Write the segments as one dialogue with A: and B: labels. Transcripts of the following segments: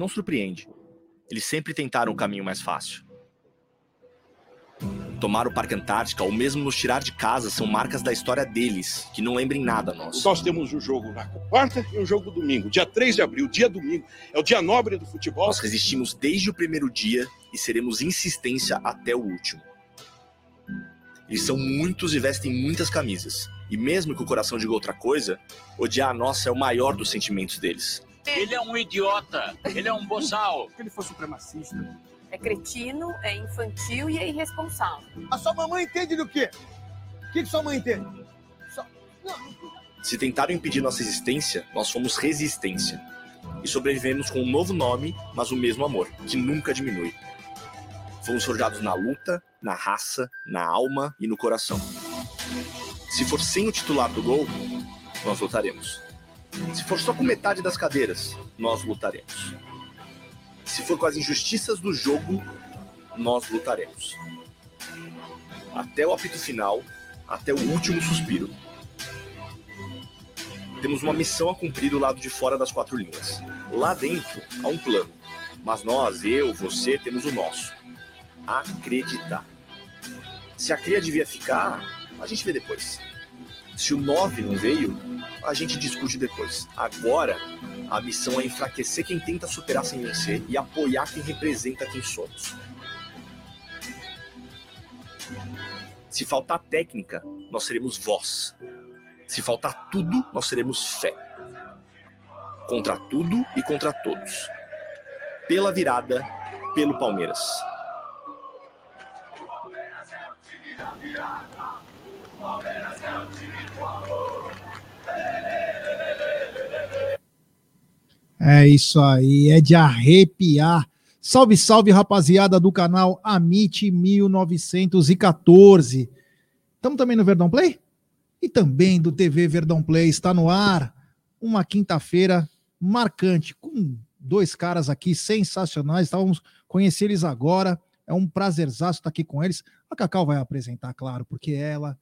A: não surpreende. Eles sempre tentaram o caminho mais fácil. Tomar o Parque Antártica ou mesmo nos tirar de casa são marcas da história deles, que não lembrem nada nós.
B: Nós temos um jogo na quarta e um jogo domingo. Dia 3 de abril, dia domingo. É o dia nobre do futebol.
A: Nós resistimos desde o primeiro dia e seremos insistência até o último. Eles são muitos e vestem muitas camisas. E mesmo que o coração diga outra coisa, odiar a nossa é o maior dos sentimentos deles.
C: Ele é um idiota, ele é um boçal.
D: Que ele for supremacista.
E: É cretino, é infantil e é irresponsável.
F: A sua mamãe entende do quê? O que, que sua mãe entende? Só...
A: Se tentaram impedir nossa existência, nós fomos resistência. E sobrevivemos com um novo nome, mas o mesmo amor, que nunca diminui. Fomos forjados na luta, na raça, na alma e no coração. Se for sem o titular do gol, nós lutaremos. Se for só com metade das cadeiras, nós lutaremos. Se for com as injustiças do jogo, nós lutaremos. Até o apito final, até o último suspiro. Temos uma missão a cumprir do lado de fora das quatro linhas. Lá dentro há um plano, mas nós, eu, você, temos o nosso. Acreditar. Se a cria devia ficar, a gente vê depois. Se o 9 não veio, a gente discute depois. Agora, a missão é enfraquecer quem tenta superar sem vencer e apoiar quem representa quem somos. Se faltar técnica, nós seremos voz. Se faltar tudo, nós seremos fé. Contra tudo e contra todos. Pela virada, pelo Palmeiras.
G: É isso aí, é de arrepiar. Salve, salve, rapaziada do canal Amit 1914. Estamos também no Verdão Play? E também do TV Verdão Play. Está no ar uma quinta-feira marcante, com dois caras aqui sensacionais. Estávamos conhecer eles agora. É um prazerzaço estar aqui com eles. A Cacau vai apresentar, claro, porque ela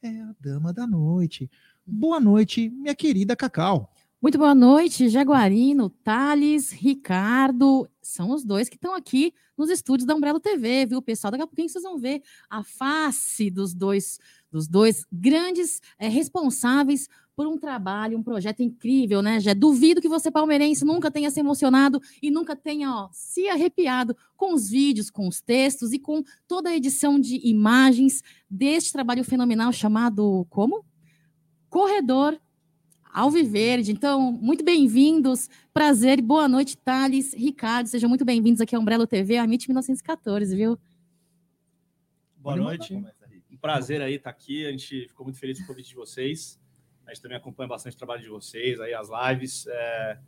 G: é a dama da noite. Boa noite, minha querida Cacau.
H: Muito boa noite, Jaguarino, Thales, Ricardo, são os dois que estão aqui nos estúdios da Umbrella TV, viu, pessoal? Daqui a pouquinho vocês vão ver a face dos dois, dos dois grandes é, responsáveis por um trabalho, um projeto incrível, né, Já Duvido que você, palmeirense, nunca tenha se emocionado e nunca tenha ó, se arrepiado com os vídeos, com os textos e com toda a edição de imagens deste trabalho fenomenal chamado como? Corredor Alviverde. Então, muito bem-vindos. Prazer boa noite, Thales, Ricardo. Sejam muito bem-vindos aqui ao Umbrella TV, a MIT 1914, viu?
I: Boa noite. Um prazer aí estar aqui. A gente ficou muito feliz com o convite de vocês. A gente também acompanha bastante o trabalho de vocês, aí as lives. É...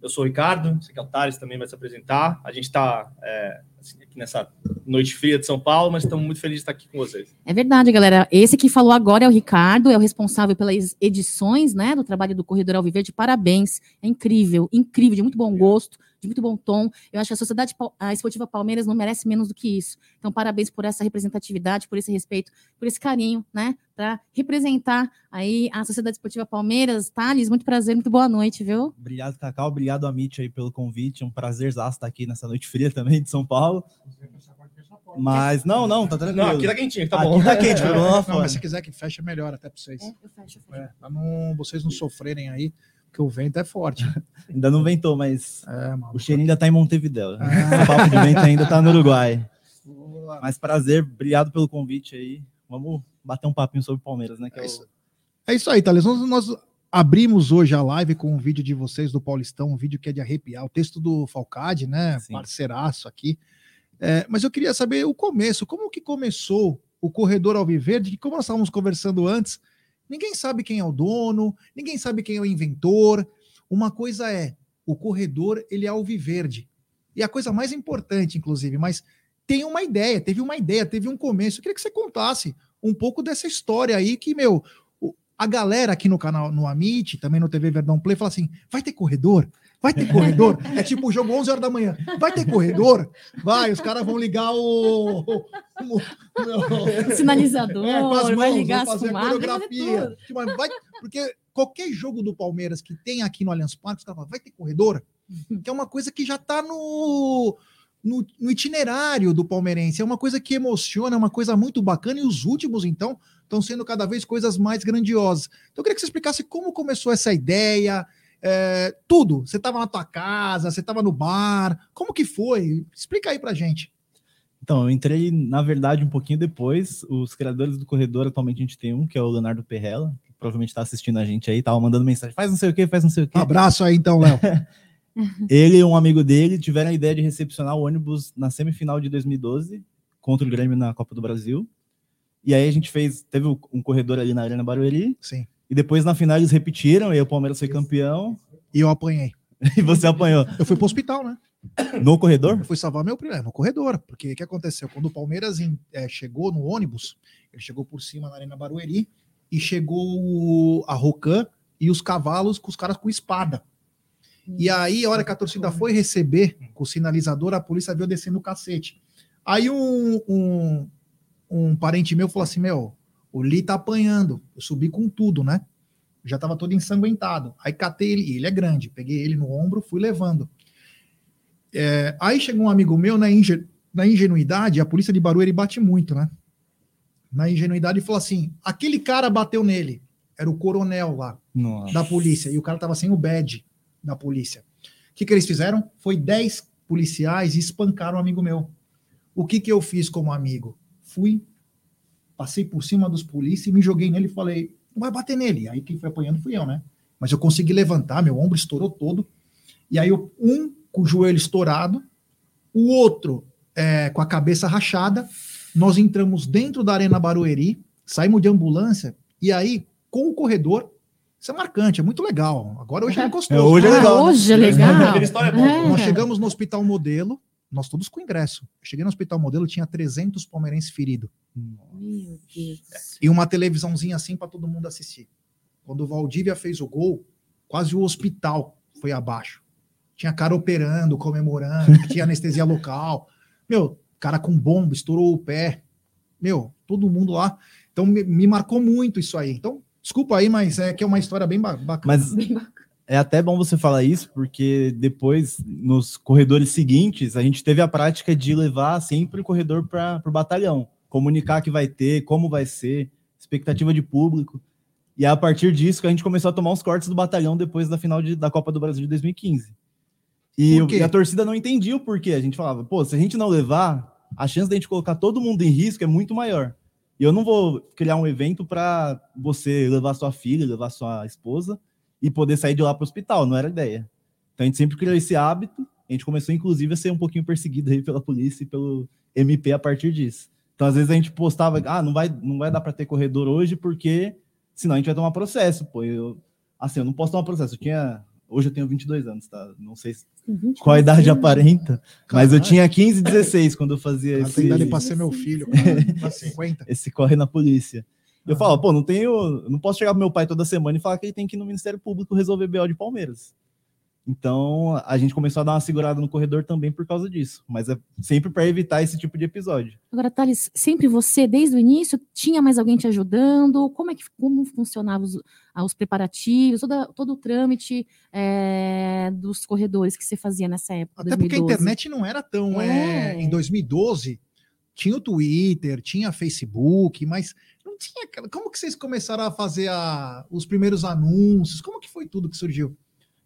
I: Eu sou o Ricardo, sei que é o Thales também vai se apresentar. A gente está é, assim, aqui nessa noite fria de São Paulo, mas estamos muito felizes de estar aqui com vocês.
H: É verdade, galera. Esse que falou agora é o Ricardo, é o responsável pelas edições né, do trabalho do Corredor Alviverde. Parabéns. É incrível, incrível, de muito bom gosto de muito bom tom. Eu acho que a sociedade a esportiva Palmeiras não merece menos do que isso. Então, parabéns por essa representatividade, por esse respeito, por esse carinho, né? Para representar aí a Sociedade Esportiva Palmeiras. Thales, muito prazer, muito boa noite, viu?
J: Obrigado, Cacau. Obrigado, Amit, aí, pelo convite. É um prazer estar aqui nessa noite fria também de São Paulo. Mas não, não, tá tranquilo. Não,
I: aqui tá quentinho, tá
J: aqui
I: bom.
J: Tá quente, pelo
G: não, não, mas se quiser que feche, é melhor até para vocês.
H: É, eu fecho, eu fecho.
G: É, pra não, vocês não sofrerem aí porque o vento é forte.
J: ainda não ventou, mas
G: é,
J: o cheirinho ainda tá em Montevideo. Ah. O papo de vento ainda tá no Uruguai. Mas prazer, obrigado pelo convite aí. Vamos bater um papinho sobre o Palmeiras, né?
G: É, é, isso. é, isso. aí, Thales. Nós, nós, abrimos hoje a live com um vídeo de vocês do Paulistão, um vídeo que é de arrepiar, o texto do Falcade, né? Sim. Parceiraço aqui. É, mas eu queria saber o começo, como que começou o Corredor Alviverde, que como nós estávamos conversando antes, Ninguém sabe quem é o dono, ninguém sabe quem é o inventor. Uma coisa é, o corredor, ele é alviverde. E a coisa mais importante, inclusive, mas tem uma ideia, teve uma ideia, teve um começo. Eu queria que você contasse um pouco dessa história aí que, meu, a galera aqui no canal, no Amit, também no TV Verdão Play, fala assim: vai ter corredor? Vai ter corredor? É tipo o jogo 11 horas da manhã. Vai ter corredor? Vai, os caras vão ligar o. o,
H: o, o sinalizador, é, mãos, vai ligar
G: as fumadas, vai, vai, porque qualquer jogo do Palmeiras que tem aqui no Allianz Parque, os caras falam, vai ter corredor? que é uma coisa que já está no, no, no itinerário do palmeirense. É uma coisa que emociona, é uma coisa muito bacana, e os últimos, então, estão sendo cada vez coisas mais grandiosas. Então, eu queria que você explicasse como começou essa ideia, é, tudo. Você estava na tua casa, você estava no bar, como que foi? Explica aí pra gente.
J: Então, eu entrei, na verdade, um pouquinho depois. Os criadores do corredor, atualmente a gente tem um, que é o Leonardo Perrella, que provavelmente está assistindo a gente aí, tava mandando mensagem, faz não sei o que, faz não sei o que.
G: Um abraço aí então, Léo.
J: Ele e um amigo dele tiveram a ideia de recepcionar o ônibus na semifinal de 2012 contra o Grêmio na Copa do Brasil. E aí a gente fez, teve um corredor ali na Arena Barueri.
G: Sim.
J: E depois na final eles repetiram, e aí o Palmeiras foi campeão.
G: E eu apanhei.
J: e você apanhou.
G: Eu fui pro hospital, né?
J: No corredor?
G: Eu fui salvar meu primeiro, no corredor. Porque o que aconteceu? Quando o Palmeiras em- eh, chegou no ônibus, ele chegou por cima na Arena Barueri e chegou a Rocan e os cavalos com os caras com espada. E aí, a hora que a torcida foi receber com o sinalizador, a polícia veio descendo o cacete. Aí um, um, um parente meu falou assim: Meu, o Li tá apanhando. Eu subi com tudo, né? Já tava todo ensanguentado. Aí catei ele, e ele é grande, peguei ele no ombro, fui levando. É, aí chegou um amigo meu na, na ingenuidade, a polícia de Barueri bate muito, né? Na ingenuidade, falou assim: aquele cara bateu nele. Era o coronel lá
J: Nossa.
G: da polícia, e o cara tava sem o badge da polícia. O que, que eles fizeram? Foi 10 policiais e espancaram um amigo meu. O que, que eu fiz como amigo? Fui, passei por cima dos polícias e me joguei nele e falei: não vai bater nele. Aí quem foi apanhando fui eu, né? Mas eu consegui levantar, meu ombro estourou todo. E aí, eu- um com o joelho estourado, o outro é, com a cabeça rachada. Nós entramos dentro da Arena Barueri, saímos de ambulância, e aí, com o corredor, isso é marcante, é muito legal. Agora hoje é gostoso.
J: É, hoje é
G: né?
J: legal, né?
H: Hoje é legal.
I: História é.
H: É.
G: Nós chegamos no Hospital Modelo, nós todos com ingresso. Eu cheguei no Hospital Modelo, tinha 300 palmeirenses feridos.
H: Meu Deus.
G: E uma televisãozinha assim para todo mundo assistir. Quando o Valdívia fez o gol, quase o hospital foi abaixo. Tinha cara operando, comemorando, tinha anestesia local. Meu, cara com bomba, estourou o pé. Meu, todo mundo lá. Então me, me marcou muito isso aí. Então, desculpa aí, mas é que é uma história bem ba- bacana.
J: Mas é até bom você falar isso, porque depois, nos corredores seguintes, a gente teve a prática de levar sempre o corredor para o batalhão, comunicar que vai ter, como vai ser, expectativa de público. E é a partir disso que a gente começou a tomar os cortes do batalhão depois da final de- da Copa do Brasil de 2015. E, e a torcida não entendia o porquê. A gente falava, pô, se a gente não levar, a chance da gente colocar todo mundo em risco é muito maior. E eu não vou criar um evento para você levar sua filha, levar sua esposa e poder sair de lá para o hospital, não era a ideia. Então a gente sempre criou esse hábito, a gente começou inclusive a ser um pouquinho perseguido aí pela polícia e pelo MP a partir disso. Então às vezes a gente postava, ah, não vai, não vai dar para ter corredor hoje porque senão a gente vai tomar processo, pô. Eu, assim, eu não posso tomar processo, eu tinha, hoje eu tenho 22 anos, tá? Não sei se- qual a idade aparenta, mas eu tinha 15, 16 quando eu fazia
G: Ela tem idade
J: esse,
G: para ser meu filho, cara. Tá 50.
J: esse corre na polícia. Eu
G: Ah.
J: falo, pô, não tenho, eu não posso chegar pro meu pai toda semana e falar que ele tem que ir no Ministério Público resolver BO de Palmeiras. Então, a gente começou a dar uma segurada no corredor também por causa disso, mas é sempre para evitar esse tipo de episódio.
H: Agora, Thales, sempre você, desde o início, tinha mais alguém te ajudando? Como é que como funcionavam os, ah, os preparativos, toda, todo o trâmite eh, dos corredores que você fazia nessa época?
G: Até porque a
H: 2012?
G: internet não era tão.
H: É.
G: é, em 2012, tinha o Twitter, tinha Facebook, mas não tinha. aquela- Como que vocês começaram a fazer a- os primeiros anúncios? Como que foi tudo que surgiu?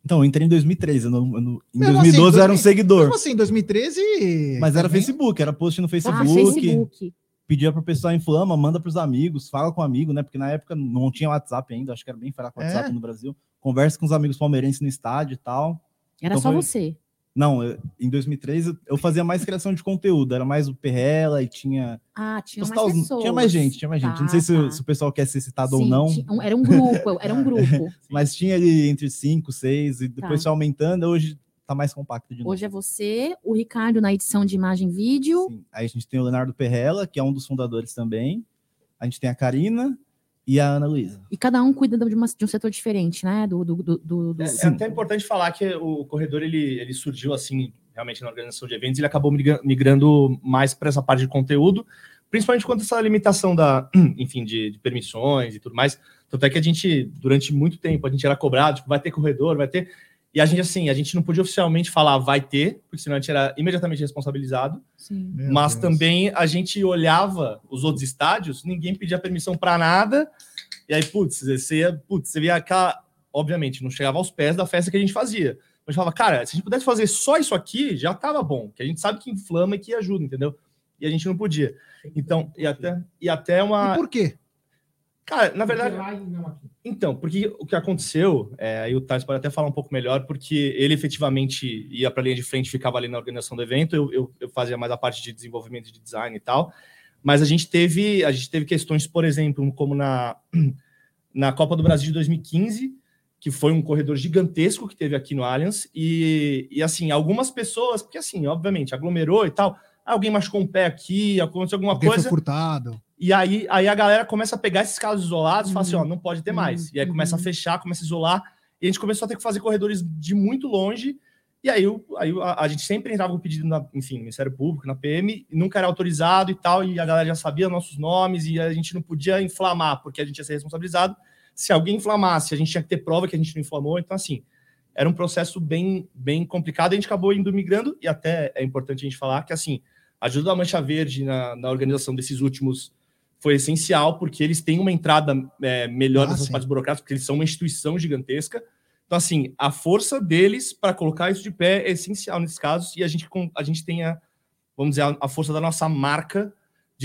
J: Então, eu entrei em 2013, eu não- eu não- em
G: Mesmo
J: 2012
G: assim,
J: eu era um
G: 2000
J: seguidor,
G: Como assim, 2013?
J: mas era
G: também?
J: Facebook, era post no
H: Ah,
J: Facebook,
H: Facebook.
J: pedia pro pessoal inflama, manda pros amigos, fala com o amigo, né? Porque na época não tinha WhatsApp ainda, acho que era bem fraco o
G: É?
J: WhatsApp no Brasil. Conversa com os amigos palmeirenses no estádio e tal.
H: Era
J: Então
H: só
J: foi-
H: você.
J: Não, eu- em 2003 eu- eu fazia mais criação de conteúdo, era mais o Perrela e tinha.
H: Ah, tinha
J: postar
H: mais pessoas.
J: tinha mais gente, tinha mais gente. Não
H: Tá,
J: sei se, o-
H: tá.
J: se o pessoal quer ser citado ou
H: Sim,
J: não,
H: tinha- era um grupo, era um grupo.
J: mas tinha ali entre 5, 6 e depois
H: Tá.
J: foi aumentando, hoje tá mais compacto de novo.
H: Hoje é você, o Ricardo na edição de imagem e vídeo.
J: Sim. Aí a gente tem o Leonardo Perrela, que é um dos fundadores também. A gente tem a Karina e a Ana Luísa.
H: E cada um cuida de, uma- de um setor diferente, né? Do, do, do, do-
I: É, é até importante falar que o corredor ele, ele surgiu assim, realmente na organização de eventos, ele acabou migra- migrando mais para essa parte de conteúdo, principalmente quanto a essa limitação da, enfim, de, de permissões e tudo mais. Tanto é que a gente, durante muito tempo, a gente era cobrado, tipo, vai ter corredor, vai ter. E a gente, assim, a gente não podia oficialmente falar vai ter, porque senão a gente era imediatamente responsabilizado.
H: Sim.
G: Meu
I: mas
G: Deus.
I: também a gente olhava os outros estádios, ninguém pedia permissão para nada. E aí, putz, você ia, putz, você via aquela. Obviamente, não chegava aos pés da festa que a gente fazia. Mas a gente falava, cara, se a gente pudesse fazer só isso aqui, já tava bom, que a gente sabe que inflama e que ajuda, entendeu? E a gente não podia. Então, e até, e até uma.
G: E por quê?
I: Cara, na verdade. Então, porque o que aconteceu, é, aí o Thales pode até falar um pouco melhor, porque ele efetivamente ia para a linha de frente, ficava ali na organização do evento, eu, eu, eu fazia mais a parte de desenvolvimento de design e tal, mas a gente teve, a gente teve questões, por exemplo, como na, na Copa do Brasil de 2015, que foi um corredor gigantesco que teve aqui no Allianz, e, e assim, algumas pessoas, porque assim, obviamente, aglomerou e tal, alguém machucou um pé aqui, aconteceu alguma
G: Alguém
I: coisa...
G: foi furtado.
I: E aí, aí a galera começa a pegar esses casos isolados e fala assim, ó, não pode ter mais.
H: Uhum.
I: E aí começa a fechar, começa a isolar. E a gente começou a ter que fazer corredores de muito longe. E aí, o- aí a, a gente sempre entrava com pedido, na, enfim, no Ministério Público, na PM, e nunca era autorizado e tal. E a galera já sabia nossos nomes e a gente não podia inflamar, porque a gente ia ser responsabilizado. Se alguém inflamasse, a gente tinha que ter prova que a gente não inflamou. Então, assim, era um processo bem, bem complicado. A gente acabou indo migrando. E até é importante a gente falar que, assim, a ajuda da Mancha Verde na, na organização desses últimos foi essencial, porque eles têm uma entrada é, melhor
G: Ah,
I: nessas
G: sim.
I: partes burocráticas, porque eles são uma instituição gigantesca. Então, assim, a força deles para colocar isso de pé é essencial nesses casos, e a gente, a gente tem a, vamos dizer, a, a força da nossa marca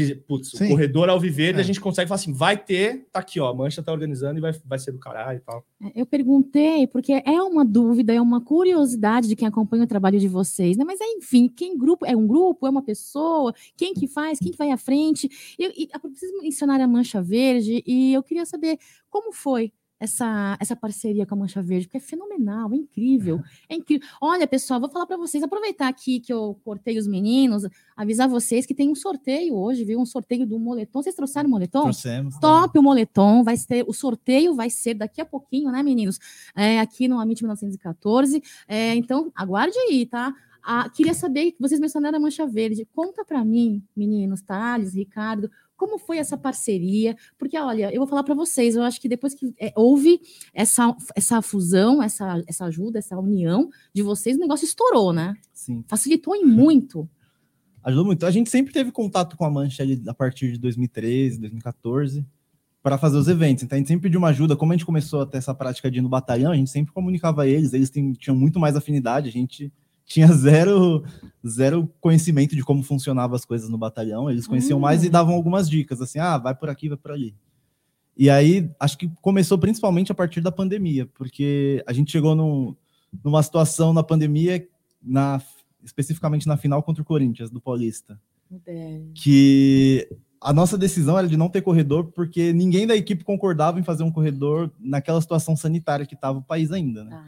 I: de, putz, o
G: Sim.
I: corredor Alviverde,
G: É.
I: a gente consegue falar assim, vai ter, tá aqui, ó, a Mancha tá organizando e vai, vai ser do caralho e tal.
H: Eu perguntei, porque é uma dúvida, é uma curiosidade de quem acompanha o trabalho de vocês, né? Mas, é, enfim, quem grupo é um grupo, é uma pessoa, quem que faz, quem que vai à frente? Eu, e, eu preciso mencionar a Mancha Verde, e eu queria saber como foi essa, essa parceria com a Mancha Verde, porque é fenomenal, é incrível, é incrível. Olha, pessoal, vou falar para vocês, aproveitar aqui que eu cortei os meninos, avisar vocês que tem um sorteio hoje, viu? Um sorteio do moletom. Vocês trouxeram moletom?
J: Trouxemos.
H: Top o moletom, vai ser o sorteio vai ser daqui a pouquinho, né, meninos? É, aqui no Amit 1914. É, então, aguarde aí, tá? Ah, queria saber, vocês mencionaram a Mancha Verde. Conta para mim, meninos, Thales, Ricardo, como foi essa parceria? Porque, olha, eu vou falar para vocês, eu acho que depois que é, houve essa, essa fusão, essa, essa ajuda, essa união de vocês, o negócio estourou, né?
J: Sim.
H: Facilitou em muito.
J: Ajudou muito. A gente sempre teve contato com a Mancha a partir de 2013, 2014, para fazer os eventos. Então a gente sempre pediu uma ajuda. Como a gente começou a ter essa prática de ir no batalhão, a gente sempre comunicava eles, eles têm- tinham muito mais afinidade, a gente tinha zero, zero conhecimento de como funcionavam as coisas no batalhão. Eles conheciam mais e
H: Hum.
J: davam algumas dicas, assim, ah, vai por aqui, vai por ali. E aí, acho que começou principalmente a partir da pandemia, porque a gente chegou num- numa situação na pandemia, na, especificamente na final contra o Corinthians, do Paulista, que a nossa decisão era de não ter corredor, porque ninguém da equipe concordava em fazer um corredor naquela situação sanitária que estava o país ainda, né?
H: Tá.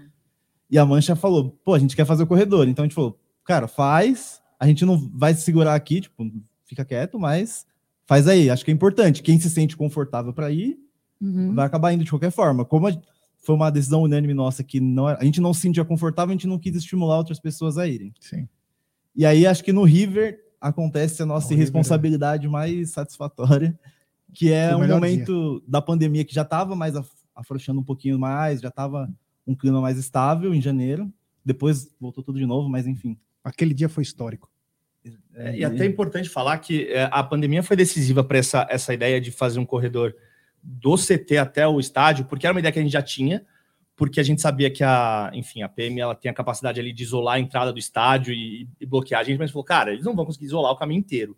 J: E a Mancha falou, pô, a gente quer fazer o corredor. Então a gente falou, cara, faz, a gente não vai se segurar aqui, tipo, fica quieto, mas faz aí. Acho que é importante. Quem se sente confortável para ir,
H: Uhum.
J: vai acabar indo de qualquer forma. Como a- foi uma decisão unânime nossa que não, a gente não se sentia confortável, a gente não quis estimular outras pessoas a irem.
G: Sim.
J: E aí acho que no River acontece a nossa
G: O River,
J: responsabilidade mais satisfatória, que é um momento da pandemia que já estava mais af- afrouxando um pouquinho mais, já estava um clima mais estável em janeiro. Depois voltou tudo de novo, mas enfim.
G: Aquele dia foi histórico.
I: É, e até é importante falar que é, a pandemia foi decisiva para essa, essa ideia de fazer um corredor do CT até o estádio, porque era uma ideia que a gente já tinha, porque a gente sabia que a, enfim, a PM ela tem a capacidade ali de isolar a entrada do estádio e, e bloquear a gente, mas falou, cara, eles não vão conseguir isolar o caminho inteiro.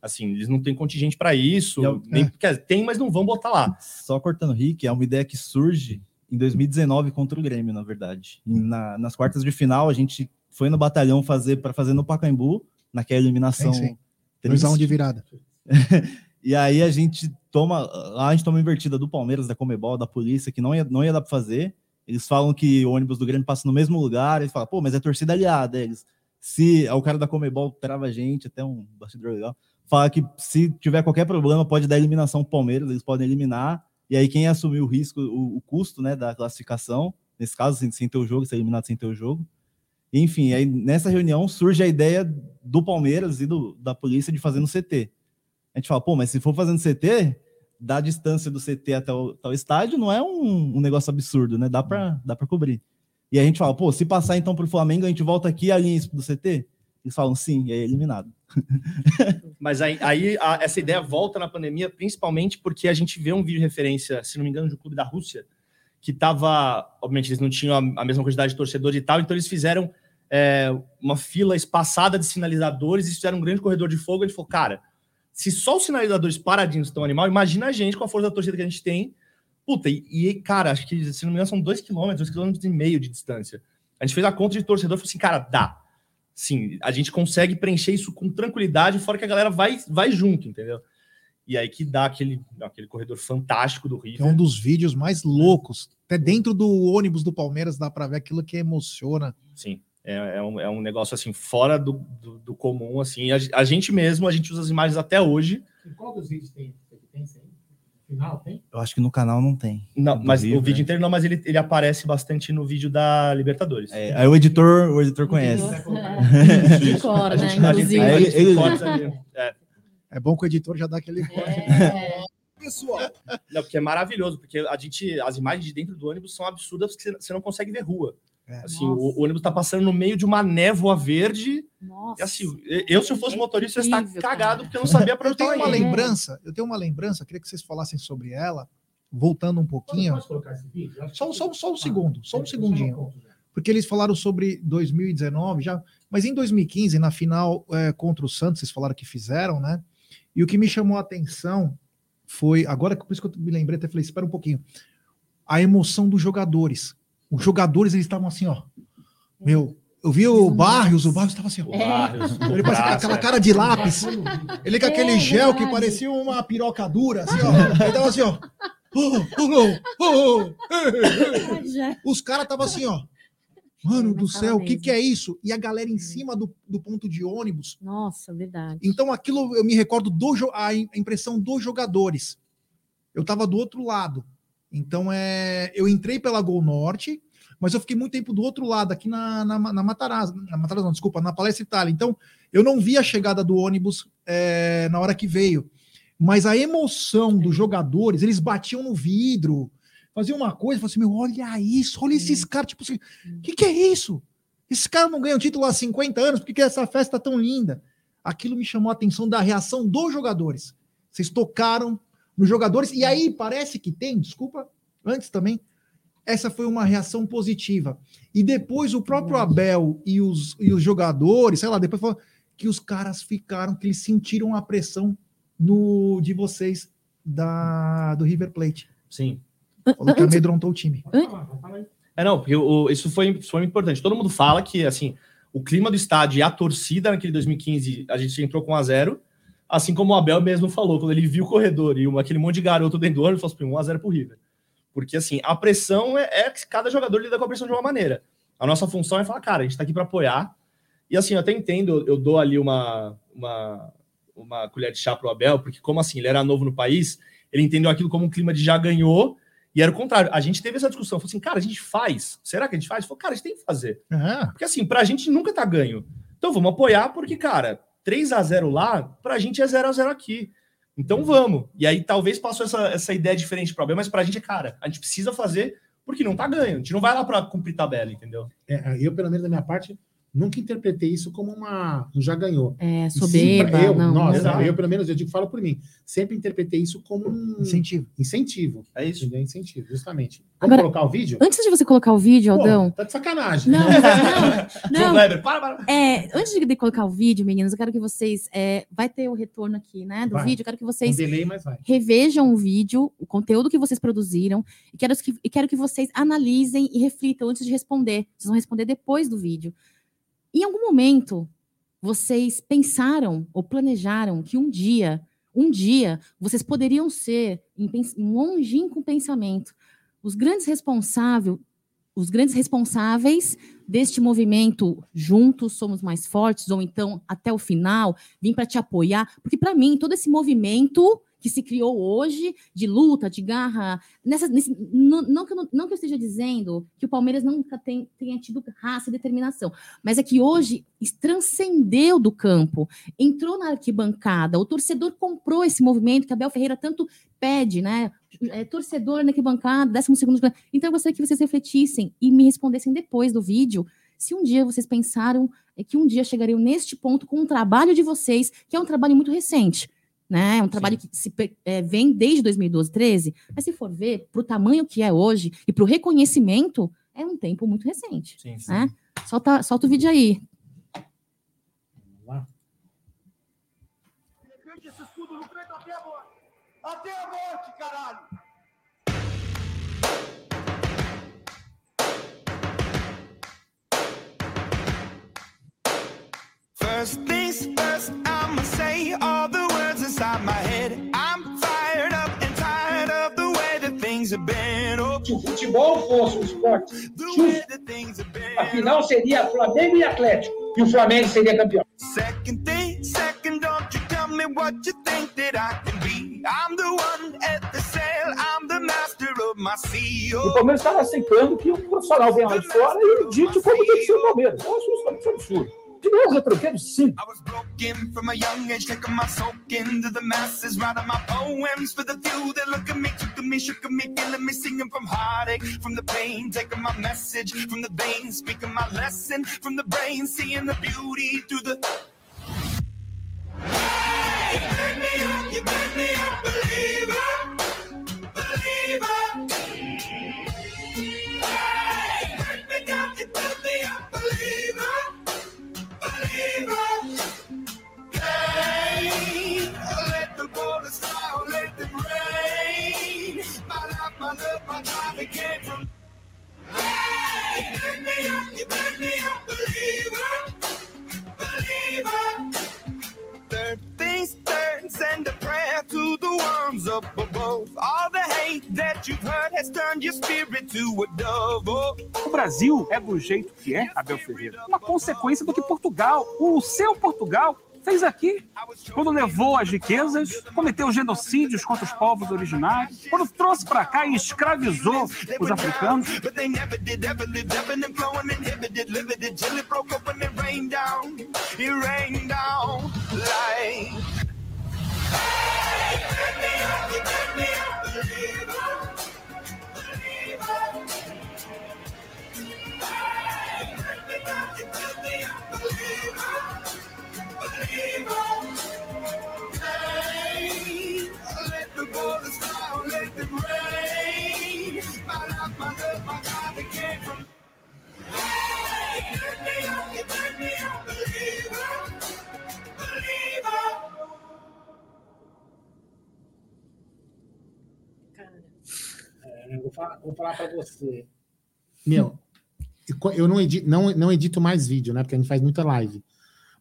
I: Assim, eles não têm contingente para isso,
J: é o-
I: nem,
G: é.
I: quer tem, mas não vão botar lá.
J: Só cortando o Rick, é uma ideia que surge em 2019 contra o Grêmio, na verdade. Na- nas quartas de final, a gente foi no batalhão fazer para fazer no Pacaembu, naquela eliminação.
G: Sim, sim.
J: triste.
G: 2x1 de virada.
J: E aí a gente toma, lá a gente toma invertida do Palmeiras, da Comebol, da polícia, que não ia, não ia dar para fazer. Eles falam que o ônibus do Grêmio passa no mesmo lugar, eles falam, pô, mas é torcida aliada. Eles, se é o cara da Comebol trava a gente, até um bastidor legal, fala que se tiver qualquer problema, pode dar eliminação pro Palmeiras, eles podem eliminar. E aí quem assumir o risco, o, o custo, né, da classificação, nesse caso, sem, sem ter o jogo, ser eliminado sem ter o jogo. Enfim, aí nessa reunião surge a ideia do Palmeiras e do, da polícia de fazer no CT. A gente fala, pô, mas se for fazendo CT, da distância do CT até o, até o estádio, não é um, um negócio absurdo, né? Dá para dá pra cobrir. E a gente fala, pô, se passar então pro Flamengo, a gente volta aqui e alinha isso do CT? Eles falam sim, e aí é eliminado.
I: Mas aí, aí a- essa ideia volta na pandemia, principalmente porque a gente vê um vídeo de referência, se não me engano, de um clube da Rússia, que tava. Obviamente, eles não tinham a, a mesma quantidade de torcedor e tal, então eles fizeram é, uma fila espaçada de sinalizadores e fizeram um grande corredor de fogo. Gente falou, cara, se só os sinalizadores paradinhos estão animal, imagina a gente com a força da torcida que a gente tem. Puta, e, e, cara, acho que, se não me engano, são dois quilômetros, dois quilômetros e meio de distância. A gente fez a conta de torcedor e falou assim, cara, dá. Sim, a gente consegue preencher isso com tranquilidade, fora que a galera vai, vai junto, entendeu? E aí que dá aquele, aquele corredor fantástico do River.
G: é um dos vídeos mais loucos. Até dentro do ônibus do Palmeiras dá pra ver aquilo que emociona.
I: Sim, é, é, um, é um negócio assim, fora do, do, do comum, assim. A, a gente mesmo, a gente usa as imagens até hoje.
D: Qual dos vídeos tem? Tem sim? Final tem?
J: Eu acho que no canal não tem.
I: Não,
J: Do
I: mas o vídeo inteiro não, mas ele, ele aparece bastante no vídeo da Libertadores.
J: É, aí o editor, o editor conhece.
H: É. Né?
I: a gente,
J: Aí ele-
I: ali. É.
G: É bom que o editor já dá aquele corte.
H: É.
F: Pessoal,
I: Não, porque é maravilhoso, porque a gente, as imagens de dentro do ônibus são absurdas, porque você- você não consegue ver rua.
G: É.
I: Assim,
H: Nossa.
I: o, o ônibus tá passando no meio de uma névoa verde.
H: Nossa.
I: E assim, eu, se eu fosse
H: É
I: motorista, eu ia estar cagado,
H: cara.
I: porque eu não sabia para
G: Eu
I: onde
G: tenho
I: tava
G: uma
I: indo.
G: lembrança, eu tenho uma lembrança, queria que vocês falassem sobre ela, voltando um pouquinho.
D: Pode colocar esse vídeo? Eu acho
G: Só, só, só um
D: Ah,
G: segundo, só um
D: eu- eu
G: segundinho.
D: né?
G: Porque eles falaram sobre 2019 já, mas em 2015, na final é, contra o Santos, vocês falaram que fizeram, né? E o que me chamou a atenção foi, agora que por isso que eu me lembrei, até falei, espera um pouquinho, a emoção dos jogadores. Os jogadores, eles estavam assim, ó, meu, eu vi o Barrios, o Barrios estava assim, ó,
I: O Barrios,
G: ele parecia
I: braço,
G: aquela
I: é.
G: cara de lápis, ele com
H: É,
G: aquele gel que parecia uma piroca dura, assim, ó, ele tava assim, ó, oh, oh, oh, oh, Os caras estavam assim, ó. Mano
H: É,
G: do céu, o que, que é isso? E a galera em cima do, do ponto de ônibus.
H: Nossa, verdade.
G: Então, aquilo eu me recordo do a impressão dos jogadores. Eu tava do outro lado. Então, é, eu entrei pela Gol Norte, mas eu fiquei muito tempo do outro lado, aqui na, na, na Matarazzo. Na Matarazzo, não, desculpa, na Palestra Itália. Então, eu não vi a chegada do ônibus é, na hora que veio. Mas a emoção dos jogadores, eles batiam no vidro, faziam uma coisa, falavam assim, meu, olha isso, olha esses caras, tipo assim, o que, que é isso? Esses caras não ganham título há 50 anos, por que, que essa festa tá tão linda? Aquilo me chamou a atenção da reação dos jogadores. Vocês tocaram nos jogadores, e aí parece que tem, desculpa, antes também, essa foi uma reação positiva. E depois o próprio Abel e os, e os jogadores, sei lá, depois falou que os caras ficaram, que eles sentiram a pressão no de vocês da, do River Plate.
I: Sim.
G: Falou que amedrontou o time.
D: Aí.
I: É, não, porque o- isso foi, isso foi muito importante. Todo mundo fala que, assim, o clima do estádio e a torcida naquele 2015, a gente entrou com 1 a 0 assim como o Abel mesmo falou, quando ele viu o corredor e aquele monte de garoto dentro do ônibus, ele falou assim, 1 a 0 pro River. Porque, assim, a pressão é, é que cada jogador lida com a pressão de uma maneira. A nossa função é falar, cara, a gente tá aqui para apoiar. E, assim, eu até entendo, eu, dou ali uma, uma, uma colher de chá pro Abel, porque, como assim, ele era novo no país, ele entendeu aquilo como um clima de já ganhou, e era o contrário. A gente teve essa discussão. Falou assim, cara, a gente faz. Será que a gente faz? Falou, cara, a gente tem que fazer.
G: É,
I: Porque assim, pra gente nunca tá ganho. Então vamos apoiar, porque, cara, 3 a 0 lá, pra gente é 0 a 0 aqui. Então vamos. E aí talvez passou essa, essa ideia diferente pro Abel, mas pra gente é, cara, a gente precisa fazer porque não tá ganho. A gente não vai lá pra cumprir tabela, entendeu?
D: É, eu, pelo menos da minha parte, nunca interpretei isso como uma. um Já ganhou.
H: É,
D: sim,
H: soberba.
D: pra- eu,
H: não,
D: nossa, eu, pelo menos, eu digo, falo por mim. Sempre interpretei isso como um
G: incentivo.
D: incentivo.
I: É isso.
D: Entendeu? Incentivo, justamente. Vamos
H: Agora-
D: colocar o vídeo?
H: Antes de você colocar o vídeo,
D: Pô,
H: Aldão.
D: tá de sacanagem.
H: Não, não, não.
I: Kleber, para, para.
H: É, antes de colocar o vídeo, meninos, eu quero que vocês. é, vai ter o retorno aqui, né? Do
D: Vai.
H: vídeo. Eu quero que
D: Um
H: vocês
D: delay, mas vai.
H: revejam o vídeo, o conteúdo que vocês produziram, e quero que, e quero que vocês analisem e reflitam antes de responder. Vocês vão responder depois do vídeo. Em algum momento, vocês pensaram ou planejaram que um dia, um dia, vocês poderiam ser, em longínquo pensamento, os grandes responsáveis, os grandes responsáveis deste movimento juntos somos mais fortes ou então até o final vim para te apoiar? Porque para mim todo esse movimento que se criou hoje de luta de garra nessa nesse, não, que eu, não, que eu esteja dizendo que o Palmeiras nunca tem, tenha tido raça e determinação mas é que hoje transcendeu do campo entrou na arquibancada o torcedor comprou esse movimento que Abel Ferreira tanto pede né é, torcedor na bancada, 12 segundo. Então, eu gostaria que vocês refletissem e me respondessem depois do vídeo se um dia vocês pensaram é, que um dia chegariam neste ponto com um trabalho de vocês, que é um trabalho muito recente. Né? É um trabalho que se, é, vem desde 2012, 13, mas se for ver, para o tamanho que é hoje e para o reconhecimento, é um tempo muito recente. Sim, sim. Né? Solta, solta o vídeo aí.
F: Até a morte, caralho!
K: First things first, I'ma say all the words inside my head. I'm fired up and tired of the way that things have been. Oh,
L: Se o futebol fosse um esporte justo, a final seria Flamengo e Atlético. E o Flamengo seria campeão.
K: Second thing, second, don't you tell me what you think that I can be. I'm the one at the sail, I'm the master of my sea.
L: O Palmeiras estava aceitando que um profissional venha lá de fora e dite como tem que ser o Palmeiras. Eu acho isso um absurdo. I was
K: broken from a young age, taking my soul into the masses, writing my poems for the few that look at me, took at me, shook at me, feeling me, singing from heartache, from the pain, taking my message from the veins, speaking my lesson from the brain, seeing the beauty through the. Hey! You bring me up, you bring me up, believer, believer.
M: O Brasil é do jeito que é, Abel Ferreira. Uma consequência do que Portugal, o seu Portugal, fez aqui. Quando levou as riquezas, cometeu genocídios contra os povos originários, quando trouxe para cá e escravizou os africanos.
K: But
D: vou falar, para você. Meu, eu não edito, não, não edito mais vídeo, né? Porque a gente faz muita live.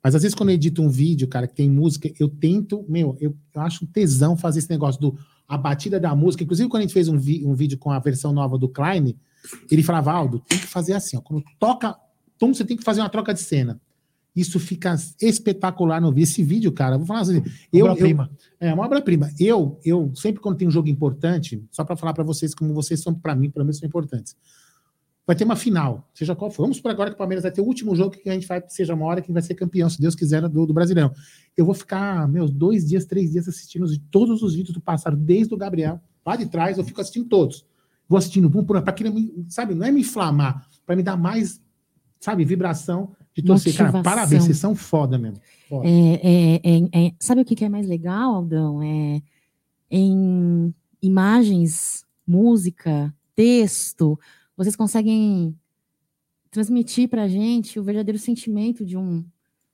D: Mas às vezes, quando eu edito um vídeo, cara, que tem música, eu tento, meu, eu, eu acho um tesão fazer esse negócio do a batida da música. Inclusive, quando a gente fez um, vi, um vídeo com a versão nova do Klein, ele falava, Aldo, tem que fazer assim, ó. Quando toca, então você tem que fazer uma troca de cena. Isso fica espetacular no vídeo. Esse vídeo, cara, eu vou falar assim. Eu,
G: Obra-prima.
D: é uma obra-prima. Eu, eu, sempre quando tem um jogo importante, só para falar para vocês como vocês são, para mim, pelo menos, são importantes. Vai ter uma final, seja qual for. Vamos por agora que o Palmeiras vai ter o último jogo que a gente vai, seja uma hora que vai ser campeão, se Deus quiser, do, do Brasileirão. Eu vou ficar, meus, dois dias, três dias assistindo os- todos os vídeos do passado, desde o Gabriel, lá de trás, eu fico assistindo todos. Vou assistindo, um por um, para me- sabe, não é me inflamar, para me dar mais, sabe, vibração de torcer. Cara,
H: Motivação.
D: parabéns, vocês são foda mesmo. Foda.
H: É, é, é, é- sabe o que é mais legal, Aldão? É em imagens, música, texto, vocês conseguem transmitir pra gente o verdadeiro sentimento de um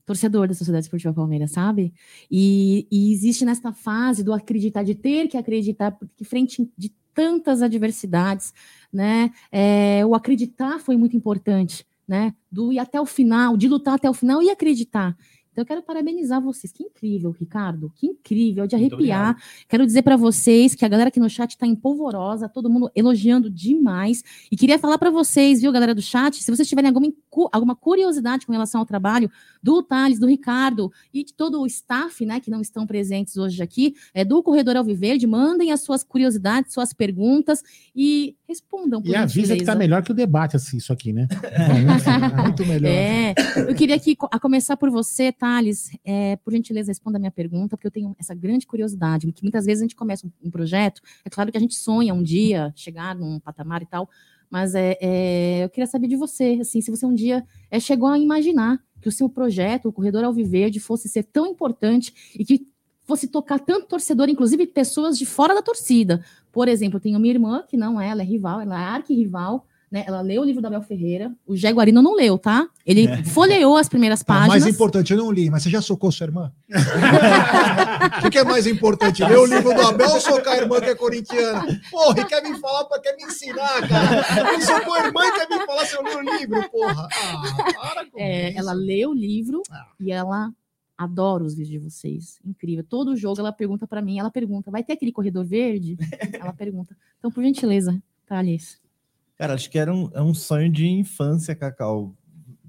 H: torcedor da Sociedade Esportiva Palmeiras, sabe? E, e existe nesta fase do acreditar, de ter que acreditar, porque frente de tantas adversidades, né? é, o acreditar foi muito importante, né? Do ir até o final, de lutar até o final e acreditar. Então eu quero parabenizar vocês. Que incrível, Ricardo. Que incrível, de
I: Muito
H: arrepiar. Quero dizer para vocês que a galera aqui no chat está empolvorosa, todo mundo elogiando demais. E queria falar para vocês, viu, galera do chat, se vocês tiverem alguma, alguma curiosidade com relação ao trabalho do Thales, do Ricardo e de todo o staff, né, que não estão presentes hoje aqui, é do Corredor Alviverde, mandem as suas curiosidades, suas perguntas e respondam. por
D: E avisa que tá
H: gentileza.
D: melhor que o debate, assim, isso aqui, né? Muito melhor.
H: É, eu queria aqui a começar por você, Thales, é, por gentileza, responda a minha pergunta, porque eu tenho essa grande curiosidade, que muitas vezes a gente começa um, um projeto, é claro que a gente sonha um dia chegar num patamar e tal, mas é, é, eu queria saber de você, assim, se você um dia é, chegou a imaginar que o seu projeto, o Corredor Alviverde, fosse ser tão importante e que fosse tocar tanto torcedor, inclusive pessoas de fora da torcida. Por exemplo, eu tenho minha irmã, que não é, ela é rival, ela é arquirrival, né? Ela leu o livro da Abel Ferreira. O Jaguarino não leu, tá? Ele
G: É.
H: folheou as primeiras páginas.
G: mais importante, eu não li, mas você já socou sua irmã? O que, é mais importante? Ler o livro do Abel ou socar a irmã que é corintiana? Porra, e quer me falar, pra- quer me ensinar, cara? Ele socou a irmã e quer me falar se eu li o livro, porra. Ah, para com
H: É,
G: isso.
H: ela lê o livro
G: Ah.
H: e ela adora os vídeos de vocês. Incrível. Todo jogo ela pergunta pra mim, ela pergunta, vai ter aquele corredor verde? ela pergunta. Então, por gentileza, Thales.
J: Cara, acho que era um, é um sonho de infância, Cacau.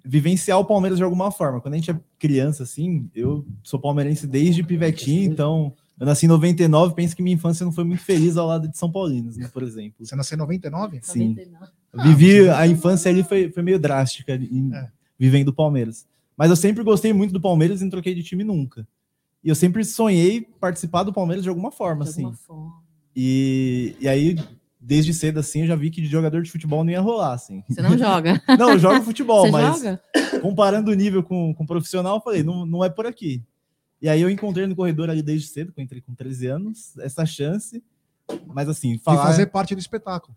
J: Vivenciar o Palmeiras de alguma forma. Quando a gente é criança, assim, eu sou palmeirense desde pivetinho, então eu nasci em 99, penso que minha infância não foi muito feliz ao lado de São Paulinos, né, por exemplo.
G: Você nasceu em 99?
J: Sim.
H: 99.
J: Eu Vivi, a infância ali foi, foi meio drástica, em-
G: É.
J: vivendo o Palmeiras. Mas eu sempre gostei muito do Palmeiras e não troquei de time nunca. E eu sempre sonhei participar do Palmeiras de alguma forma,
H: De
J: assim.
H: alguma forma.
J: E, e aí, desde cedo, assim, eu já vi que de jogador de futebol não ia rolar, assim.
H: Você não joga?
J: Não, eu jogo futebol,
H: Você
J: mas
H: joga?
J: comparando o nível com, com o profissional, eu falei, não, não é por aqui. E aí eu encontrei no corredor ali desde cedo, que eu entrei com 13 anos, essa chance. Mas assim, falar...
G: fazer parte do espetáculo.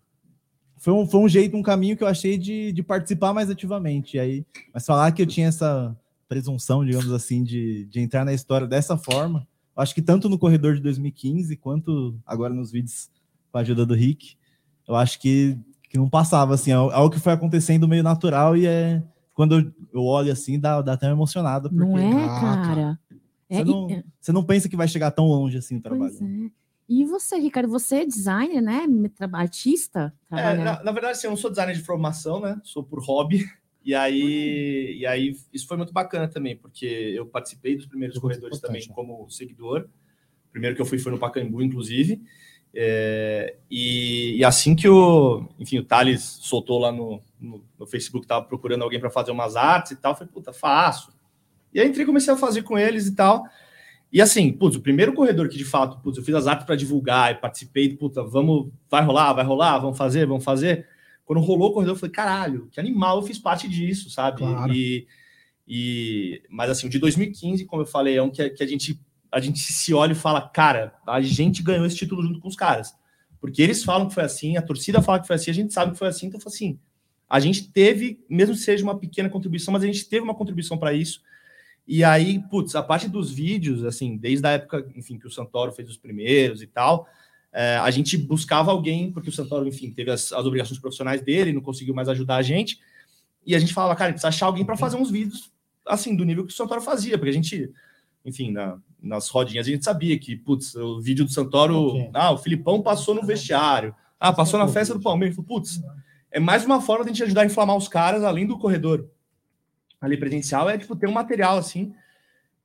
J: Foi um, foi um jeito, um caminho que eu achei de, de participar mais ativamente. E aí, mas falar que eu tinha essa presunção, digamos assim, de, de entrar na história dessa forma, eu acho que tanto no corredor de 2015 quanto agora nos vídeos com a ajuda do Rick, eu acho que, que não passava, assim, é algo que foi acontecendo meio natural e é quando eu, eu olho assim, dá, dá até uma emocionada. Porque
H: Não é,
G: Ah,
H: cara? É,
J: Você,
H: e-
J: não, você não pensa que vai chegar tão longe assim o trabalho.
H: Pois é. E você, Ricardo, você é designer, né? Artista?
I: É, na, na verdade, assim, eu não sou designer de formação, né? Sou por hobby. E aí, e aí isso foi muito bacana também, porque eu participei dos primeiros corredores
G: importante,
I: também como seguidor. O primeiro que eu fui foi no Pacaembu, inclusive. É, e, e assim que o, enfim, o Thales soltou lá no, no, no Facebook, tava procurando alguém para fazer umas artes e tal, eu falei, puta, faço. E aí entrei e comecei a fazer com eles e tal. E assim, putz, o primeiro corredor que de fato, putz, eu fiz as artes para divulgar e participei, puta, vamos, vai rolar, vai rolar, vamos fazer, vamos fazer. Quando rolou o corredor, eu falei, caralho, que animal, eu fiz parte disso, sabe?
G: Claro.
I: E, e, mas assim, o de 2015, como eu falei, é um que, que a gente a gente se olha e fala, cara, a gente ganhou esse título junto com os caras. Porque eles falam que foi assim, a torcida fala que foi assim, a gente sabe que foi assim, então foi assim. A gente teve, mesmo que seja uma pequena contribuição, mas a gente teve uma contribuição para isso. E aí, putz, a parte dos vídeos, assim, desde a época, enfim, que o Santoro fez os primeiros e tal, é, a gente buscava alguém, porque o Santoro, enfim, teve as, as obrigações profissionais dele, não conseguiu mais ajudar a gente, e a gente falava, cara, a gente precisa achar alguém para fazer uns vídeos, assim, do nível que o Santoro fazia, porque a gente, enfim, na- nas rodinhas a gente sabia que, putz, o vídeo do Santoro,
D: Ok.
I: ah, o Filipão passou no vestiário, ah, passou na festa do Palmeiras, falei, putz, é mais uma forma de a gente ajudar a inflamar os caras, além do corredor ali presencial, é, tipo, ter um material, assim,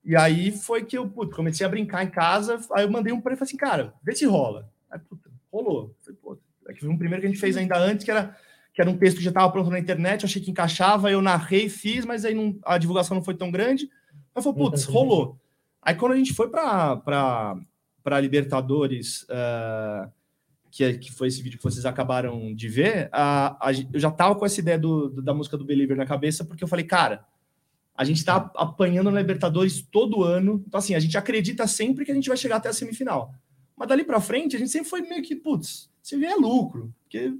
I: e aí foi que eu putz, comecei a brincar em casa. Aí eu mandei um para ele falei assim, cara, vê se rola. Aí, puta, rolou. Falei, pô, é que foi um primeiro que a gente fez ainda antes, que era, que era um texto que já estava pronto na internet, eu achei que encaixava, eu narrei, fiz, mas aí não, a divulgação não foi tão grande. Aí falei, putz, rolou. Aí quando a gente foi para Libertadores, eh, que, é- que foi esse vídeo que vocês acabaram de ver, a, a eu já tava com essa ideia do, da música do Believer na cabeça, porque eu falei, cara, a gente tá apanhando na Libertadores todo ano. Então, assim, a gente acredita sempre que a gente vai chegar até a semifinal. Mas dali pra frente, a gente sempre foi meio que, putz, se vier é lucro. Porque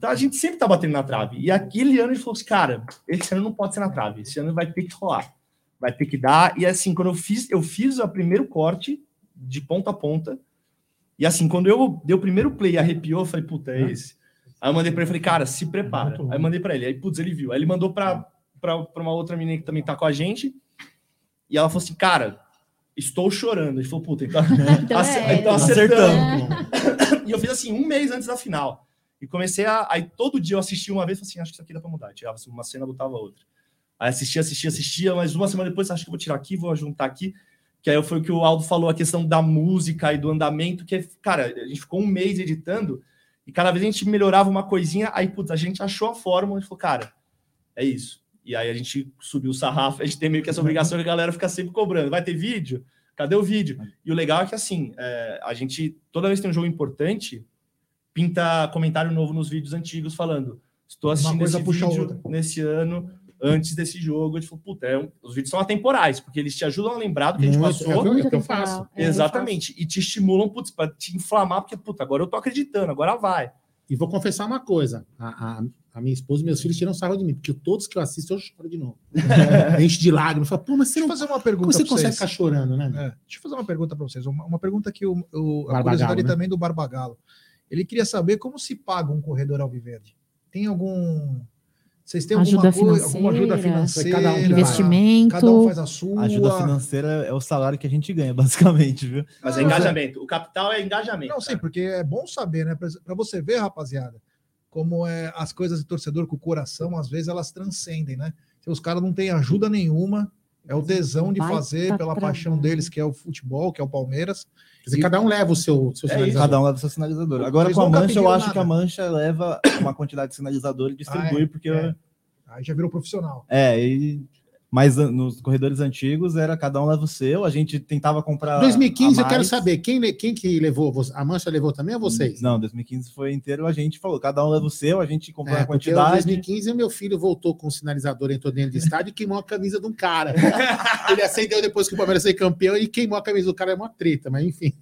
I: tá, a gente sempre tá batendo na trave. E aquele ano a gente falou assim, cara, esse ano não pode ser na trave. Esse ano vai ter que rolar. Vai ter que dar. E assim, quando eu fiz, eu fiz o primeiro corte de ponta a ponta. E assim, quando eu dei o primeiro play e arrepiou, eu falei, puta, é esse. Aí eu mandei pra ele, falei, cara, se prepara. Aí eu mandei pra ele. Aí, putz, ele viu. Aí ele mandou pra uma outra menina que também tá com a gente. E ela falou assim, cara, estou chorando. Ele falou, puta, então,
H: Então
I: ace-
H: é,
I: então
H: então
I: acertamos. e eu fiz assim, um mês antes da final. E comecei a. Aí todo dia eu assistia uma vez e falei assim: acho que isso aqui dá pra mudar. Tirava assim, uma cena, botava outra. Aí assistia, assistia, assistia, mas uma semana depois acho que vou tirar aqui, vou juntar aqui. Que aí foi o que o Aldo falou, a questão da música e do andamento, que é, cara, a gente ficou um mês editando e cada vez a gente melhorava uma coisinha, aí, putz, a gente achou a fórmula e falou, cara, é isso. E aí a gente subiu o sarrafo, a gente tem meio que essa obrigação que a galera fica sempre cobrando. Vai ter vídeo? Cadê o vídeo? E o legal é que assim, é, a gente, toda vez que tem um jogo importante, pinta comentário novo nos vídeos antigos falando: estou assistindo esse vídeo nesse ano, antes desse jogo. A gente falou, puta, é um- os vídeos são atemporais, porque eles te ajudam a lembrar do que a gente
D: Muito,
I: passou.
D: é o que eu- é eu faço. É,
I: Exatamente. E te estimulam, putz, para te inflamar, porque, puta, agora eu tô acreditando, agora vai.
D: E vou confessar uma coisa: a, a- a minha esposa e meus filhos tiram sarro de mim, porque todos que eu assisto eu choro de novo. Enche de lágrimas. Fala, pô, mas você não.
G: fazer uma pergunta
D: Como você consegue
G: vocês.
D: ficar chorando, né?
G: É, deixa eu fazer uma pergunta para vocês. Uma, uma pergunta que o, o a
D: Barbagalo,
G: curiosidade
D: né?
G: também do Barbagalo. Ele queria saber como se paga um corredor alviverde. Tem algum. Vocês têm alguma,
H: Ajuda
G: coisa, alguma ajuda
H: financeira, cada um Investimento.
G: Cada um faz a sua.
J: A ajuda financeira é o salário que a gente ganha, basicamente, viu?
I: Mas é engajamento. O capital é engajamento.
G: Não, sim, porque é bom saber, né? Para você ver, rapaziada, como é as coisas de torcedor com o coração, às vezes elas transcendem, né? Se os caras não têm ajuda nenhuma, é o tesão de
D: Baita
G: fazer pela paixão deles, que é o futebol, que é o Palmeiras.
D: Quer dizer, cada um leva o seu, seu
G: É
D: sinalizador.
G: isso.
J: Cada um leva o seu sinalizador. Agora,
G: Eles
J: com a mancha, eu acho
G: nada.
J: que a mancha leva uma quantidade de sinalizador e distribui,
G: Ah, é,
J: porque.
G: é. Aí já virou profissional.
J: É, e... mas nos corredores antigos era cada um leva o seu, a gente tentava comprar.
D: 2015,
J: a
D: eu quero saber, quem, quem que levou? A Mancha levou também ou vocês?
J: Não, 2015 foi inteiro, a gente falou, cada um leva o seu, a gente comprou
D: É,
J: a
D: porque em
J: quantidade.
D: 2015 meu filho voltou com o sinalizador, entrou dentro do estádio e queimou a camisa de um cara. Ele acendeu depois que o Palmeiras foi campeão e queimou a camisa do cara, é uma treta, mas enfim.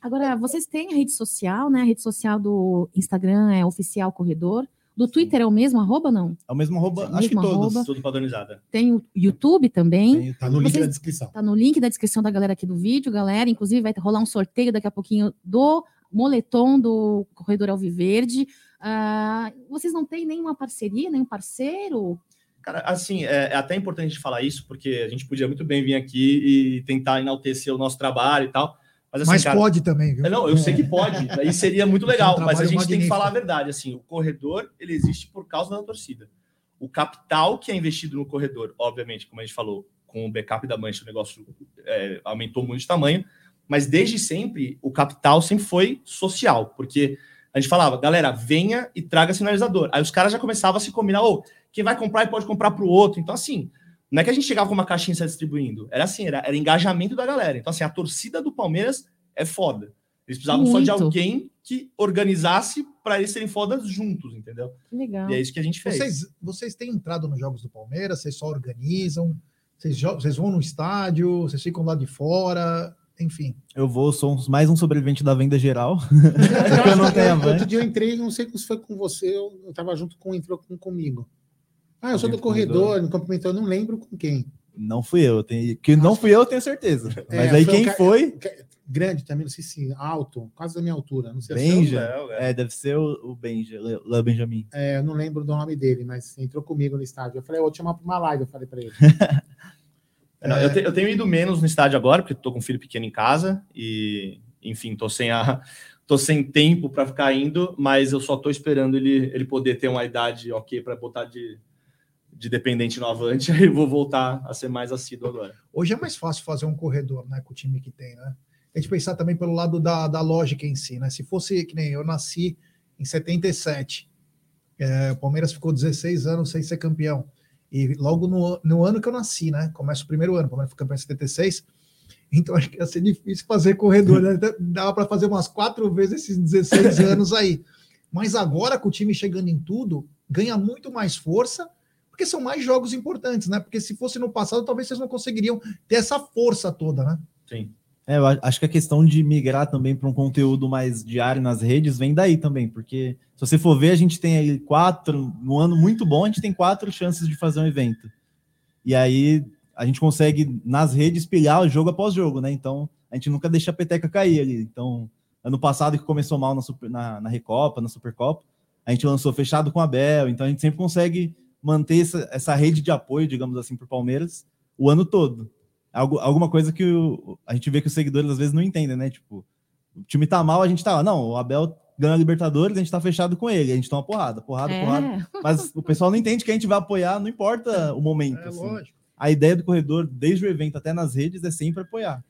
H: Agora, vocês têm a rede social, né? A rede social do Instagram é oficial corredor. Do Twitter é o mesmo arroba, não?
J: É o mesmo arroba, acho que todos.
H: arroba.
I: Tudo padronizado.
H: Tem o YouTube também.
D: Tá no link
H: Vocês-
D: da descrição.
H: Tá no link da descrição da galera aqui do vídeo, galera. Inclusive, vai rolar um sorteio daqui a pouquinho do moletom do Corredor Alviverde. Ah, vocês não têm nenhuma parceria, nenhum parceiro?
I: Cara, assim, é, é até importante a gente falar isso, porque a gente podia muito bem vir aqui e tentar enaltecer o nosso trabalho e tal. Mas, assim,
G: Mas
I: cara,
G: pode também, viu?
I: É, Não, eu sei que pode, aí seria muito legal,
G: É um
I: mas a gente tem que
G: magnífico.
I: falar a verdade, assim, o corredor, ele existe por causa da torcida. O capital que é investido no corredor, obviamente, como a gente falou, com o backup da mancha, o negócio é, aumentou muito de tamanho, mas desde sempre, o capital sempre foi social, porque a gente falava, galera, venha e traga sinalizador. Aí os caras já começavam a se combinar, ô, quem vai comprar e pode comprar para o outro. Então, assim, não é que a gente chegava com uma caixinha e saia distribuindo. Era assim, era, era engajamento da galera. Então, assim, a torcida do Palmeiras é foda. Eles precisavam só de
H: Muito.
I: alguém que organizasse para eles serem fodas juntos, entendeu?
H: Legal.
I: E é isso que a gente fez.
G: Vocês, vocês têm entrado nos jogos do Palmeiras? Vocês só organizam? Vocês, vocês vão no estádio? Vocês ficam lá de fora? Enfim.
J: Eu vou, sou mais um sobrevivente da venda geral. eu não tenho.
D: Outro dia eu entrei, não sei se foi com você, eu, eu tava junto com, entrou com, comigo. Ah, eu sou do corredor, me cumprimentou, eu não lembro com quem.
J: Não fui eu, tenho, que não fui eu, eu tenho certeza.
D: É,
J: Mas aí
D: foi
J: quem
D: ca-
J: foi?
D: Grande também, não sei se alto, quase da minha altura. Não sei
J: Benja.
D: se
J: É, deve ser o, o Benja, Le Benjamin.
D: é, eu não lembro do nome dele, mas entrou comigo no estádio. Eu falei, eu vou te chamar para uma live, eu falei para ele.
I: É, não, eu, te- eu tenho ido menos no estádio agora, porque tô com um filho pequeno em casa e, enfim, tô sem a tô sem tempo para ficar indo, mas eu só tô esperando ele ele poder ter uma idade ok para botar de, de dependente no avante, aí vou voltar a ser mais assíduo agora.
G: Hoje é mais fácil fazer um corredor, né? Com o time que tem, né? A gente pensar também pelo lado da, da lógica em si, né? Se fosse que nem eu nasci em 77, é, o Palmeiras ficou 16 anos sem ser campeão. E logo no, no ano que eu nasci, né? Começa o primeiro ano, o Palmeiras foi campeão em 76. Então acho que ia ser difícil fazer corredor, né? Então, Dava para fazer umas quatro vezes esses 16 anos aí. Mas agora, com o time chegando em tudo, ganha muito mais força, porque são mais jogos importantes, né? Porque se fosse no passado, talvez vocês não conseguiriam ter essa força toda, né?
I: Sim.
J: É, eu acho que a questão de migrar também para um conteúdo mais diário nas redes vem daí também, porque se você for ver, a gente tem aí quatro, no ano muito bom, a gente tem quatro chances de fazer um evento. E aí a gente consegue nas redes pilhar o jogo após jogo, né? Então a gente nunca deixa a peteca cair ali. Então, ano passado que começou mal na, Super- na, na Recopa, na Supercopa, a gente lançou fechado com a Bel, então a gente sempre consegue manter essa, essa rede de apoio, digamos assim, para o Palmeiras o ano todo. Algo, alguma coisa que o- a gente vê que os seguidores às vezes não entendem, né? Tipo, o time tá mal, a gente tá lá. Não, o Abel ganha a Libertadores, a gente tá fechado com ele, a gente toma porrada, porrada,
H: É.
J: porrada. Mas o pessoal não entende que a gente vai apoiar, não importa o momento.
G: É
J: assim.
G: lógico.
J: A ideia do corredor, desde o evento até nas redes, é sempre apoiar.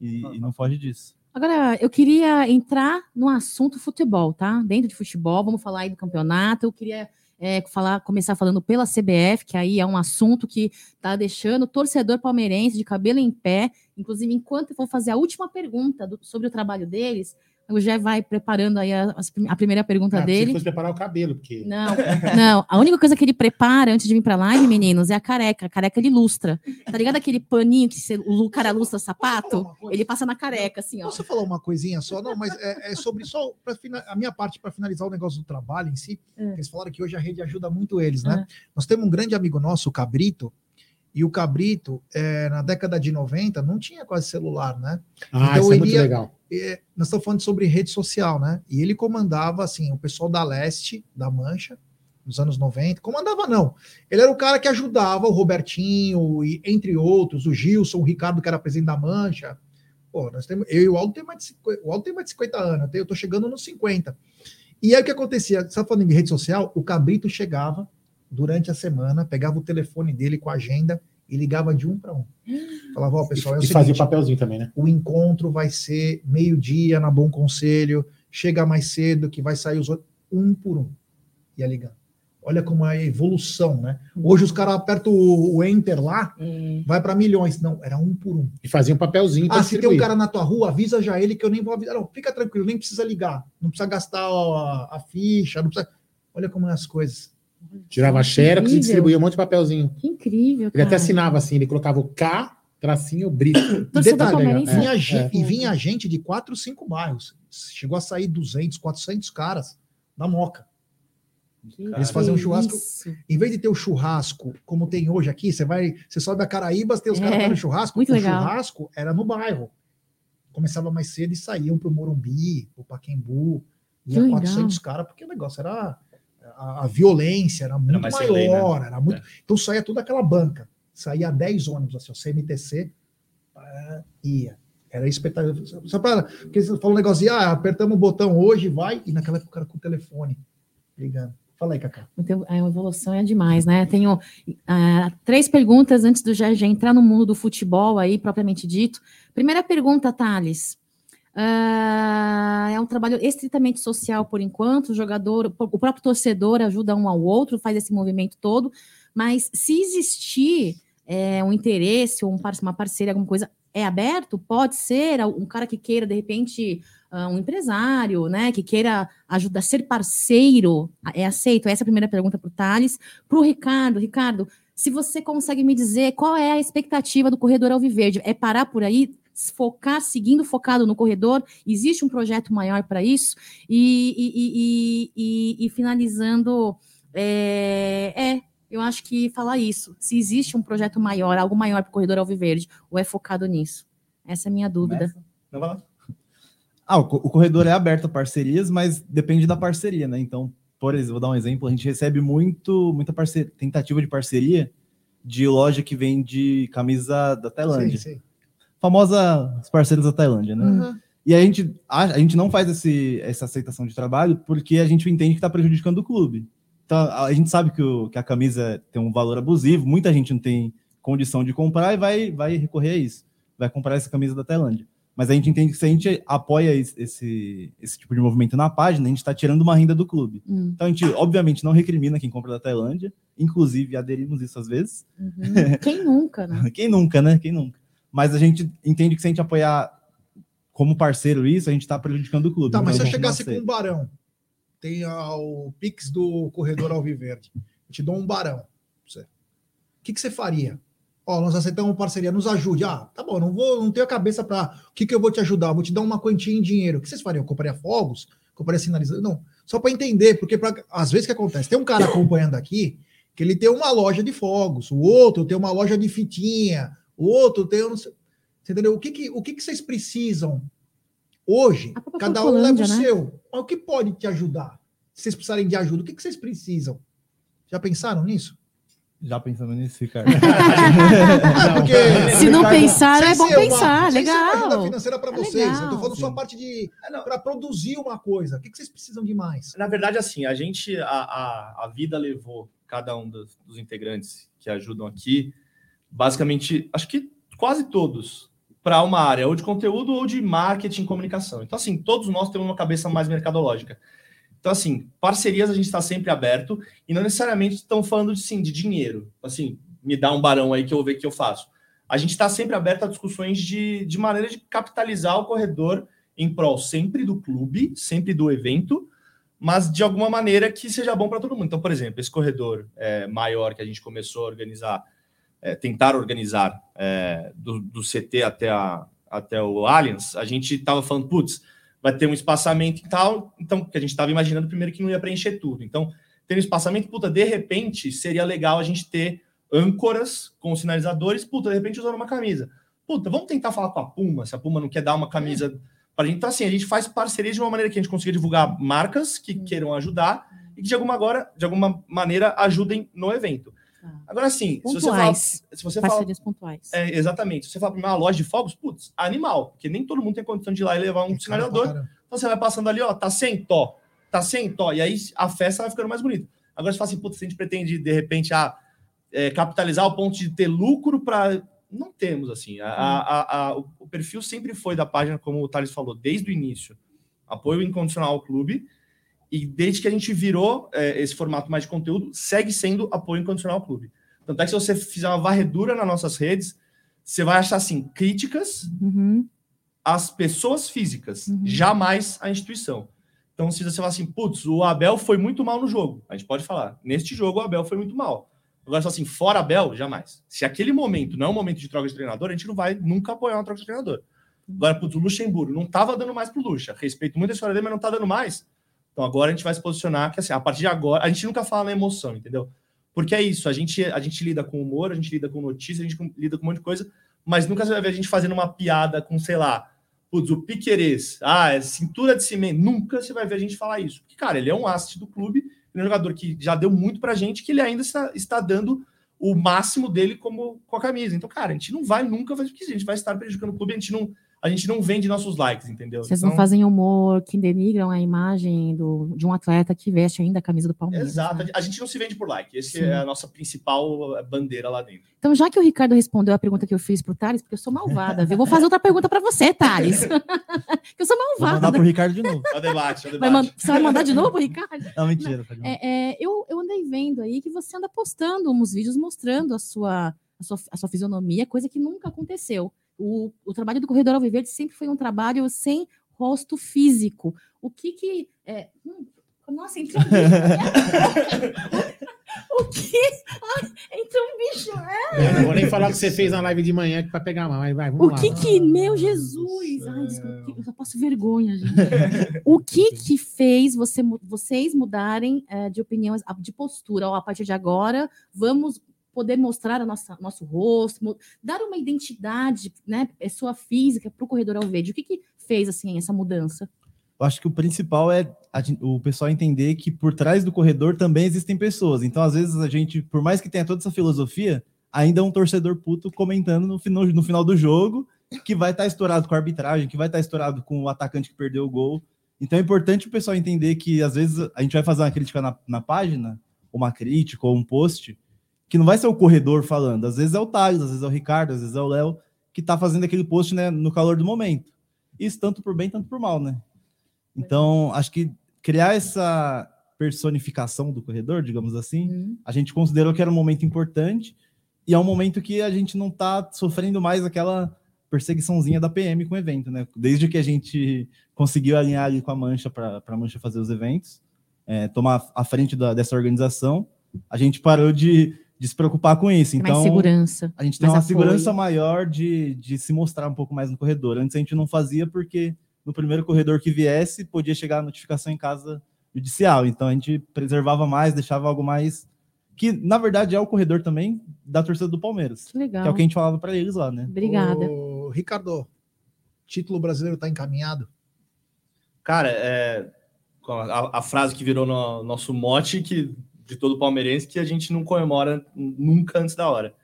J: E, e não foge disso.
H: Agora, eu queria entrar no assunto futebol, tá? Dentro de futebol, vamos falar aí do campeonato. Eu queria é, falar, começar falando pela CBF, que aí é um assunto que está deixando o torcedor palmeirense de cabelo em pé. Inclusive, enquanto eu vou fazer a última pergunta do- sobre o trabalho deles, o Jé vai preparando aí a, a primeira pergunta
D: Ah, se
H: dele.
D: fosse preparar o cabelo, porque.
H: Não, não. A única coisa que ele prepara antes de vir pra live, meninos, é a careca. A careca ele lustra. Tá ligado aquele paninho que você- o cara lustra sapato? Ele passa na careca, assim, ó.
G: Posso falar uma coisinha só? Não, mas é, é sobre só fina- a minha parte para finalizar o negócio do trabalho em si.
H: É.
G: Eles falaram que hoje a rede ajuda muito eles, né?
H: É.
G: Nós temos um grande amigo nosso, o Cabrito, e o Cabrito, é, na década de 90, não tinha quase celular, né?
D: Ah, isso é muito legal.
G: é, nós estamos falando sobre rede social, né? E ele comandava, assim, o pessoal da Leste, da Mancha, nos anos 90. Comandava, não. Ele era o cara que ajudava o Robertinho, e, entre outros, o Gilson, o Ricardo, que era presidente da Mancha. Pô, nós temos, eu e o Aldo tem mais de 50, o Aldo tem mais de 50 anos, eu tô chegando nos 50. E aí o que acontecia? Você tá falando de rede social? O Cabrito chegava durante a semana, pegava o telefone dele com a agenda e ligava de um para um. Falava, ó, pessoal, é o
D: E fazia o
G: seguinte,
D: papelzinho também, né?
G: o encontro vai ser meio-dia na Bom Conselho, chega mais cedo, que vai sair os outros, um por um. Ia ligando. Olha como é a evolução, né? Hoje os caras apertam o, o enter lá, vai para milhões. Não, era um por um.
D: E fazia um papelzinho
G: Ah, se tem um
D: distribuir.
G: cara na tua rua, avisa já ele que eu nem vou avisar. Não, fica tranquilo, nem precisa ligar. Não precisa gastar a, a ficha, não precisa. Olha como é as coisas.
D: Tirava xerox e distribuía um monte de papelzinho.
H: Que incrível,
D: Ele
H: cara.
D: até assinava assim, ele colocava o K, tracinho, brito.
G: E detalhe,
H: palmeirense
G: vinha,
D: é,
G: gente,
D: é.
G: e vinha gente de quatro, cinco bairros. Chegou a sair 200, 400 caras da Moca. Eles faziam um churrasco.
H: Isso.
G: Em vez de ter o churrasco, como tem hoje aqui, você vai, você sobe a Caraíbas, tem os
H: É,
G: caras fazendo churrasco.
H: muito
G: o
H: legal.
G: churrasco era no bairro. Começava mais cedo e saíam para o Morumbi, para o Paquembu.
H: Que
G: Ia
H: legal.
G: 400 caras, porque o negócio era. A, a violência era muito
I: mais
G: maior,
I: lei, né?
G: era muito. Então saía toda aquela banca. Saía 10 ônibus, assim, o CMTC ah, ia. Era espetacular. Só para. Porque você falou um negócio de, ah, apertamos o botão hoje, vai, e naquela época o cara com o telefone ligando. Fala aí, Cacá.
H: Então, A evolução é demais, né? Tenho ah, três perguntas antes do Jorge entrar no mundo do futebol aí, propriamente dito. Primeira pergunta, Thales. Ah, é um trabalho estritamente social por enquanto, o jogador, o próprio torcedor ajuda um ao outro, faz esse movimento todo, mas se existir é, um interesse ou um uma parceria, alguma coisa, é aberto? Pode ser um cara que queira, de repente, ah, um empresário, né, que queira ajudar, ser parceiro, é aceito? Essa é a primeira pergunta para o Thales. Para o Ricardo, Ricardo, se você consegue me dizer qual é a expectativa do Corredor Alviverde, é parar por aí, focar, seguindo focado no corredor? Existe um projeto maior para isso? E, e- e- e- finalizando, é, é, eu acho que falar isso, se existe um projeto maior, algo maior para o Corredor Alviverde, ou é focado nisso? Essa é a minha dúvida.
J: Não vai lá. Ah, o, o corredor é aberto a parcerias, mas depende da parceria, né? Então, por exemplo, vou dar um exemplo, a gente recebe muito, muita parceria, tentativa de parceria de loja que vende camisa da Tailândia.
G: Sim, sim.
J: Famosa os parceiros da Tailândia, né?
G: Uhum.
J: E a gente, a, a gente não faz esse, essa aceitação de trabalho porque a gente entende que está prejudicando o clube. Então, a, a gente sabe que, o- que a camisa tem um valor abusivo, muita gente não tem condição de comprar e vai, vai recorrer a isso. Vai comprar essa camisa da Tailândia. Mas a gente entende que se a gente apoia esse, esse, tipo de movimento na página, a gente está tirando uma renda do clube.
H: Hum.
J: Então a gente, obviamente, não recrimina quem compra da Tailândia, inclusive aderimos isso às vezes.
H: Uhum. Quem nunca, né?
J: Quem nunca, né? Quem nunca? Mas a gente entende que se a gente apoiar como parceiro isso, a gente está prejudicando o clube.
G: Tá, mas se eu chegasse com um barão, tem o Pix do Corredor Alviverde, eu te dou um barão. O que, que você faria? Ó, nós aceitamos parceria, nos ajude. Ah, tá bom, não vou, não tenho a cabeça para. O que, que eu vou te ajudar? Eu vou te dar uma quantia em dinheiro. O que vocês fariam? Eu compraria fogos? Compraria sinalizador? Não, só para entender, porque pra, às vezes que acontece? Tem um cara acompanhando aqui que ele tem uma loja de fogos, o outro tem uma loja de fitinha, o outro tem. eu não sei- Você entendeu? O que, que, o que, que vocês precisam hoje? Cada um leva o
H: né?
G: seu. Mas o que pode te ajudar? Se vocês precisarem de ajuda, o que, que vocês precisam? Já pensaram nisso?
J: Já pensando nisso, Ricardo.
G: Não, porque-
H: Se não pensaram, é bom
G: uma-
H: pensar,
G: sem uma ajuda
H: legal.
G: financeira para
H: É
G: vocês.
H: legal.
G: Eu tô falando só a
I: Sim.
G: parte de para produzir uma coisa. O que, que vocês precisam de mais?
I: Na verdade, assim, a gente, a, a, a vida levou cada um dos, dos integrantes que ajudam aqui, basicamente, acho que quase todos, para uma área ou de conteúdo ou de marketing e comunicação. Então, assim, todos nós temos uma cabeça mais mercadológica. Então, assim, parcerias a gente está sempre aberto e não necessariamente estão falando de, sim, de dinheiro. Assim, me dá um barão aí que eu vou ver o que eu faço. A gente está sempre aberto a discussões de, de maneira de capitalizar o corredor em prol sempre do clube, sempre do evento, mas de alguma maneira que seja bom para todo mundo. Então, por exemplo, esse corredor é, maior que a gente começou a organizar, é, tentar organizar é, do, do CT até, a, até o Allianz, a gente estava falando, putz, vai ter um espaçamento e tal, então, que a gente estava imaginando primeiro que não ia preencher tudo. Então, ter um espaçamento, puta, de repente, seria legal a gente ter âncoras com sinalizadores, puta, de repente usando uma camisa. Puta, vamos tentar falar com a Puma, se a Puma não quer dar uma camisa para a gente. Então, assim, a gente faz parcerias de uma maneira que a gente consiga divulgar marcas que queiram ajudar e que de alguma, agora, de alguma maneira ajudem no evento. Agora, assim, se você fala. Se você fala
H: pontuais.
I: é, exatamente. Se você fala para uma loja de fogos, putz, animal, porque nem todo mundo tem condição de ir lá e levar um sinalizador. Então você vai passando ali, ó, tá sem tó, tá sem tó, e aí a festa vai ficando mais bonita. Agora você fala assim, putz, se a gente pretende, de repente, ah, é, capitalizar ao ponto de ter lucro para. Não temos, assim. A, a- a- o- o perfil sempre foi da página, como o Thales falou, desde o início. Apoio incondicional ao clube. E desde que a gente virou é, esse formato mais de conteúdo, segue sendo apoio incondicional ao clube. Tanto é que se você fizer uma varredura nas nossas redes, você vai achar assim, críticas
H: Uhum.
I: às pessoas físicas, jamais à instituição. Então, se você falar assim, putz, o Abel foi muito mal no jogo, a gente pode falar, neste jogo o Abel foi muito mal. Agora, se assim, fora Abel, jamais. Se aquele momento não é um momento de troca de treinador, a gente não vai nunca apoiar uma troca de treinador. Agora, putz, o Luxemburgo não estava dando mais pro Luxa. Respeito muito a história dele, mas não tá dando mais. Então agora a gente vai se posicionar que assim, a partir de agora, a gente nunca fala na emoção, entendeu? Porque é isso, a gente, a gente lida com humor, a gente lida com notícia, a gente lida com um monte de coisa, mas nunca você vai ver a gente fazendo uma piada com, sei lá, putz, o Piquerez, ah, é cintura de cimento. Nunca você vai ver a gente falar isso. Porque, cara, ele é um asset do clube, ele é um jogador que já deu muito pra gente, que ele ainda está, está dando o máximo dele como com a camisa. Então, cara, a gente não vai nunca fazer porque a gente vai estar prejudicando o clube, a gente não, a gente não vende nossos likes, entendeu?
H: Vocês
I: Então-
H: não fazem humor que denigram a imagem do, de um atleta que veste ainda a camisa do Palmeiras.
I: Exato,
H: né?
I: a gente não se vende por like. Esse
H: Sim.
I: é a nossa principal bandeira lá dentro.
H: Então, já que o Ricardo respondeu a pergunta que eu fiz pro Thales, porque eu sou malvada, viu? Vou fazer outra pergunta para você, Thales. que eu sou
J: Vou
H: malvada.
J: mandar pro Ricardo de novo.
I: É o debate, é o
H: Vai man- Você vai mandar de novo, Ricardo?
J: Não, mentira. mandar.
H: É, é, eu, eu andei vendo aí que você anda postando uns vídeos mostrando a sua, a sua, a sua fisionomia, coisa que nunca aconteceu. O, o trabalho do Corredor Alviverde sempre foi um trabalho sem rosto físico. O que que... É, hum, nossa, entrou um bicho. o que? Ai, entrou um bicho. É.
D: Eu não vou nem falar o que você fez na live de manhã para pegar mal. Vai, vai, vamos
H: O
D: lá.
H: que que, meu Jesus, ai, desculpa, eu só passo vergonha, gente. O que que fez você, vocês mudarem eh, de opinião, de postura? Ó, a partir de agora, vamos poder mostrar nossa, nosso rosto, dar uma identidade, né, pessoa física para o corredor Alverde. O que que fez, assim, essa mudança?
J: Eu acho que o principal é a o pessoal entender que por trás do corredor também existem pessoas. Então, às vezes, a gente, por mais que tenha toda essa filosofia, ainda é um torcedor puto comentando no, final- no final do jogo que vai estar estourado com a arbitragem, que vai estar estourado com o atacante que perdeu o gol. Então é importante o pessoal entender que às vezes a gente vai fazer uma crítica na, na página, uma crítica, ou um post, que não vai ser o corredor falando. Às vezes é o Thales, às vezes é o Ricardo, às vezes é o Léo, que tá fazendo aquele post né, no calor do momento. Isso tanto por bem, tanto por mal, né? Então, acho que criar essa personificação do corredor, digamos assim, a gente considerou que era um momento importante e é um momento que a gente não tá sofrendo mais aquela perseguiçãozinha da PM com o evento, né? Desde que a gente conseguiu alinhar ali com a Mancha para a Mancha fazer os eventos, é, tomar a frente da- dessa organização, a gente parou de, de se preocupar com isso.
H: Tem mais
J: Então,
H: segurança,
J: a gente tem uma
H: apoio.
J: segurança maior de, de se mostrar um pouco mais no corredor. Antes a gente não fazia porque no primeiro corredor que viesse podia chegar a notificação em casa judicial. Então a gente preservava mais, deixava algo mais que na verdade é o corredor também da torcida do Palmeiras.
H: Que legal.
J: Que é o que a gente falava para eles lá, né?
H: Obrigada.
G: Ô, Ricardo, título brasileiro tá encaminhado?
I: Cara, é, a, a frase que virou no nosso mote que, de todo palmeirense que a gente não comemora nunca antes da hora.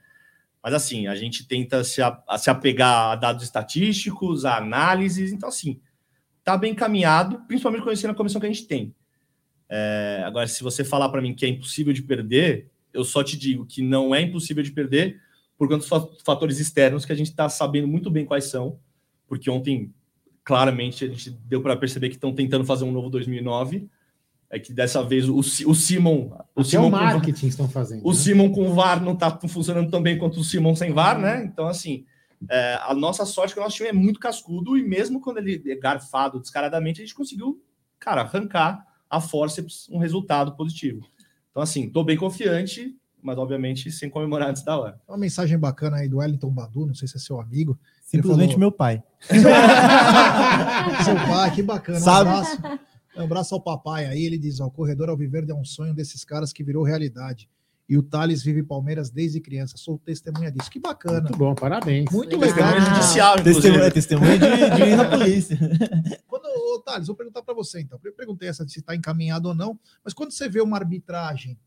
I: Mas assim, a gente tenta se, a, a se apegar a dados estatísticos, a análises, então assim, tá bem encaminhado, principalmente conhecendo a comissão que a gente tem. É, agora, se você falar para mim que é impossível de perder, eu só te digo que não é impossível de perder por conta dos fa- fatores externos que a gente está sabendo muito bem quais são, porque ontem claramente a gente deu para perceber que estão tentando fazer um novo 2009 É que dessa vez o, o Simon. O
D: Até
I: Simon
D: o
I: com-
D: marketing estão fazendo.
I: o
D: né?
I: Simon com VAR não tá funcionando tão bem quanto o Simon sem VAR, né? Então, assim, é, a nossa sorte é que o nosso time é muito cascudo e mesmo quando ele é garfado descaradamente, a gente conseguiu, cara, arrancar a forceps um resultado positivo. Então, assim, tô bem confiante, mas obviamente sem comemorar antes da hora.
G: Uma mensagem bacana aí do Wellington Badu, não sei se é seu amigo.
J: Simplesmente
G: Ele
J: meu pai.
G: Seu pai, que bacana. Um
J: Sabe?
G: abraço, um abraço ao papai aí. Ele diz: ó, o corredor Alviverde é um sonho desses caras que virou realidade. E o Thales vive Palmeiras desde criança. Sou testemunha disso. Que bacana.
D: Muito bom, parabéns.
G: Muito
J: Testemunha
G: legal.
J: judicial, inclusive. Testemunha- testemunha de- de ir na polícia.
G: Quando, ô, Thales, vou perguntar para você então. Eu perguntei essa de se está encaminhado ou não, mas quando você vê uma arbitragem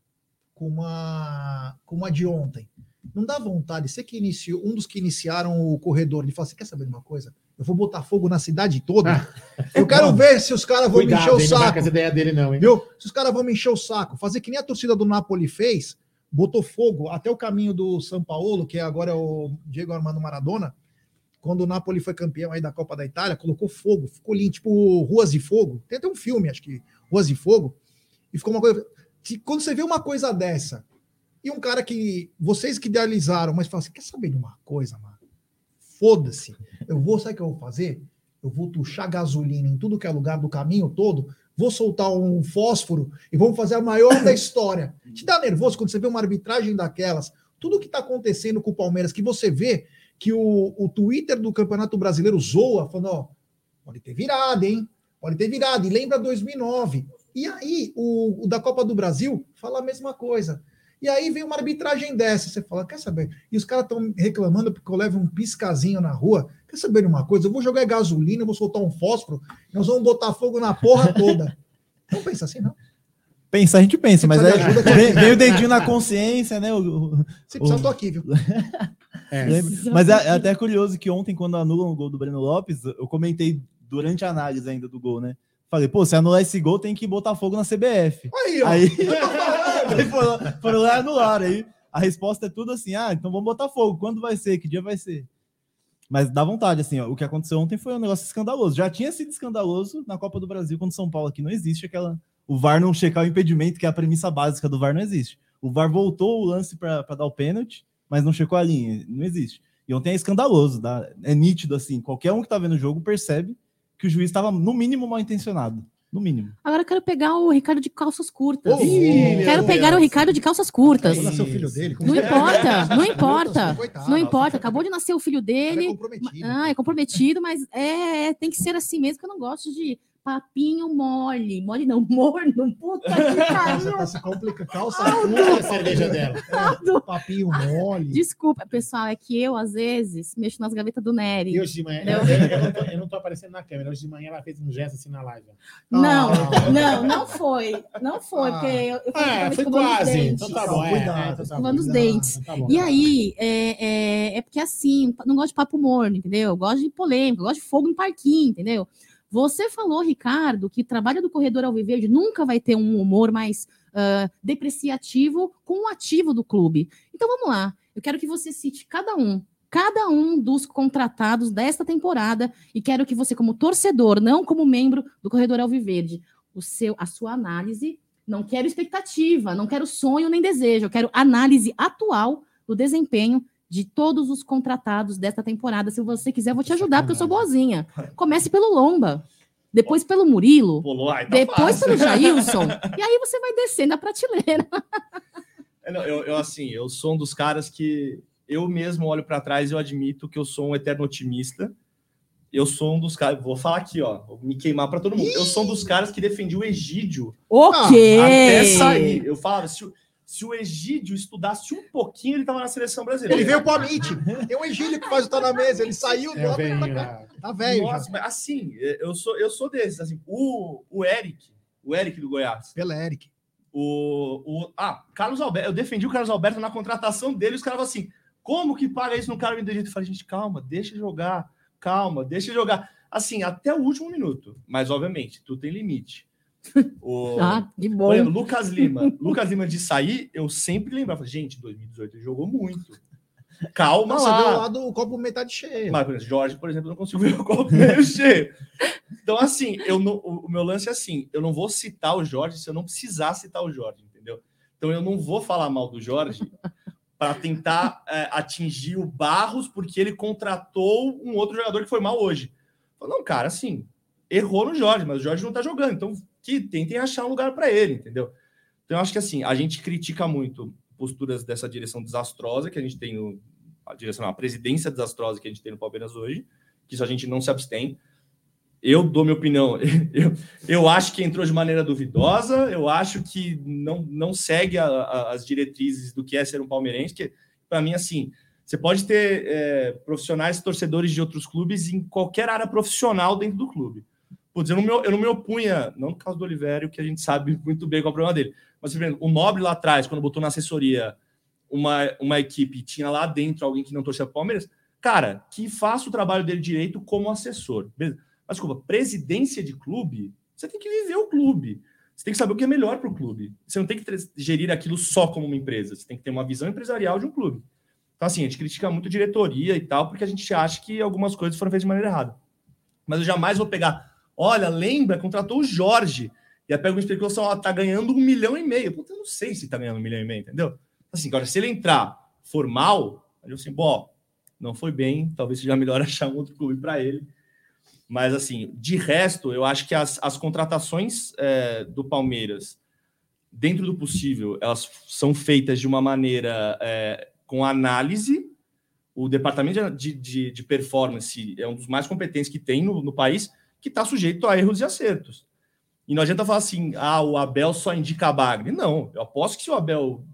G: como a, como a de ontem, não dá vontade, você que iniciou, um dos que iniciaram o corredor, ele fala: Você quer saber de uma coisa? Eu vou botar fogo na cidade toda. Eu quero ver se os caras vão
D: Cuidado,
G: me encher o
D: hein, não
G: saco.
D: essa ideia dele, não, hein?
G: Viu? Se os caras vão me encher o saco, fazer que nem a torcida do Napoli fez, botou fogo até o caminho do São Paulo, que agora é o Diego Armando Maradona, quando o Napoli foi campeão aí da Copa da Itália, colocou fogo, ficou lindo, tipo Ruas de Fogo. Tem até um filme, acho que Ruas de Fogo, e ficou uma coisa. que Quando você vê uma coisa dessa, e um cara que vocês que idealizaram, mas fala assim: quer saber de uma coisa, mano? Foda-se. Eu vou, sabe o que eu vou fazer? Eu vou tuchar gasolina em tudo que é lugar do caminho todo, vou soltar um fósforo e vamos fazer a maior da história. Te dá nervoso quando você vê uma arbitragem daquelas, tudo que está acontecendo com o Palmeiras, que você vê que o, o Twitter do Campeonato Brasileiro zoa, falando, ó, pode ter virado, hein? Pode ter virado. E lembra 2009. E aí, o, o da Copa do Brasil fala a mesma coisa. E aí vem uma arbitragem dessa. Você fala, quer saber? E os caras estão reclamando porque eu levo um piscazinho na rua. Quer saber de uma coisa? Eu vou jogar gasolina, eu vou soltar um fósforo, nós vamos botar fogo na porra toda. Não pensa assim, não.
J: Pensar a gente pensa, mas
G: precisa
J: é, vem, vem o dedinho na consciência, né? O, o-
G: Se precisar,
J: o-
G: eu tô aqui, viu?
D: É.
J: Mas é, é até curioso que ontem, quando anulam o gol do Breno Lopes, eu comentei durante a análise ainda do gol, né? Falei, pô, se anular esse gol, tem que botar fogo na CBF.
G: Aí, ó.
J: Aí, aí foram, foram lá e anularam. Aí a resposta é tudo assim: ah, então vamos botar fogo. Quando vai ser? Que dia vai ser? Mas dá vontade, assim, ó, o que aconteceu ontem foi um negócio escandaloso. Já tinha sido escandaloso na Copa do Brasil, quando São Paulo aqui não existe aquela. O VAR não checar o impedimento, que é a premissa básica do VAR, não existe. O VAR voltou o lance para dar o pênalti, mas não checou a linha, não existe. E ontem é escandaloso, dá- é nítido, assim, qualquer um que tá vendo o jogo percebe que o juiz estava, no mínimo, mal intencionado. No mínimo.
H: Agora eu quero pegar o Ricardo de calças curtas.
G: Meu
H: quero
G: Deus.
H: pegar o Ricardo de calças curtas.
G: Quando nascer o filho dele. como
H: Não
G: é?
H: importa, não importa.
G: Coitado.
H: Não importa. Acabou de nascer o filho
G: Ele
H: dele.
G: é comprometido.
H: Ah, é comprometido, mas é, tem que ser assim mesmo, que eu não gosto de papinho mole. Mole não, morno. Puta que
G: Você
H: pariu.
G: tá se complicando. Calça curta,
D: a cerveja dela.
G: É, papinho mole.
H: Desculpa, pessoal, é que eu, às vezes, mexo nas gavetas do Nery.
D: E hoje de manhã, eu, eu não tô, eu não tô aparecendo na câmera. Hoje de manhã ela fez um gesto assim na live.
H: Não,
G: Ah.
H: não, não foi. Não foi,
G: Ah.
H: porque eu, eu
D: Ah, foi
H: escovando os
D: quase.
H: dentes.
D: Então tá bom. É,
G: Cuidado,
D: é, então tá bom.
H: escovando os
G: cuidado.
H: dentes.
D: Então tá bom.
H: E aí, é, é, é porque assim, não gosto de papo morno, entendeu? Eu gosto de polêmica, eu gosto de fogo no parquinho, entendeu? Você falou, Ricardo, que trabalho do corredor Alviverde nunca vai ter um humor mais ah, depreciativo com o ativo do clube. Então vamos lá. Eu quero que você cite cada um, cada um dos contratados desta temporada, e quero que você, como torcedor, não como membro do corredor Alviverde, o seu, a sua análise. Não quero expectativa, não quero sonho nem desejo, eu quero análise atual do desempenho de todos os contratados desta temporada. Se você quiser, eu vou te ajudar, porque eu sou boazinha. Comece pelo Lomba, depois pelo Murilo,
I: ai, tá
H: depois
I: fácil.
H: pelo Jailson, e aí você vai descendo a prateleira.
I: É, eu, eu, assim, eu sou um dos caras que eu mesmo olho para trás e eu admito que eu sou um eterno otimista. Eu sou um dos caras, vou falar aqui, ó, vou me queimar para todo mundo. Eu sou um dos caras que defendi o Egídio
H: Ok.
I: até sair. Eu falava, se, o- se o Egídio estudasse um pouquinho, ele tava na seleção brasileira.
G: Ele veio pro Amit. Tem um Egílio que faz o Tá na Mesa. Ele saiu
D: É
G: do
D: velhinho lá.
G: Tá velho
I: Nossa,
G: já.
I: mas assim, eu sou, eu sou desses. Assim, o, o Eric, o Eric do Goiás,
G: Pela Eric.
I: o, o. Ah, Carlos Alberto. Eu defendi o Carlos Alberto na contratação dele. Os caras falaram assim: como que paga isso no cara do jeito? Eu falei, gente, calma, deixa jogar, calma, deixa jogar. Assim, até o último minuto. Mas, obviamente, tudo tem limite. O,
H: Ah, que bom.
I: Lucas Lima. Lucas Lima de sair, eu sempre lembrava, gente, 2018 ele jogou muito. Calma
G: Nossa,
I: lá.
G: deu lá do copo metade cheio.
I: Mas, por exemplo, Jorge, por exemplo, não consigo ver o copo meio cheio. Então, assim, eu não, o meu lance é assim: eu não vou citar o Jorge se eu não precisar citar o Jorge, entendeu? Então, eu não vou falar mal do Jorge para tentar é, atingir o Barros porque ele contratou um outro jogador que foi mal hoje. Não, cara, assim, errou no Jorge, mas o Jorge não tá jogando, então que tentem achar um lugar para ele, entendeu? Então, eu acho que assim, a gente critica muito posturas dessa direção desastrosa que a gente tem no, a direção, a presidência desastrosa que a gente tem no Palmeiras hoje, que isso a gente não se abstém. Eu dou minha opinião. Eu, eu acho que entrou de maneira duvidosa. Eu acho que não, não segue a- a- as diretrizes do que é ser um palmeirense. Que para mim, assim, você pode ter é, profissionais, torcedores de outros clubes em qualquer área profissional dentro do clube. Putz, eu não, me, eu não me opunha, não no caso do Oliveira, que a gente sabe muito bem qual é o problema dele. Mas, por exemplo, o Nobre lá atrás, quando botou na assessoria uma, uma equipe, tinha lá dentro alguém que não torcia Palmeiras, cara, que faça o trabalho dele direito como assessor. beleza? Mas, desculpa, presidência de clube, você tem que viver o clube. Você tem que saber o que é melhor para o clube. Você não tem que gerir aquilo só como uma empresa. Você tem que ter uma visão empresarial de um clube. Então, assim, a gente critica muito diretoria e tal, porque a gente acha que algumas coisas foram feitas de maneira errada. Mas eu jamais vou pegar, olha, lembra, contratou o Jorge. E aí pega uma especulação, ó, tá ganhando um milhão e meio. Puta, eu não sei se tá ganhando um milhão e meio, entendeu? Assim, agora, se ele entrar formal, eu assim, bom, não foi bem, talvez seja melhor achar um outro clube para ele. Mas, assim, de resto, eu acho que as, as contratações é, do Palmeiras, dentro do possível, elas são feitas de uma maneira é, com análise. O departamento de, de, de performance é um dos mais competentes que tem no, no país, que está sujeito a erros e acertos. E não adianta falar assim, ah, o Abel só indica Bagre. Não, eu aposto que se o Abel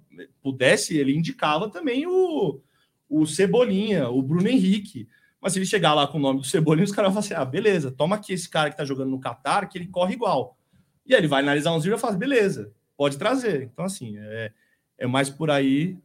I: pudesse, ele indicava também o, o Cebolinha, o Bruno Henrique. Mas se ele chegar lá com o nome do Cebolinha, os caras vão falar assim: ah, beleza, toma aqui esse cara que tá jogando no Qatar, que ele corre igual. E aí ele vai analisar uns vídeos e fala: beleza, pode trazer. Então, assim, é, é mais por aí.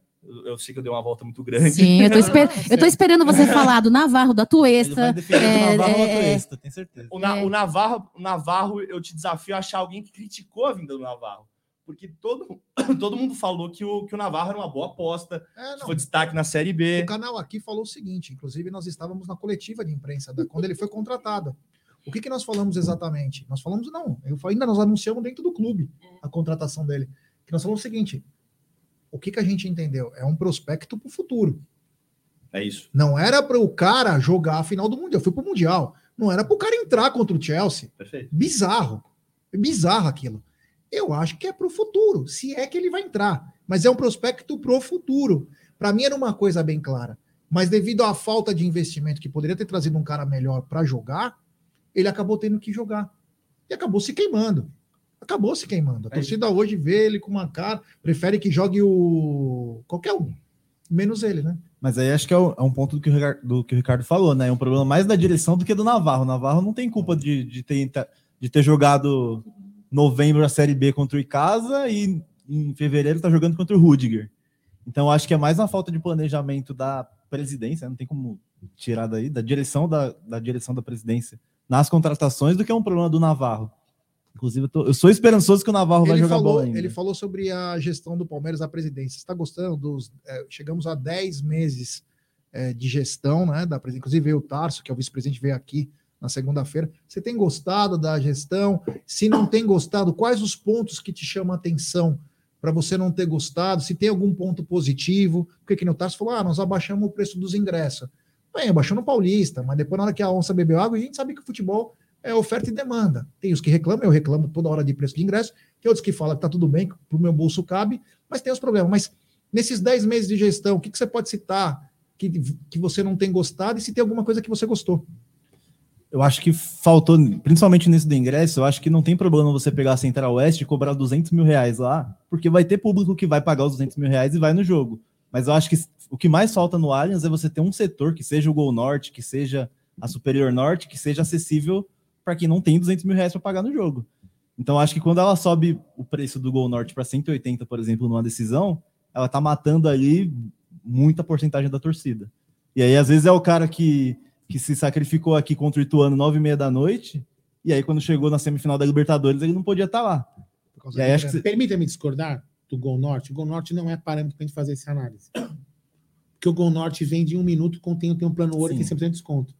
I: Eu sei que eu dei uma volta muito grande.
H: Sim, eu tô, esper- eu tô esperando você falar do Navarro, da Tuesta. é, é, é,
J: tenho certeza.
I: O, Na- o Navarro, o Navarro, eu te desafio a achar alguém que criticou a vinda do Navarro. Porque todo, todo mundo falou que o, que o Navarro era uma boa aposta,
G: É,
I: foi destaque na Série B.
G: O canal aqui falou o seguinte, inclusive nós estávamos na coletiva de imprensa da- quando ele foi contratado. O que, que nós falamos exatamente? Nós falamos, não, eu falei, ainda nós anunciamos dentro do clube a contratação dele. Que nós falamos o seguinte: o que, que a gente entendeu? É um prospecto para o futuro.
I: É isso.
G: Não era para o cara jogar a final do Mundial, foi para o Mundial. Não era para o cara entrar contra o Chelsea.
I: Perfeito.
G: Bizarro. É bizarro aquilo. Eu acho que é para o futuro, se é que ele vai entrar. Mas é um prospecto para o futuro. Para mim era uma coisa bem clara. Mas devido à falta de investimento que poderia ter trazido um cara melhor para jogar, ele acabou tendo que jogar. E acabou se queimando. Acabou se queimando. A torcida hoje vê ele com uma cara, prefere que jogue o. qualquer um. Menos ele, né?
J: Mas aí acho que é um, é um ponto do que, o Ricardo, do que o Ricardo falou, né? É um problema mais da direção do que do Navarro. O Navarro não tem culpa de, de, ter, de ter jogado novembro a Série B contra o Icasa e em fevereiro tá jogando contra o Rudiger. Então acho que é mais uma falta de planejamento da presidência, não tem como tirar daí, da direção da, da direção da presidência nas contratações do que é um problema do Navarro. Inclusive, eu, tô- eu sou esperançoso que o Navarro vai
G: Ele
J: jogar
G: falou,
J: bola ainda.
G: ele falou sobre a gestão do Palmeiras à presidência. Você está gostando dos. é, chegamos a 10 meses é, de gestão, né? Da presidência. Inclusive veio o Tarso, que é o vice-presidente, veio aqui na segunda-feira. Você tem gostado da gestão? Se não tem gostado, quais os pontos que te chamam a atenção para você não ter gostado? Se tem algum ponto positivo? Porque que nem o Tarso falou: ah, nós abaixamos o preço dos ingressos. Bem, abaixou no Paulista, mas depois, na hora que a onça bebeu água, a gente sabe que o futebol é oferta e demanda. Tem os que reclamam, eu reclamo toda hora de preço de ingresso, tem outros que falam que tá tudo bem, que pro meu bolso cabe, mas tem os problemas. Mas nesses 10 meses de gestão, o que, que você pode citar que, que você não tem gostado e se tem alguma coisa que você gostou?
J: Eu acho que faltou, principalmente nisso do ingresso, eu acho que não tem problema você pegar a Central Oeste e cobrar 200 mil reais lá, porque vai ter público que vai pagar os 200 mil reais e vai no jogo. Mas eu acho que o que mais falta no Allianz é você ter um setor que seja o Gol Norte, que seja a Superior Norte, que seja acessível para quem não tem 200 mil reais para pagar no jogo. Então acho que quando ela sobe o preço do Gol Norte para 180, por exemplo, numa decisão, ela tá matando ali muita porcentagem da torcida. E aí, às vezes, é o cara que, que se sacrificou aqui contra o Ituano nove e meia da noite, e aí, quando chegou na semifinal da Libertadores, ele não podia estar lá. E aí, acho que
D: Permita-me discordar do Gol Norte. O Gol Norte não é parâmetro para a gente fazer essa análise. Porque o Gol Norte vende em um minuto, contém tem um plano ouro e tem 100% de desconto.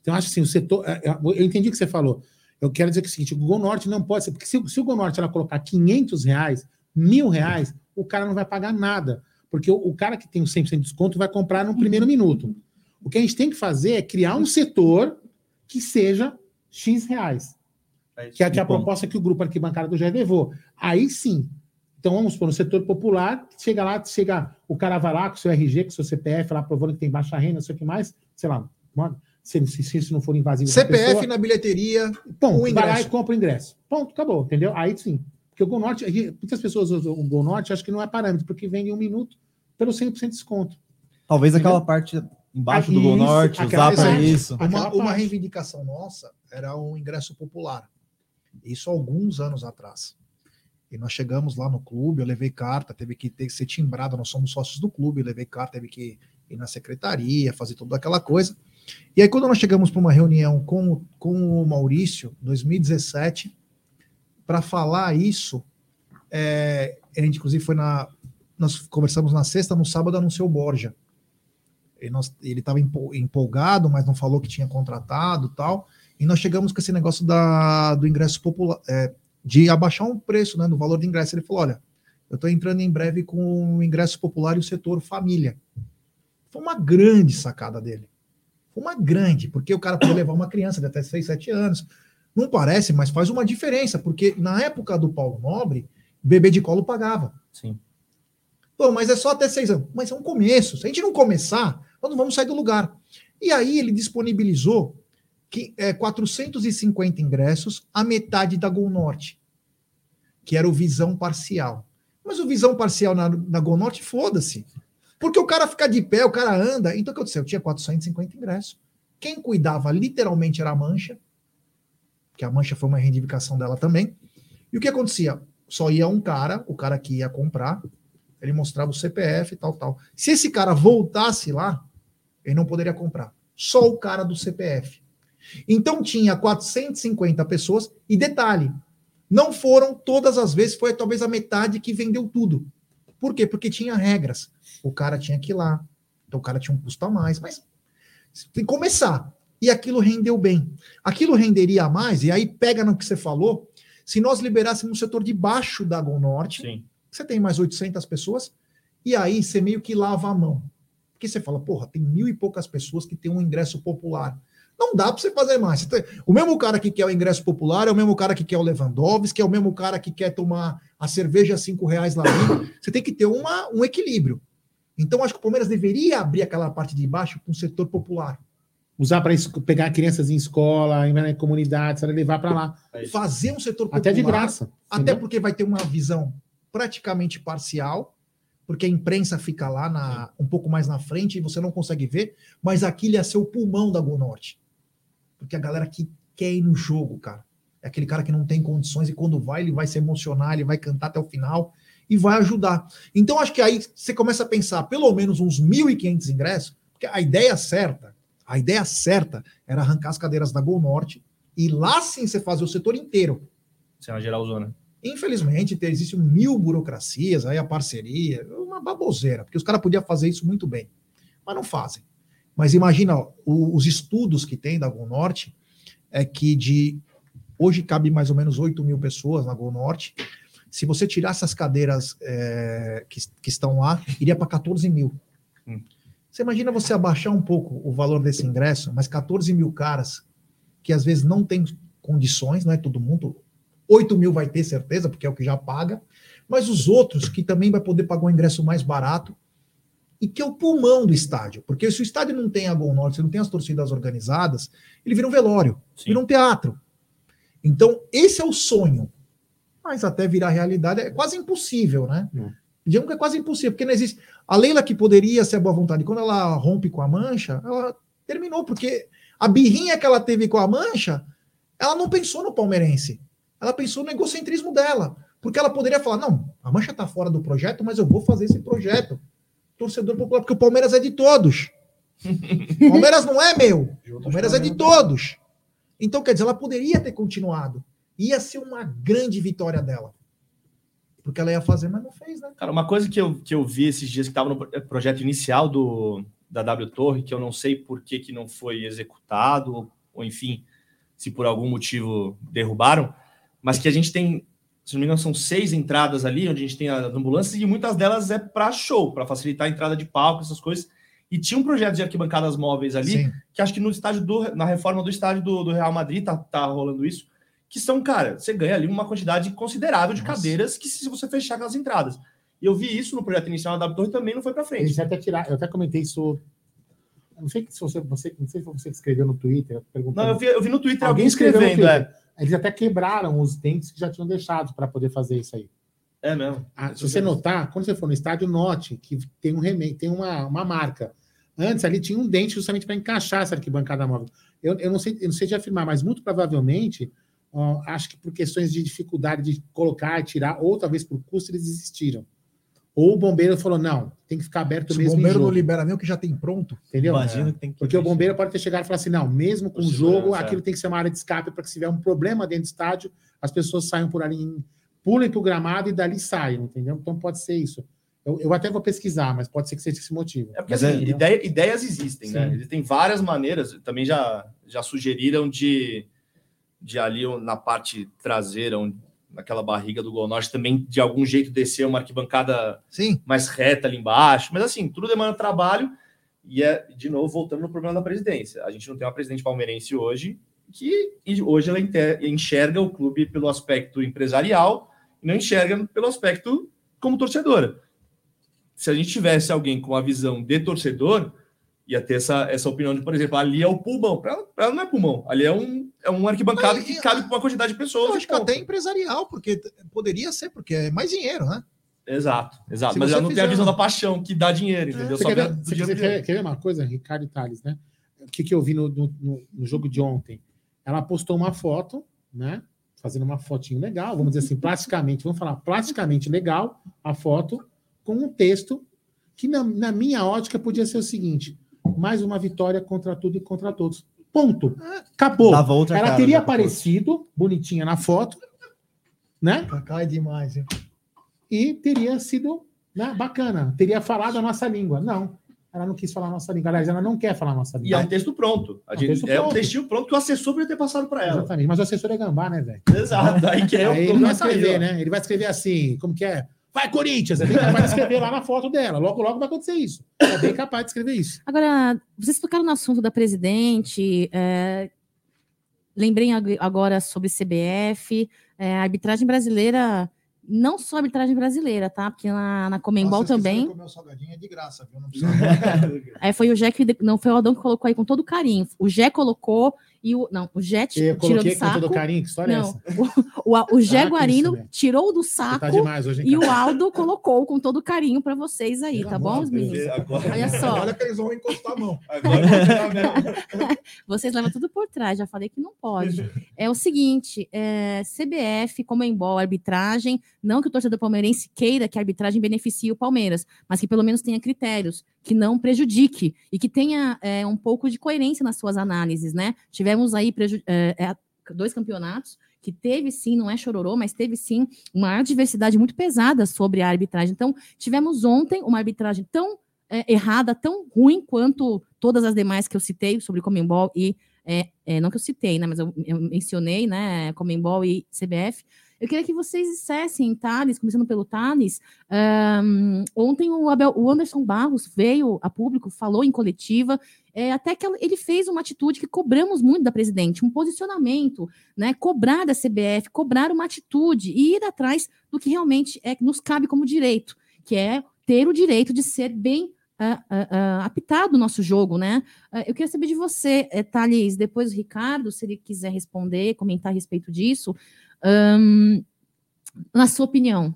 D: Então, eu acho assim, o setor. é, é, Eu entendi o que você falou. Eu quero dizer que é o seguinte: o Gol Norte não pode ser. Porque se, se o Gol Norte ela colocar 500 reais, mil reais, o cara não vai pagar nada. Porque o, o cara que tem o 100% de desconto vai comprar no primeiro minuto. O que a gente tem que fazer é criar um setor que seja X reais. Que é, que é a proposta que o grupo arquibancada do GE levou. Aí sim. Então vamos supor, no setor popular, chega lá, chega, o cara vai lá com o seu RG, com o seu CPF, lá provando que tem baixa renda, não sei o que mais, sei lá, se, se, se isso não for invasivo.
G: CPF
D: pessoa,
G: na bilheteria,
D: Ponto,
G: um
D: vai lá e compra o ingresso. Ponto, acabou, entendeu? Aí sim. Porque o Gol Norte, muitas pessoas usam o Gol Norte, acham que não é parâmetro, porque vende em um minuto pelo 100% de desconto.
J: Talvez
D: Entendeu?
J: aquela parte embaixo do Gol Norte,
D: aquela
J: usar para
D: parte.
J: isso.
G: Uma, uma reivindicação nossa era um ingresso popular. Isso alguns anos atrás. E nós chegamos lá no clube, eu levei carta, teve que ter que ser timbrado, nós somos sócios do clube, eu levei carta, teve que ir na secretaria, fazer toda aquela coisa. E aí, quando nós chegamos para uma reunião com, com o Maurício, 2017, para falar isso, é, a gente, inclusive, foi na. Nós conversamos na sexta, no sábado anunciou o Borja. Nós- ele estava empolgado, mas não falou que tinha contratado tal. E nós chegamos com esse negócio da, do ingresso popular, é, de abaixar um preço né, do valor do ingresso. Ele falou: olha, eu estou entrando em breve com o ingresso popular e o setor família. Foi uma grande sacada dele. Uma grande, porque o cara pode levar uma criança de até 6, 7 anos. Não parece, mas faz uma diferença, porque na época do Paulo Nobre, bebê de colo pagava.
J: Sim.
G: Pô, mas é só até seis anos. Mas é um começo. Se a gente não começar, nós não vamos sair do lugar. E aí ele disponibilizou que, é, 450 ingressos, a metade da Gol Norte, que era o Visão Parcial. Mas o Visão Parcial na, na Gol Norte, foda-se. Porque o cara fica de pé, o cara anda. Então o que aconteceu? Eu tinha 450 ingressos. Quem cuidava literalmente era a Mancha, que a Mancha foi uma reivindicação dela também. E o que acontecia? Só ia um cara, o cara que ia comprar, ele mostrava o CPF e tal, tal. Se esse cara voltasse lá, ele não poderia comprar. Só o cara do CPF. Então tinha 450 pessoas, e detalhe, não foram todas as vezes, foi talvez a metade que vendeu tudo. Por quê? Porque tinha regras. O cara tinha que ir lá, então o cara tinha um custo a mais, mas tem que começar. E aquilo rendeu bem. Aquilo renderia mais, e aí pega no que você falou, se nós liberássemos o setor de baixo da Gol Norte, você tem mais 800 pessoas, e aí você meio que lava a mão. Porque você fala, porra, tem mil e poucas pessoas que têm um ingresso popular. Não dá para você fazer mais. Tem- O mesmo cara que quer o ingresso popular é o mesmo cara que quer o Lewandowski, que é o mesmo cara que quer tomar a cerveja a cinco reais lá dentro. Você tem que ter uma, um equilíbrio. Então, acho que o Palmeiras deveria abrir aquela parte de baixo para um setor popular.
D: Usar para pegar crianças em escola, em comunidades, levar para lá.
G: Fazer um setor popular.
D: Até de graça,
G: Até
D: entendeu?
G: porque vai ter uma visão praticamente parcial, porque a imprensa fica lá na, um pouco mais na frente e você não consegue ver, mas aquilo ia ser o pulmão da Gol Norte. Porque a galera que quer ir no jogo, cara. É aquele cara que não tem condições e quando vai, ele vai se emocionar, ele vai cantar até o final e vai ajudar. Então, acho que aí você começa a pensar pelo menos uns 1.500 ingressos, porque a ideia certa, a ideia certa era arrancar as cadeiras da Gol Norte e lá sim você fazer o setor inteiro.
I: Cena geral zona.
G: Infelizmente, tem- existem mil burocracias, aí a parceria, uma baboseira, porque os caras podiam fazer isso muito bem, mas não fazem. Mas imagina, ó, os estudos que tem da Gol Norte é que de hoje cabe mais ou menos 8 mil pessoas na Gol Norte. Se você tirar essas cadeiras é, que, que estão lá, iria para 14 mil. Você imagina você abaixar um pouco o valor desse ingresso, mas 14 mil caras que às vezes não tem condições, não é todo mundo. 8 mil vai ter certeza, porque é o que já paga, mas os outros que também vai poder pagar um ingresso mais barato e que é o pulmão do estádio. Porque se o estádio não tem a Gol Norte, se não tem as torcidas organizadas, ele vira um velório, vira um teatro. Então, esse é o sonho. Mas até virar realidade é quase impossível, né? Digamos que é quase impossível, porque não existe. A Leila que poderia ser a boa vontade, quando ela rompe com a mancha, ela terminou, porque a birrinha que ela teve com a mancha, ela não pensou no palmeirense. Ela pensou no egocentrismo dela. Porque ela poderia falar: não, a mancha está fora do projeto, mas eu vou fazer esse projeto. Torcedor popular, porque o Palmeiras é de todos. O Palmeiras não é meu. O Palmeiras é de todos. Então, quer dizer, ela poderia ter continuado. Ia ser uma grande vitória dela. Porque ela ia fazer, mas não fez, né?
I: Cara, uma coisa que eu, que eu vi esses dias que estava no pro- projeto inicial do, da W Torre, que eu não sei por que, que não foi executado, ou, ou enfim, se por algum motivo derrubaram, mas que a gente tem, se não me engano, são seis entradas ali, onde a gente tem as ambulâncias, e muitas delas é para show, para facilitar a entrada de palco, essas coisas. E tinha um projeto de arquibancadas móveis ali,
G: Sim.
I: que acho que no estádio do, na reforma do estádio do, do Real Madrid tá, tá rolando isso, que são, cara, você ganha ali uma quantidade considerável de cadeiras que se você fechar aquelas entradas. E eu vi isso no projeto inicial da Torre também não foi para frente.
D: Eles até tirar, eu até comentei isso. Não sei se você, você, não sei se você escreveu no Twitter. perguntando-
I: Não, eu vi, eu vi no Twitter
D: Alguém
I: alguém
D: escreveu no
I: escrevendo, é.
D: Eles até quebraram os dentes que já tinham deixado para poder fazer isso aí.
I: É mesmo.
D: Ah, se você notar, quando você for no estádio, note que tem um remake, tem uma, uma marca. Antes ali tinha um dente justamente para encaixar essa arquibancada móvel. Eu, eu não sei, eu não sei de afirmar, mas muito provavelmente, ó, acho que por questões de dificuldade de colocar e tirar, ou talvez por custo, eles desistiram. Ou o bombeiro falou: não, tem que ficar aberto
G: Se o
D: mesmo. em
G: bombeiro não libera nem o que já tem pronto.
D: Entendeu?
J: Imagino que tem que
D: Porque o bombeiro pode ter chegado e falar assim: não, mesmo com o jogo,
I: é.
D: aquilo tem que ser uma área de escape para que se tiver um problema dentro do estádio, as pessoas saiam por ali, em- pulem para o gramado e dali saiam, entendeu? Então pode ser isso. Eu, eu até vou pesquisar, mas pode ser que seja esse motivo.
I: É porque assim, ideia- ideias existem, né?
D: Sim.
I: Existem várias maneiras, também já, já sugeriram de, de ali na parte traseira, onde- naquela barriga do Gol Norte, também de algum jeito descer uma arquibancada
G: Sim.
I: mais reta ali embaixo. Mas assim, tudo demanda trabalho e é, de novo, voltando no problema da presidência. A gente não tem uma presidente palmeirense hoje que hoje ela enxerga o clube pelo aspecto empresarial e não enxerga pelo aspecto como torcedora. Se a gente tivesse alguém com a visão de torcedor, ia ter essa, essa opinião de, por exemplo, ali é o pulmão. Para ela, ela não é pulmão, ali é um, é um arquibancada que cabe para uma quantidade de pessoas.
G: Eu acho que
I: ponto.
G: até empresarial, porque poderia ser, porque é mais dinheiro, né?
I: Exato, exato.
G: Se
I: Mas ela não tem a
G: fizer
I: visão da paixão que dá dinheiro, entendeu?
D: Você
I: Só
D: quer
I: vê
D: ver,
I: do
D: você
I: dinheiro
D: quer-
I: dinheiro.
D: quer- ver uma coisa, Ricardo e Thales, né? O que, que eu vi no, no- no- no jogo de ontem? Ela postou uma foto, né? Fazendo uma fotinho legal, vamos dizer assim, plasticamente, vamos falar plasticamente legal, a foto, com um texto que, na, na minha ótica, podia ser o seguinte: mais uma vitória contra tudo e contra todos. Ponto. Acabou.
J: Dava outra
D: Ela
J: cara,
D: teria
J: né,
D: aparecido, bonitinha na foto, né?
G: Cai demais, hein?
D: e teria sido né, bacana, teria falado a nossa língua. Não, ela não quis falar a nossa língua. Aliás, ela não quer falar a nossa
I: E é
D: língua.
I: um texto pronto. A
D: É um
I: gente-
D: texto
I: é um
D: pronto.
I: textinho pronto que o assessor podia ter passado para ela.
D: Exatamente, mas o assessor é gambá, né, velho?
I: Exato, aí que é o
D: Aí ele
I: problema
D: vai escrever,
I: ó.
D: né? Ele vai escrever assim, como que é? Vai, Corinthians! É bem capaz de escrever lá na foto dela. Logo, logo vai acontecer isso. É bem capaz de escrever isso.
H: Agora, vocês tocaram no assunto da presidente. é, lembrei ag- agora sobre CBF. é, a arbitragem brasileira, não só a arbitragem brasileira, tá? Porque na, na Comembol
G: Nossa,
H: também.
G: comer o salgadinho é de graça, viu? Não precisa.
H: É, foi o Jé que. Não, foi o Aldão que colocou aí com todo carinho. O Jé colocou e o. Não, o Jé
D: Eu
H: tirou do
D: com
H: saco.
D: todo carinho, que história é
H: não,
D: essa?
H: o, o, o
D: Ah, com
H: Guarino
D: isso, né?
H: tirou do
D: Você
H: saco
D: tá demais hoje,
H: e o? Aldo colocou com todo carinho para vocês aí, tá bom, os meninos?
I: Agora-
H: Olha só.
G: Olha que eles vão encostar a mão.
H: Vocês levam tudo por trás, já falei que não pode. É o seguinte: é, CBF, Comembol, arbitragem, não que o torcedor palmeirense queira que a arbitragem beneficie o Palmeiras, mas que pelo menos tenha critérios, que não prejudique e que tenha é, um pouco de coerência nas suas análises, né? Tivemos aí é, é, dois campeonatos que teve sim, não é chororô, mas teve sim uma adversidade muito pesada sobre a arbitragem. Então, tivemos ontem uma arbitragem tão é, errada, tão ruim quanto todas as demais que eu citei sobre Comembol e é, é, não que eu citei, né, mas eu, eu mencionei, né, Comembol e CBF. Eu queria que vocês dissessem, Thales, começando pelo Thales, ahn, ontem o, Abel- o Anderson Barros veio a público, falou em coletiva, é, até que ele fez uma atitude que cobramos muito da presidente, um posicionamento, né, cobrar da CBF, cobrar uma atitude e ir atrás do que realmente é que nos cabe como direito, que é ter o direito de ser bem ah, ah, ah, apitado o nosso jogo, né? Eu queria saber de você, eh, Thales, depois o Ricardo, se ele quiser responder, comentar a respeito disso. Ahn, na sua opinião,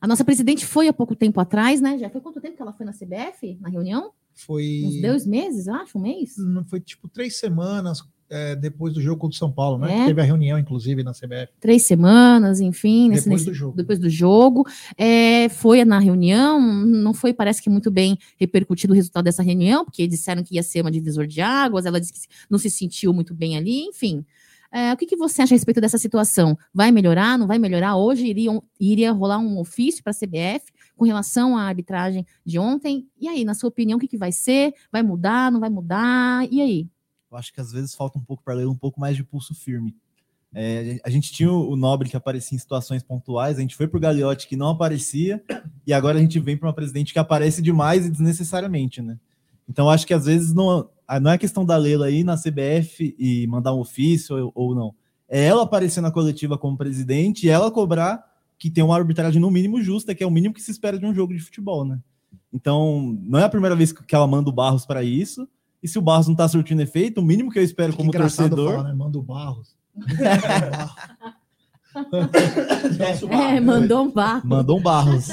H: a nossa presidente foi há pouco tempo atrás, né? Já foi quanto tempo que ela foi na CBF, na reunião?
G: Foi.
H: Uns dois meses, acho, um mês?
G: Não foi tipo três semanas é, depois do jogo contra o São Paulo, né?
H: É.
G: Que teve a reunião, inclusive, na CBF.
H: três semanas, enfim, nesse-
G: Depois
H: nesse-
G: do jogo.
H: depois do jogo. É, foi na reunião, não foi, parece que muito bem repercutido o resultado dessa reunião, porque disseram que ia ser uma divisor de águas, ela disse que não se sentiu muito bem ali, enfim. É, o que, que você acha a respeito dessa situação? Vai melhorar? Não vai melhorar? Hoje iriam, iria rolar um ofício para a CBF com relação à arbitragem de ontem. E aí, na sua opinião, o que, que vai ser? Vai mudar? Não vai mudar? E aí?
J: Eu acho que às vezes falta um pouco para ler um pouco mais de pulso firme. É, a gente tinha o Nobre que aparecia em situações pontuais, a gente foi para o Gagliotti que não aparecia, e agora a gente vem para uma presidente que aparece demais e desnecessariamente, né? Então acho que às vezes não, ah, não é questão da Leila aí na CBF e mandar um ofício ou, ou não. É ela aparecer na coletiva como presidente e ela cobrar que tem uma arbitragem no mínimo justa, que é o mínimo que se espera de um jogo de futebol, né? Então, não é a primeira vez que ela manda o Barros para isso. E se o Barros não tá surtindo efeito, o mínimo que eu espero como torcedor.
G: falar, né? Manda o Barros.
H: É, mandou um barro.
J: Mandou um Barros.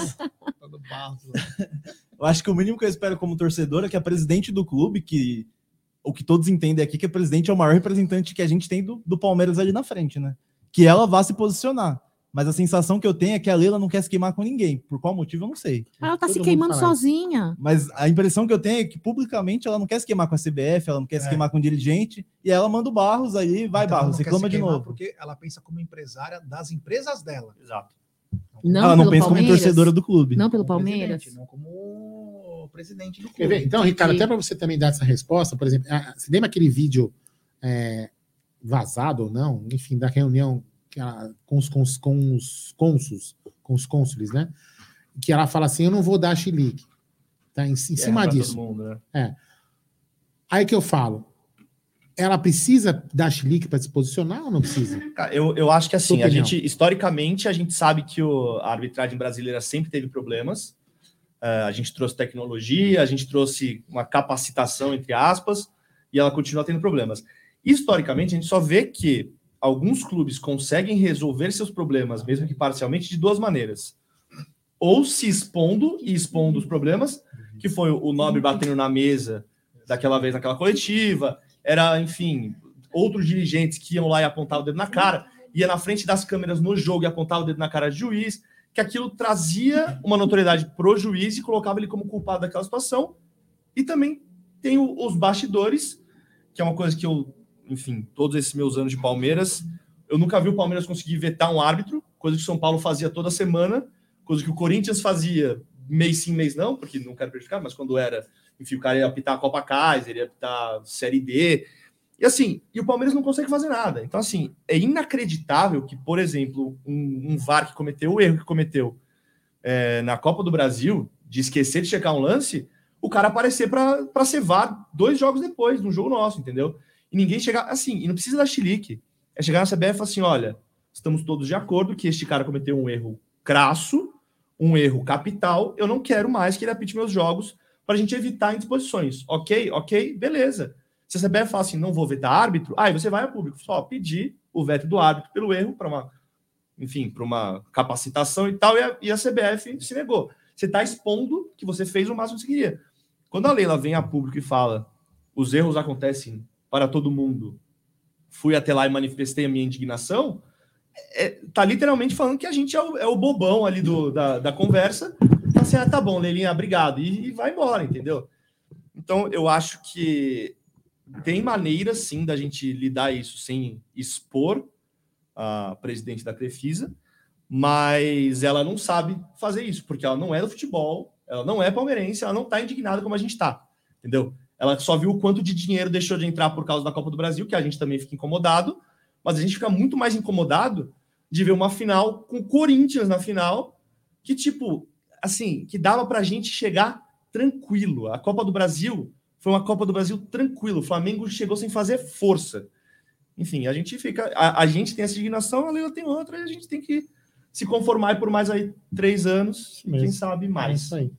G: Manda o Barros.
J: Eu acho que o mínimo que eu espero como torcedor é que a presidente do clube, que o que todos entendem aqui, que a presidente é o maior representante que a gente tem do, do Palmeiras ali na frente, né? Que ela vá se posicionar. Mas a sensação que eu tenho é que a Leila não quer se queimar com ninguém. Por qual motivo, eu não sei.
H: Ela tá
J: Todo
H: se queimando sozinha.
J: Mas a impressão que eu tenho é que publicamente ela não quer se queimar com a CBF, ela não quer se
G: É.
J: queimar com o dirigente, e ela manda o Barros aí, vai
G: Então,
J: Barros, reclama
G: se
J: de novo.
G: Porque ela pensa como empresária das empresas dela.
I: Exato.
H: Não
J: ela não pensa como
H: Palmeiras?
J: torcedora do clube.
H: Não pelo
G: Como
H: Palmeiras?
G: não como presidente do clube.
D: Então, Ricardo, até para você também dar essa resposta, por exemplo, você lembra aquele vídeo é, vazado ou não, enfim, da reunião que ela- com, os, com, os, com os cônsuls, com os cônsules, né? Que ela fala assim: eu não vou dar chilique. Tá em, em
I: É,
D: cima
I: pra
D: disso.
I: mundo, né?
D: É. Aí que eu falo, ela precisa dar chilique para se posicionar ou não precisa?
I: Eu, eu acho que assim, a gente, historicamente, a gente sabe que o- a arbitragem brasileira sempre teve problemas. Eh, a gente trouxe tecnologia, a gente trouxe uma capacitação, entre aspas, e ela continua tendo problemas. Historicamente, a gente só vê que alguns clubes conseguem resolver seus problemas, mesmo que parcialmente, de duas maneiras. Ou se expondo e expondo os problemas, que foi o Nobre batendo na mesa daquela vez naquela coletiva, era, enfim, outros dirigentes que iam lá e apontavam o dedo na cara, ia na frente das câmeras no jogo e apontava o dedo na cara do juiz, que aquilo trazia uma notoriedade pro juiz e colocava ele como culpado daquela situação. E também tem o- os bastidores, que é uma coisa que eu, enfim, todos esses meus anos de Palmeiras, eu nunca vi o Palmeiras conseguir vetar um árbitro, coisa que o São Paulo fazia toda semana, coisa que o Corinthians fazia mês sim, mês não, porque não quero prejudicar, mas quando era, enfim, o cara ia apitar a Copa Kaiser, ia apitar Série D, e assim, e o Palmeiras não consegue fazer nada. Então, assim, é inacreditável que, por exemplo, um, um VAR que cometeu o erro que cometeu é, na Copa do Brasil, de esquecer de checar um lance, o cara aparecer para ser VAR dois jogos depois, num jogo nosso, entendeu? E ninguém chegar. Assim, e não precisa dar chilique. É chegar na CBF e falar assim: olha, estamos todos de acordo que este cara cometeu um erro crasso, um erro capital, eu não quero mais que ele apite meus jogos para a gente evitar indisposições. Ok? Ok? Beleza. Se a CBF fala assim, não vou vetar árbitro, aí você vai ao público, só pedir o veto do árbitro pelo erro para uma, enfim, para uma capacitação e tal, e a, e a CBF se negou. Você está expondo que você fez o máximo que você queria. Quando a Leila vem a público e fala, os erros acontecem para todo mundo, fui até lá e manifestei a minha indignação, é, tá literalmente falando que a gente é o, é o bobão ali do, da, da conversa. Fala assim, ah, tá bom, Leilinha, obrigado. E, e vai embora, entendeu? Então, eu acho que tem maneira, sim, da gente lidar isso sem expor a presidente da Crefisa, mas ela não sabe fazer isso, porque ela não é do futebol, ela não é palmeirense, ela não tá indignada como a gente tá, entendeu? Ela só viu o quanto de dinheiro deixou de entrar por causa da Copa do Brasil, que a gente também fica incomodado, mas a gente fica muito mais incomodado de ver uma final com o Corinthians na final, que tipo, assim, que dava pra gente chegar tranquilo. A Copa do Brasil foi uma Copa do Brasil tranquilo. O Flamengo chegou sem fazer força. Enfim, a gente fica. A, a gente tem essa indignação, a Leila tem outra, e a gente tem que se conformar por mais aí três anos, e quem
D: mesmo.
I: sabe mais.
D: É isso aí.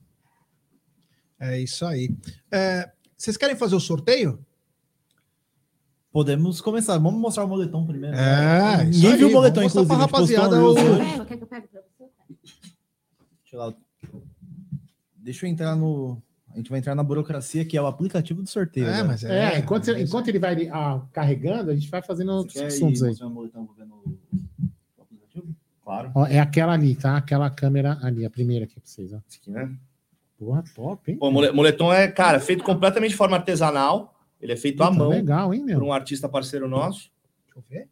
G: É isso aí. É, vocês querem fazer o sorteio?
J: Podemos começar. Vamos mostrar o moletom primeiro.
G: É, isso
J: Ninguém
G: aí,
J: viu o moletom,
G: vamos
J: inclusive.
G: rapaziada o-
J: Reels hoje.
H: Quer que eu pegue pra você?
J: Deixa eu, lá. Deixa eu entrar no. A gente vai entrar na burocracia, que é o aplicativo do sorteio.
G: É,
J: agora.
G: mas
D: É, enquanto, você- enquanto ele vai ah, carregando, a gente vai fazendo outros
J: Quer ir
D: assuntos aí.
J: Claro.
D: Ó, é aquela ali, tá? Aquela câmera ali, a primeira aqui pra vocês, ó.
I: Esse aqui, né?
D: Porra, top, hein?
I: Pô, moletom é, cara, feito completamente de forma artesanal. Ele é feito à mão
D: Legal, hein,
I: por
D: meu?
I: um artista parceiro nosso.
G: Deixa eu ver.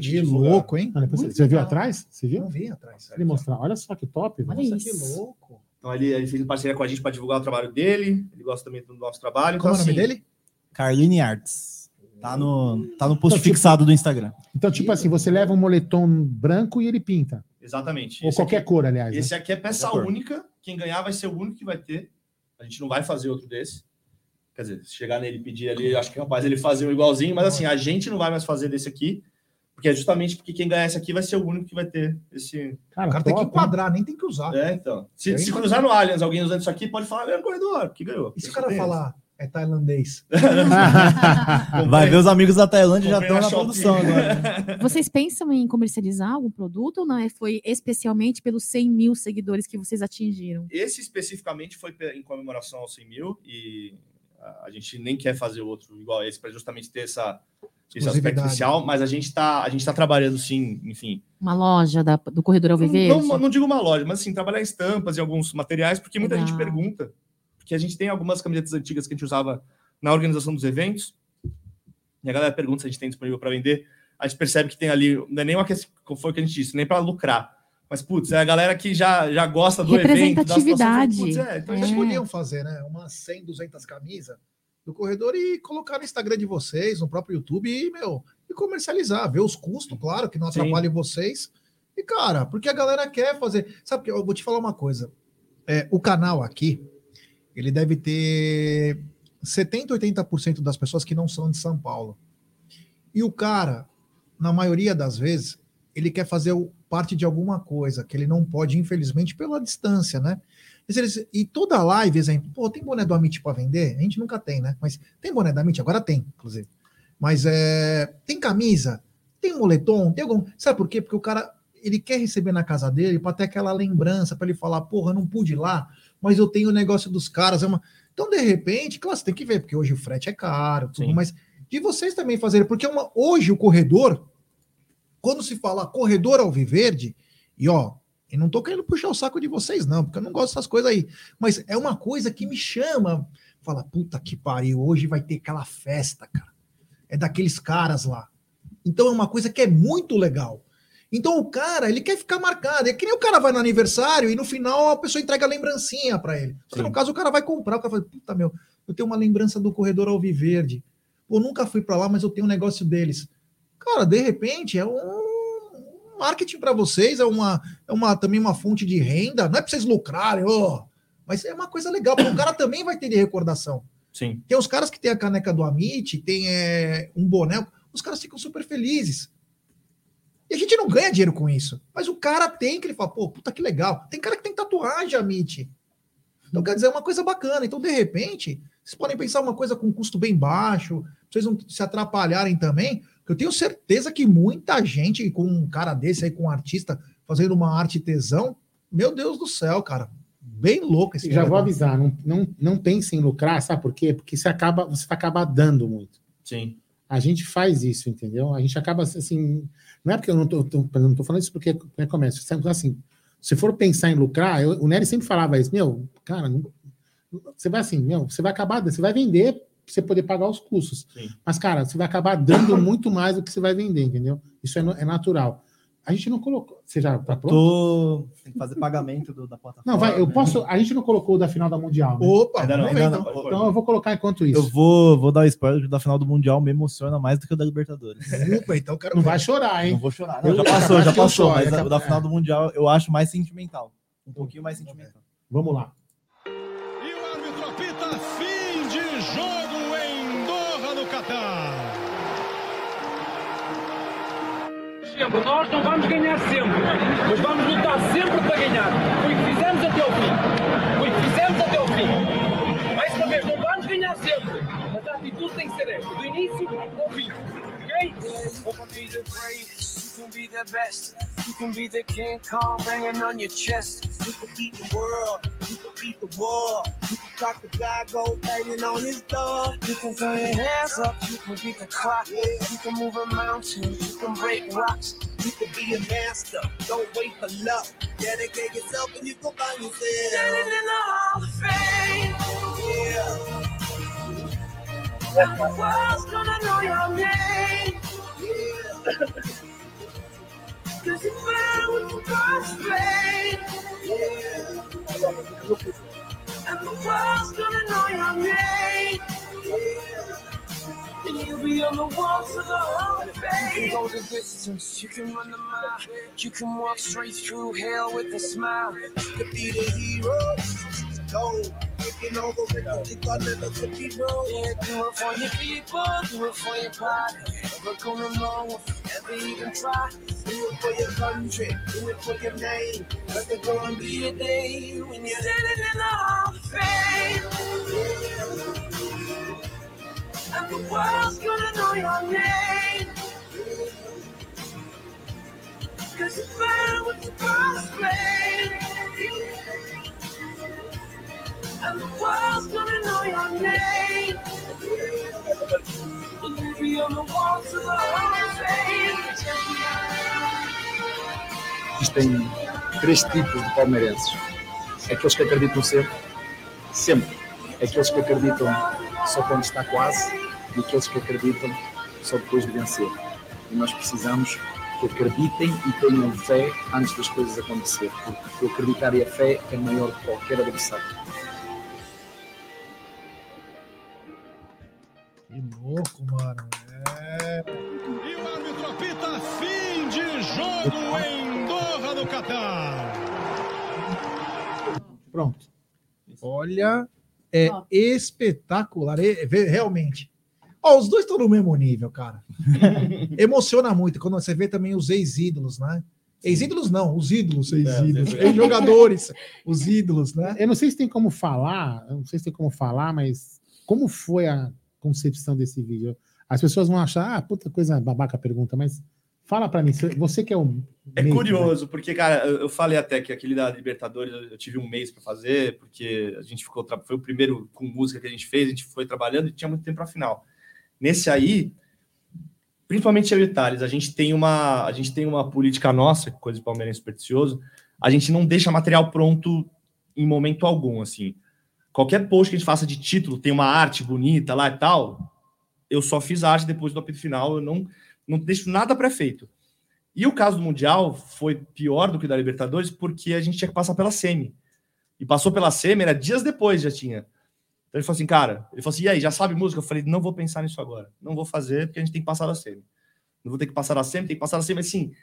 G: Que louco, hein?
D: Olha, você, você viu atrás? Você viu?
G: Não vi atrás.
D: Ele mostrar. Olha só que top. velho.
H: Olha
G: Nossa, que
H: isso.
G: louco.
I: Então ele, ele fez uma parceria com a gente para divulgar o trabalho dele. Ele gosta também do nosso trabalho.
G: Como é o
I: então,
G: nome
I: assim,
G: dele?
J: Carline Arts. Tá no, tá no post
D: Então, tipo-
J: fixado do Instagram.
D: Então, tipo assim, você leva um moletom branco e ele pinta.
I: Exatamente.
D: Ou
I: Esse
D: qualquer
I: aqui-
D: cor, aliás. né?
I: Esse aqui é peça
J: Qualquer cor.
I: única. Quem ganhar vai ser o único que vai ter. A gente não vai fazer outro desse. Quer dizer, se chegar nele e pedir ali, acho que capaz ele fazer um igualzinho, mas assim, a gente não vai mais fazer desse aqui, porque é justamente porque quem ganhar esse aqui vai ser o único que vai ter esse.
D: Cara,
G: O cara tem que enquadrar, nem tem que usar.
I: É, então. Se, se cruzar no Allianz alguém usando isso aqui, pode falar, no corredor, que ganhou.
G: E se o cara falar é tailandês?
J: Vai ver os amigos da Tailândia já estão
I: na Shopee.
J: produção agora.
H: Vocês pensam em comercializar algum produto ou não? É, Foi especialmente pelos 100 mil seguidores que vocês atingiram?
I: Esse especificamente foi em comemoração aos 100 mil e a a gente nem quer fazer outro igual esse para justamente ter essa, esse aspecto
G: Exclusividade.
I: especial, mas a gente está a gente tá trabalhando sim, enfim.
H: Uma loja da- do Corredor
I: Não,
H: Alviverde?
I: não, não digo uma loja, mas assim, trabalhar estampas e alguns materiais, porque muita gente
H: Legal.
I: pergunta. Porque a gente tem algumas camisetas antigas que a gente usava na organização dos eventos, e a galera pergunta se a gente tem disponível para vender. A gente percebe que tem ali, não é nem uma questão, como foi o que a gente disse, nem para lucrar. Mas, putz, é a galera que já, já gosta do evento.
H: Representatividade.
I: putz, é, então a
G: Vocês
I: gente-
G: podiam fazer, né? Umas 100, 200 camisas do corredor e colocar no Instagram de vocês, no próprio YouTube e, meu, e comercializar, ver os custos, claro, que não
I: Sim.
G: atrapalhe vocês. E, cara, porque a galera quer fazer. Sabe que eu vou te falar uma coisa. É, o canal aqui, ele deve ter 70, 80% das pessoas que não são de São Paulo. E o cara, na maioria das vezes, ele quer fazer parte de alguma coisa que ele não pode, infelizmente, pela distância, né? Eles- E toda live, exemplo, pô, tem boné do Amit para vender? A gente nunca tem, né? Mas tem boné da Amit? Agora tem, inclusive. Mas é, tem camisa, tem moletom, tem algum. Sabe por quê? Porque o cara ele quer receber na casa dele para ter aquela lembrança, para ele falar, porra, eu não pude ir lá, mas eu tenho o negócio dos caras. É uma... Então, de repente, claro, você tem que ver, porque hoje o frete é caro, tudo,
I: Sim.
G: mas de vocês também fazerem, porque é uma, hoje o corredor, quando se fala corredor alviverde, e ó, e não tô querendo puxar o saco de vocês, não, porque eu não gosto dessas coisas aí, mas é uma coisa que me chama, fala, puta que pariu, hoje vai ter aquela festa, cara. É daqueles caras lá. Então é uma coisa que é muito legal. Então o cara, ele quer ficar marcado. É que nem o cara vai no aniversário e no final a pessoa entrega a lembrancinha para ele. Só que no caso o cara vai comprar, o cara fala, puta meu, eu tenho uma lembrança do corredor Alviverde. Pô, nunca fui para lá, mas eu tenho um negócio deles. Cara, de repente é um marketing para vocês, é uma, é uma também uma fonte de renda. Não é para vocês lucrarem, ó, mas é uma coisa legal, porque o cara também vai ter de recordação.
I: Sim.
G: Tem os caras que tem a caneca do Amit, tem é, um boné, os caras ficam super felizes. E a gente não ganha dinheiro com isso. Mas o cara tem que ele fala, pô, puta que legal. Tem cara que tem tatuagem, Amit. Então, quer dizer, é uma coisa bacana. Então, de repente, vocês podem pensar uma coisa com custo bem baixo, vocês não se atrapalharem também. Eu tenho certeza que muita gente com um cara desse aí, com um artista, fazendo uma arte tesão, meu Deus do céu, cara. Bem louco esse
D: Já vou
G: negócio.
D: avisar, não, não, não pense em lucrar, sabe por quê? Porque você acaba, você vai acabar dando muito.
I: Sim.
D: A gente faz isso, entendeu? A gente acaba assim. Não é porque eu não tô, tô- eu não tô falando isso porque é comércio. Sempre Assim, se for pensar em lucrar, eu- o Nery sempre falava isso, meu, cara, não- você vai assim, meu, você vai acabar, você vai vender você poder pagar os custos.
I: Sim.
D: Mas, cara, você vai acabar dando muito mais do que você vai vender, entendeu? Isso é, é natural. A gente não colocou. Você já tá pronto?
J: Tô... Tem que fazer pagamento do- da plataforma.
D: Não, vai, eu
J: né?
D: posso. A gente não colocou o da final da Mundial. Né?
G: Opa,
J: Ainda não, ainda
G: então.
J: não.
D: Então eu vou colocar enquanto isso.
J: Eu vou, vou dar o spoiler que o da final do Mundial me emociona mais do que o da Libertadores.
G: Opa, então quero
D: Não
G: ver.
D: vai chorar, hein?
J: Não vou chorar.
D: Eu-
J: Não, já
D: eu
J: passou, já
D: que eu
J: passou,
D: choro,
J: mas
D: é
J: a- o da final do Mundial eu acho mais sentimental. Um pouquinho mais sentimental.
D: Vamos lá.
K: E o árbitro apita
L: Sempre, nós não vamos ganhar sempre, mas vamos lutar sempre para ganhar. Foi o que fizemos até ao fim. Foi o que fizemos até ao fim. Mais uma vez, não vamos ganhar sempre, mas a atitude tem que ser esta, do início ao fim. Ok?
K: You can be the best. You can be the King Kong banging on your chest. You can beat the world. You can beat the war. You banging on his door. You can throw your hands up. You can beat the clock. You can move a mountain. You can break rocks. You can be a master. Don't wait for luck. Dedicate yourself and you can find yourself. Standing in the Hall of Fame. Yeah. The world's gonna know your name. Yeah. Cause if I was the boss man, and the world's gonna know your name. And you'll be on the walls of the Hall of
N: You can go the distance, you can run the mile, you can walk straight through hell with a smile. You could be the hero. Go, taking over with the I never could be wrong. Yeah, do it for your people, do it for your pride. Never gonna know if you ever even try. Do it for your country, do it for your name. But there's gonna be a day when you're
K: Standing in the Hall of Fame. And the world's gonna know your name. Cause if I was the boss man, and the world's gonna know your name.
O: Existem três tipos de palmeirenses. Aqueles que acreditam sempre, sempre. Aqueles que acreditam só quando está quase e aqueles que acreditam só depois de vencer. E nós precisamos que acreditem e tenham fé antes das coisas acontecer, porque acreditar e a fé é maior que qualquer adversário.
G: Louco, mano. É.
B: E o árbitro apita fim de jogo em Doha, no Catar.
G: Pronto. Olha, é espetacular. É, realmente. Ó, os dois estão no mesmo nível, cara. Emociona muito quando você vê também os ex-ídolos, né? Ex-ídolos não, os ídolos, ex-ídolos,
D: É,
G: ex-jogadores, os ídolos, né?
D: Eu não sei se tem como falar, eu não sei se tem como falar, mas como foi a concepção desse vídeo? As pessoas vão achar, ah, puta coisa babaca a pergunta, mas fala pra mim, você que é o.
I: É
D: meio-
I: curioso, porque, cara, eu, falei até que aquele da Libertadores eu, tive um mês para fazer, porque a gente ficou. Foi o primeiro com música que a gente fez, a gente foi trabalhando e tinha muito tempo para final. Nesse aí, principalmente eu e Thales, a gente tem uma, a gente tem uma política nossa, coisa de palmeirense supersticioso, a gente não deixa material pronto em momento algum, assim. Qualquer post que a gente faça de título, tem uma arte bonita lá e tal, eu só fiz a arte depois do apito final, eu não, não deixo nada pré-feito. E o caso do Mundial foi pior do que o da Libertadores, porque a gente tinha que passar pela SEMI. E passou pela SEMI, era dias depois já tinha. Então ele falou assim, cara, ele falou assim, e aí, já sabe música? Eu falei, não vou pensar nisso agora. Não vou fazer, porque a gente tem que passar da SEMI. Não vou ter que passar da SEMI, tem que passar da SEMI. Assim,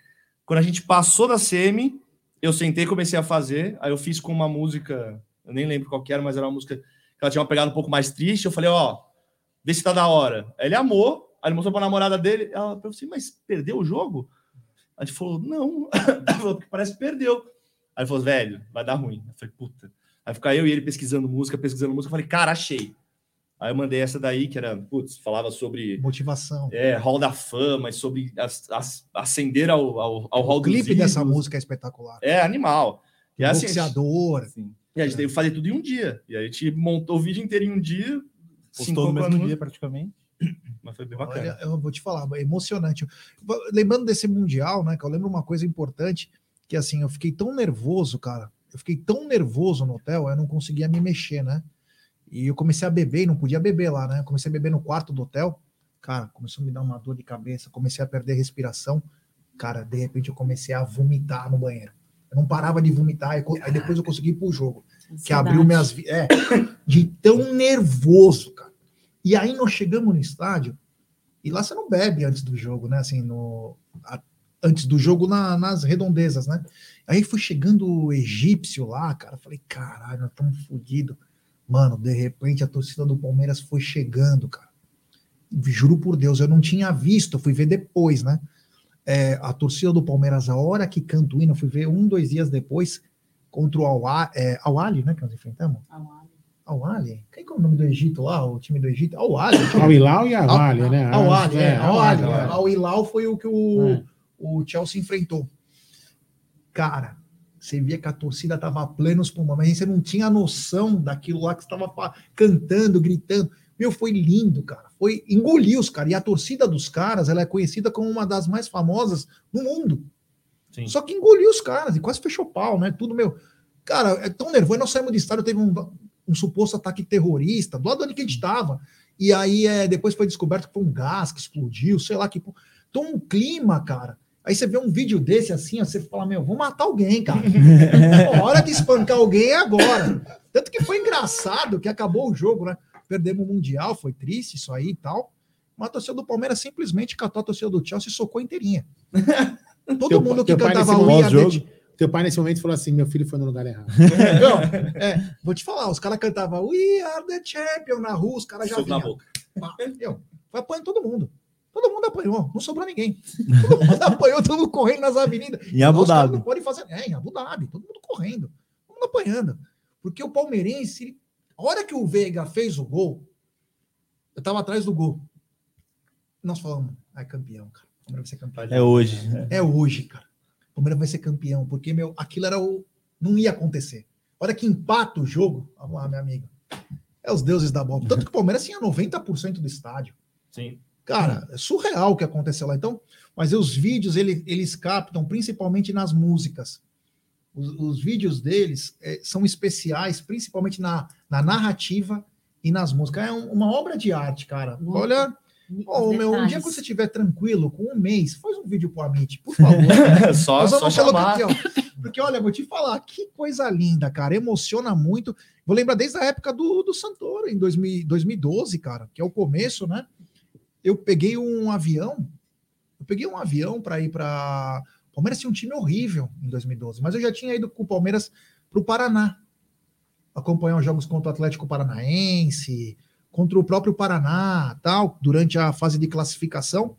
I: quando a gente passou da SEMI, eu sentei e comecei a fazer. Aí eu fiz com uma música, eu nem lembro qual que era, mas era uma música que ela tinha uma pegada um pouco mais triste. Eu falei, ó, vê se tá da hora. Aí ele amou, aí ele mostrou pra namorada dele. Ela falou assim, mas perdeu o jogo? A gente falou, não. Falou, parece que perdeu. Aí ele falou, velho, vai dar ruim. Eu falei, puta. Aí ficar eu e ele pesquisando música, pesquisando música. Eu falei, cara, achei. Aí eu mandei essa daí, que era, putz, falava sobre
G: Motivação.
I: é, Hall da Fama, e sobre as, as- ascender ao, ao, ao Hall
G: O
I: dos
G: clipe dessa música é espetacular.
I: É, animal. E assim,
G: Boxeador.
I: E a gente teve que fazer tudo em um dia. E a gente montou o vídeo inteiro em um dia.
J: Postou no mesmo
I: anos-
J: dia, praticamente.
I: Mas foi bem bacana.
G: Olha, eu vou te falar, é emocionante. Lembrando desse Mundial, né? Que eu lembro uma coisa importante, que assim, eu fiquei tão nervoso, cara. Eu fiquei tão nervoso no hotel, eu não conseguia me mexer, né? E eu comecei a beber e não podia beber lá, né? Eu comecei a beber no quarto do hotel. Cara, começou a me dar uma dor de cabeça, comecei a perder respiração. Cara, de repente eu comecei a vomitar no banheiro. Eu não parava de vomitar, aí co- aí depois eu consegui ir pro jogo. Que
H: Ansiedade.
G: abriu minhas. É, de tão nervoso, cara. E aí nós chegamos no estádio, e lá você não bebe antes do jogo, né? Assim, no, a- antes do jogo na- nas redondezas, né? Aí foi chegando o egípcio lá, cara. Falei, caralho, nós estamos fodidos. Mano, de repente a torcida do Palmeiras foi chegando, cara. Juro por Deus, eu não tinha visto, eu fui ver depois, né? É, a torcida do Palmeiras, a hora que canta o hino, eu fui ver um, dois dias depois, contra o Al- é, Al-Ali, né? Que nós enfrentamos. Al-Ali? Quem que é o nome do Egito lá? O time do Egito? Al-Ali.
D: Al-Hilal e Al-Ali, né?
G: Al-Ali, é.
D: É,
G: Al-Ali.
D: Al-Ali.
G: Al-Hilal foi o que o,
D: É.
G: o Chelsea enfrentou. Cara, você via que a torcida tava a plenos pulmões, mas você não tinha noção daquilo lá que você estava cantando, gritando. Meu, foi lindo, cara. Foi engolir os caras. E a torcida dos caras, ela é conhecida como uma das mais famosas no mundo. Só que engoliu os caras e quase fechou pau, né? Tudo meu. Cara, é tão nervoso. Nós saímos do estádio, teve um, um suposto ataque terrorista, do lado onde que a gente estava. E aí é, depois foi descoberto que foi um gás que explodiu, sei lá que. Então, um clima, cara. Aí você vê um vídeo desse assim, ó, você fala, meu, vou matar alguém, cara. Hora de espancar alguém é agora. Tanto que foi engraçado que acabou o jogo, né? Perdemos o Mundial, foi triste isso aí e tal. Mas a torcida do Palmeiras simplesmente catou a torcida do Chelsea e socou inteirinha. Todo
D: Teu-
G: mundo que cantava
D: nesse
G: We Are
D: Teu pai nesse momento falou assim: meu filho foi no lugar errado.
G: Não, é, vou te falar, os caras cantavam We are the champion na rua, os caras já
I: Soco na
G: vinham.
I: boca.
G: Meu, foi apanhando todo mundo. Todo mundo apanhou, não sobrou ninguém. Todo mundo apanhou, todo mundo correndo nas avenidas.
J: Em Abu
G: Os caras
J: Dhabi.
G: Não podem fazer. É, em Abu Dhabi, todo mundo correndo, todo mundo apanhando. Porque o palmeirense, ele- a hora que o Veiga fez o gol, eu tava atrás do gol. Nós falamos, é campeão, cara. O Palmeiras vai ser campeão.
J: É hoje.
G: É hoje, cara. O Palmeiras vai ser campeão, porque, meu, aquilo era o. Não ia acontecer. A hora que empata o jogo, vamos lá, meu amigo. É os deuses da bola. Tanto que o Palmeiras tinha 90% do estádio.
I: Sim.
G: Cara, é surreal o que aconteceu lá. Então, mas os vídeos ele- eles captam principalmente nas músicas. Os, os vídeos deles eh, são especiais, principalmente na, na narrativa e nas músicas. É um- uma obra de arte, cara. Olha, ô, meu, um dia que você estiver tranquilo, com um mês, faz um vídeo pro Amit, por favor.
I: Só- só chamar.
G: aqui, ó. Porque, olha, vou te falar, que coisa linda, cara. Emociona muito. Vou lembrar desde a época do, do Santoro, em 2000 2012, cara, que é o começo, né? Eu peguei um avião. Eu peguei um avião para ir para. O Palmeiras tinha um time horrível em 2012, mas eu já tinha ido com o Palmeiras para o Paraná. Acompanhar os jogos contra o Atlético Paranaense, contra o próprio Paraná, tal, durante a fase de classificação.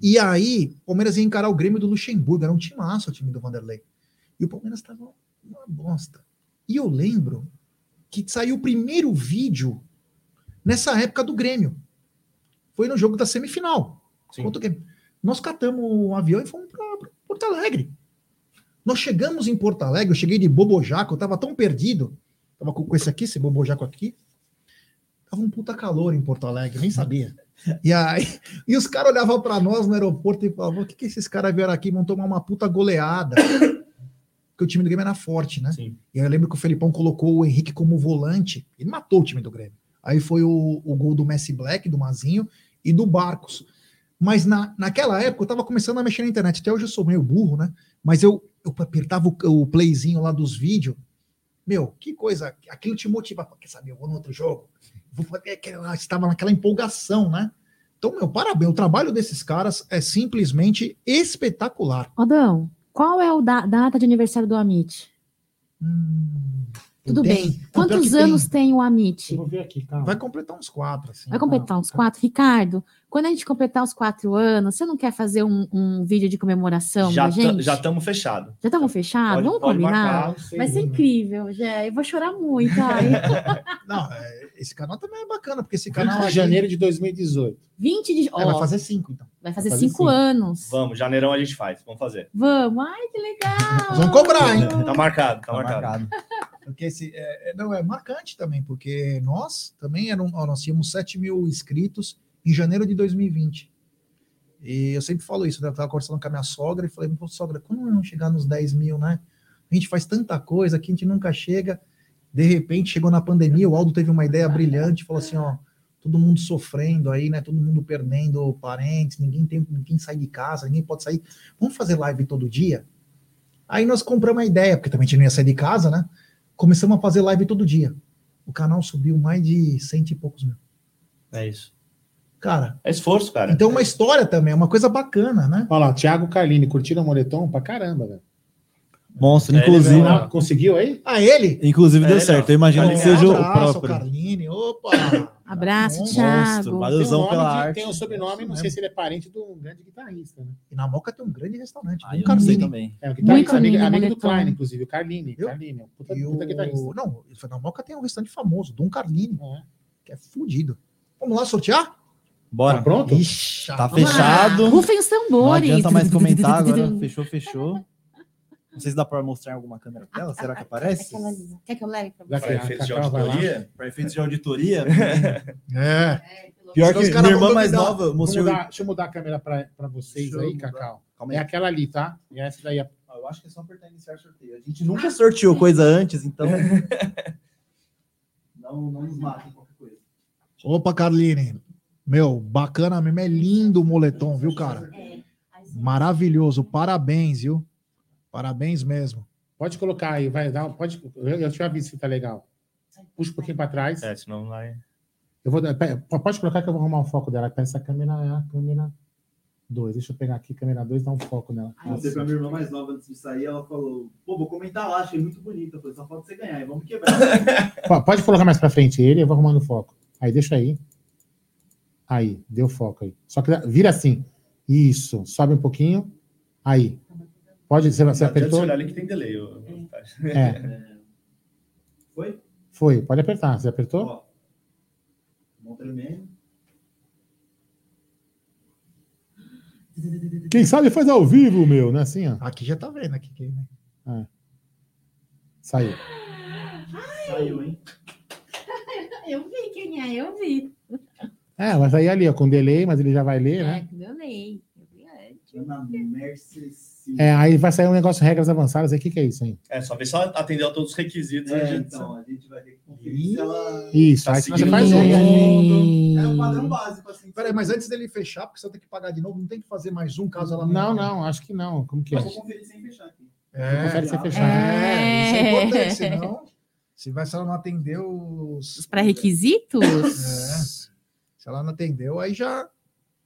G: E aí, o Palmeiras ia encarar o Grêmio do Luxemburgo, era um timaço o time do Vanderlei. E o Palmeiras estava uma bosta. E eu lembro que saiu o primeiro vídeo nessa época do Grêmio. Foi no jogo da semifinal. O Grêmio. Nós catamos um avião e fomos para Porto Alegre. Nós chegamos em Porto Alegre, eu cheguei de Bobojaco, eu tava tão perdido. Tava com, esse aqui, esse Bobojaco aqui. Tava um puta calor em Porto Alegre, nem sabia. E aí, e os caras olhavam para nós no aeroporto e falavam: o que, que esses caras vieram aqui? Vão tomar uma puta goleada. Porque o time do Grêmio era forte, né? E aí eu lembro que o Felipão colocou o Henrique como volante. Ele matou o time do Grêmio. Aí foi o, o gol do Messi Black, do Mazinho e do Barcos. Mas na, naquela época eu tava começando a mexer na internet. Até hoje eu sou meio burro, né? Mas eu, eu apertava o, o playzinho lá dos vídeos. Meu, que coisa. Aquilo te motiva. Quer saber? Eu vou no outro jogo. Vou fazer aquela. Estava naquela empolgação, né? Então, meu, parabéns. O trabalho desses caras é simplesmente espetacular.
H: Odão, qual é a data de aniversário do Amit? Tudo
G: Tem.
H: bem. Quantos
G: que tem.
H: anos tem o Amit?
D: Vou ver aqui, calma.
G: Vai completar uns quatro, assim.
H: Vai completar uns quatro? Ricardo, quando a gente completar os quatro anos, você não quer fazer um, um vídeo de comemoração
I: Já
H: da gente?
I: já estamos fechados.
H: Já estamos fechados? Vamos
I: pode
H: combinar?
I: marcar, não sei,
H: Vai ser
I: né?
H: incrível, Jé. Eu vou chorar muito.
G: Não, é, esse canal também é bacana, porque esse
D: 20
G: canal.
D: de
G: aí-
D: janeiro de 2018.
H: 20 de.
G: É, vai fazer cinco, então.
H: Vai fazer
I: Vai fazer
H: cinco
I: cinco.
H: anos.
I: Vamos, janeirão a gente faz. Vamos fazer.
H: Vamos. Ai, que legal.
G: Vamos cobrar, hein?
I: Tá marcado, tá,
J: Tá
I: marcado.
J: marcado.
G: Porque esse, é, é- não, é marcante também, porque nós também eram, nós tínhamos 7 mil inscritos em janeiro de 2020. E eu sempre falo isso, né? Eu tava conversando com a minha sogra e falei, sogra, quando não chegar nos 10 mil, né? A gente faz tanta coisa que a gente nunca chega. De repente chegou na pandemia, o Aldo teve uma ideia brilhante, falou assim, ó, todo mundo sofrendo aí, né? Todo mundo perdendo parentes, ninguém tem, ninguém sai de casa, ninguém pode sair. Vamos fazer live todo dia? Aí nós compramos a ideia, porque também a gente não ia sair de casa, né? Começamos a fazer live todo dia. O canal subiu mais de cento e poucos mil.
I: É isso.
G: Cara.
I: É esforço, cara.
G: Então, uma história também, é uma coisa bacana, né?
D: Olha lá, Thiago Carlini, curtiram o moletom pra caramba, velho.
J: Monstro,
I: É,
J: inclusive.
I: ele.
D: Conseguiu aí?
G: Ah, ele?
J: Inclusive
I: É,
J: deu
I: ele,
J: certo.
I: ó.
J: Eu imagino que
I: Carlinhos,
J: seja o próprio.
G: Carline. Opa!
H: Abraço,
G: Monstro,
H: Thiago.
D: Um, nome
J: pela
D: de-
J: arte.
D: tem um sobrenome, não sei se ele é parente de um grande guitarrista, né?
G: E na Moca tem um grande restaurante.
J: Ah,
G: um
J: eu não sei também.
D: É, o
H: Muito
D: guitarrista, amigo, amigo do. Klein, inclusive, o Carlini.
G: Viu?
D: Carlini, puta, puta guitarrista.
G: Não, na Moca tem um restaurante famoso, Dom Carline,
D: É.
G: que é fudido. Vamos lá sortear?
J: Bora.
D: Tá pronto?
G: Ixi,
J: Tá fechado.
H: Rufem os
J: Não
H: tambores.
J: adianta mais comentar agora. Fechou, fechou. Não sei se dá para mostrar em alguma câmera dela. Será que aparece?
H: Quer que eu leve pra
D: Já
H: você?
I: Para
D: a
I: efeitos de auditoria.
J: Para efeitos de auditoria.
G: É.
J: Pior que
G: caras
J: minha irmã mais nova mostrou.
D: mudar- deixa eu mudar a câmera pra, pra vocês aí. Cacau.
J: Calma
D: É aquela ali, tá? E essa daí é
J: Ah, Eu acho que é só apertar iniciar sorteio. A gente nunca sorteou coisa antes, então. não, não nos matem qualquer coisa.
G: Opa, Carline. Meu, bacana mesmo. É lindo o moletom, viu, cara? Maravilhoso. Parabéns, viu? Parabéns mesmo.
D: Pode colocar aí, vai dar. Pode, eu, já vi se tá legal. Puxa um pouquinho para trás.
I: É, senão vai.
D: Eu vou, pode colocar que eu vou arrumar o foco dela. Essa câmera é a câmera 2. Deixa eu pegar aqui, câmera 2, dar um foco nela.
J: Eu Mostrei pra minha irmã mais nova antes de sair, ela falou: pô, vou comentar lá, achei muito bonita. Eu falei, só falta você ganhar, e vamos quebrar.
D: Pode colocar mais para frente ele, eu vou arrumando o foco. Aí, deixa aí. Aí, deu foco aí. Só que vira assim. Isso, sobe um pouquinho. Aí. Pode, você, você apertou?
I: olhar ali que tem delay. ô-
D: É.
J: Foi?
D: Foi, pode apertar. Você apertou?
J: Ó. Mão.
D: Quem sabe faz ao vivo, meu, né? Assim, ó.
G: Aqui já tá vendo aqui. quem-
D: É. Saiu.
J: Saiu, hein?
H: Eu vi quem é, eu vi.
D: É, mas aí ali, ó, com delay, mas ele já vai ler,
H: É,
D: né?
H: eu leio. Eu vi antes.
J: Ana Mercy Silva.
D: É, aí vai sair um negócio regras avançadas aí. O que, que é isso aí?
I: É, só ver se ela atendeu a todos os requisitos.
J: É,
I: gente-
J: então, a gente vai ter que conferir se ela.
D: Isso,
I: Tá
D: aí você faz um.
J: É um padrão básico, assim.
G: Peraí, mas antes dele fechar, porque você ter que pagar de novo, não tem que fazer mais um caso ela
D: Não, não, acho que não. Como que é?
J: Eu vou conferir sem fechar aqui.
G: É,
D: Confere sem fechar.
G: É, isso é
H: É.
G: importante, senão. Se, vai, se ela não atendeu os.
H: Os pré-requisitos?
G: É. Se ela não atendeu, aí já.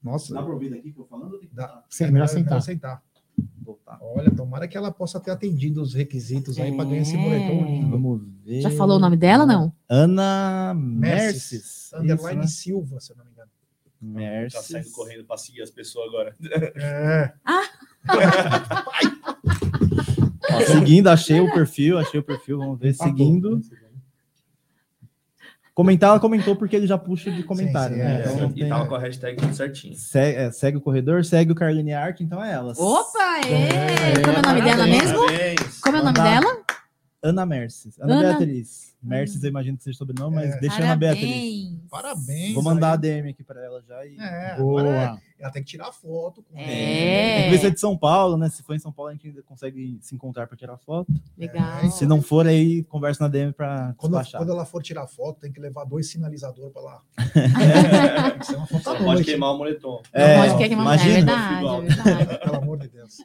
G: Nossa.
J: Dá pra ouvir daqui que eu tô falando? que
G: Dá.
D: Sim, melhor sentar.
G: sentar.
J: Botar.
G: Olha, tomara que ela possa ter atendido os requisitos aí para ganhar esse moletom lindo.
J: Vamos ver.
H: Já falou o nome dela, não?
J: Ana
G: Merces.
J: Merces.
G: Underline
J: Isso,
G: Silva, se eu não me engano.
J: né?
I: Tá
J: Merces.
I: saindo correndo pra seguir as pessoas agora.
G: É.
J: Ó, seguindo, achei o perfil, achei o perfil, vamos ver.
D: Tá
J: Seguindo. Comentar, ela comentou porque ele já puxa de comentário,
G: sim,
J: né?
G: é.
J: Então
I: e
J: tem-
I: tava com a hashtag tudo certinho.
J: segue, é, segue o corredor, segue o Carline Art, então é elas.
H: Opa, é! Como é o nome dela mesmo? Como é o nome dela?
J: Ana Merces. Ana,
H: Ana-
J: Beatriz. Merces, eu imagino que seja sobrenome, mas
G: É.
J: deixa a Ana Beatriz.
H: Parabéns.
G: Parabéns.
J: Vou mandar a
G: aí.
J: DM aqui pra ela já e.
G: É,
D: Boa.
G: agora é- ela tem que tirar foto. Com
J: Tem que ver se é de São Paulo, né? Se for em São Paulo, a gente ainda consegue se encontrar pra tirar foto.
H: Legal.
J: Se não for, aí conversa na DM pra
G: Quando,
J: despachar.
G: quando ela for tirar foto, tem que levar dois sinalizadores para lá.
J: É.
G: Isso é uma foto
I: pode queimar o moletom.
J: É,
H: Pode querer que uma é verdade, é verdade.
G: Pelo amor de Deus.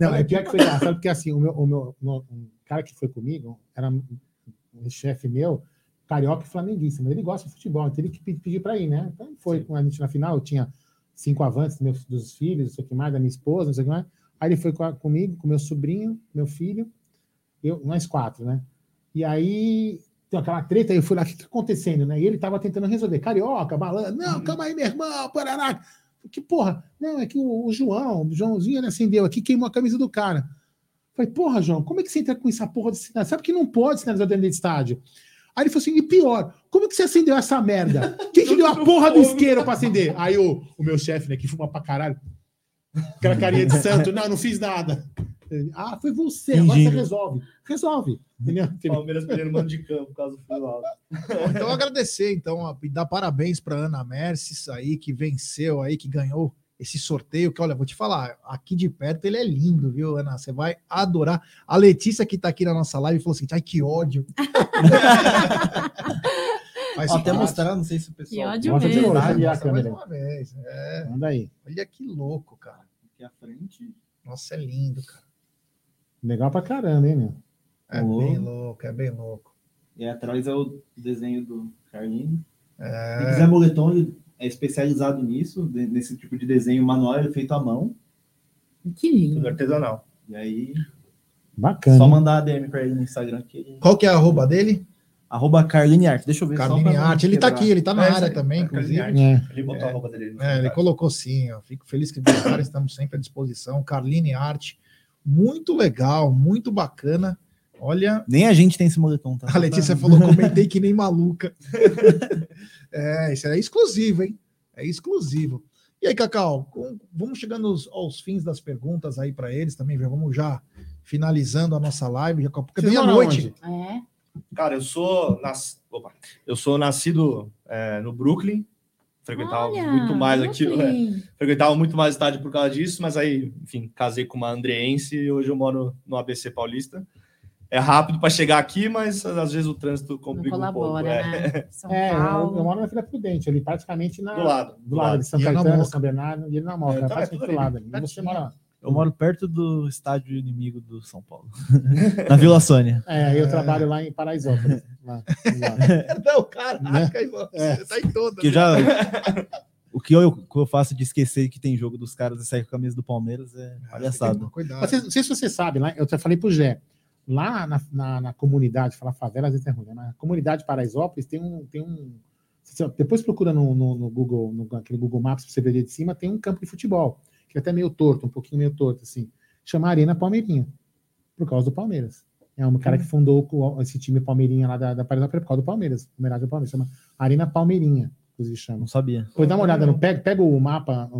D: Não, é pior que foi engraçado, porque assim, o meu, o meu um cara que foi comigo era um chefe meu, carioca e flamenguista, mas ele gosta de futebol, então ele que pe- pediu para ir, né? Então foi com a gente na final, eu tinha cinco avantes meus, dos filhos, não sei o que mais, da minha esposa, não sei o que mais. Aí ele foi com a- comigo, com meu sobrinho, meu filho, eu, nós quatro, né? E aí tem aquela treta, eu fui lá, o que tá acontecendo, né? E ele tava tentando resolver, carioca, malandro, não, calma aí, meu irmão, Paraná. Que porra, não, é que o, o João, o Joãozinho, ele acendeu aqui, queimou a camisa do cara. Falei, porra, João, como é que você entra com essa porra de sinal? Sabe que não pode sinalizar dentro do estádio? Aí ele falou assim, e pior, como é que você acendeu essa merda? Quem que deu a porra do isqueiro pra acender? Aí o, o meu chefe, né, que fuma pra caralho, aquela carinha de santo, não, não fiz nada. Ah, foi você, agora você resolve. Resolve.
I: Palmeiras perdendo mano de campo por causa do fio alto.
G: Então, agradecer, então, a- e dar parabéns para Ana Merces aí, que venceu aí, que ganhou esse sorteio, que olha, vou te falar, aqui de perto ele é lindo, viu, Ana? Você vai adorar. A Letícia, que tá aqui na nossa live, falou assim: ai, que ódio. Mas
J: Ó, até mostrar, não sei se o
H: Que
J: pessoal.
H: ódio
D: Mostra de
H: mesmo.
D: novo, deixa eu ligar a
G: mostra mais
D: câmera.
G: uma vez. É,
D: Manda aí.
G: olha que louco, cara.
J: Aqui à frente.
G: Nossa, é lindo, cara.
D: Legal pra caramba, hein, meu?
G: É
J: Oh.
G: bem louco, é bem louco.
J: E atrás é o desenho do Carlinho. Se
G: É,
J: quiser moletom, ele é especializado nisso, nesse tipo de desenho manual, ele é feito à mão.
H: Que lindo.
I: Tudo artesanal.
J: E aí,
D: Bacana.
J: só mandar a DM pra ele no Instagram que ele.
G: qual que é a arroba dele?
J: Arroba Carline Art. Deixa eu ver
G: Carline
J: pra não
G: Art. Ele tá aqui, ele tá na
J: É,
G: área
J: aí.
G: também,
J: É,
G: inclusive.
D: É.
I: Ele botou a roupa dele.
G: É, ele colocou sim, ó. Fico feliz que voltaram, estamos sempre à disposição. Carline Arte, muito legal, muito bacana. Olha,
J: Nem a gente tem esse moletom, tá?
G: a Letícia falou, comentei que nem maluca. é, isso é exclusivo, hein? É exclusivo. E aí, Cacau, com- vamos chegando aos, aos fins das perguntas aí para eles também, já vamos já finalizando a nossa live, já porque
D: Vocês
G: meia
D: moram
G: noite.
D: onde?
H: É.
I: Cara, eu sou, nas... Opa. eu sou nascido é, no Brooklyn. Frequentava
H: Olha,
I: muito mais aquilo. né?
H: Brooklyn.
I: Frequentava muito mais estádio por causa disso, mas aí, enfim, casei com uma andreense e hoje eu moro no ABC Paulista. É rápido para chegar aqui, mas às vezes o trânsito
H: Não
I: complica um pouco.
H: colabora,
I: é.
H: né? São
D: É, eu,
H: Paulo.
D: eu moro na Vila Prudente, ali praticamente na,
I: Do lado.
D: do lado de São
G: E é na
D: Caetano,
G: Moca.
D: São Bernardo, e ele na Moca,
I: É,
D: é,
I: tá,
D: praticamente
I: tudo
D: do lado ali. E você mora
J: Eu moro perto do estádio inimigo do São Paulo. Na Vila Sônia.
D: É, eu trabalho lá em Paraisópolis. Lá, lá.
G: Não, caraca,
D: Né?
G: irmão,
D: É.
G: você tá em toda.
J: Que eu já. O que eu, que eu faço de esquecer que tem jogo dos caras e sair com a camisa do Palmeiras é palhaçada.
G: Cuidado.
D: Mas Não sei se você sabe, lá, eu já falei pro Gé, lá na, na, na comunidade, falar favela às vezes é ruim, né? na comunidade Paraisópolis tem um. Tem um depois procura no, no, no Google, no aquele Google Maps pra você ver ali de cima, tem um campo de futebol, que é até meio torto, um pouquinho meio torto, assim. Chama Arena Palmeirinha, por causa do Palmeiras. É um cara que fundou o- esse time Palmeirinha lá da, da Paraisópolis por causa do Palmeiras, homenagem ao Palmeiras, chama Arena Palmeirinha, inclusive chama.
J: Não sabia.
D: Depois dá uma olhada no pega, pega o mapa, o,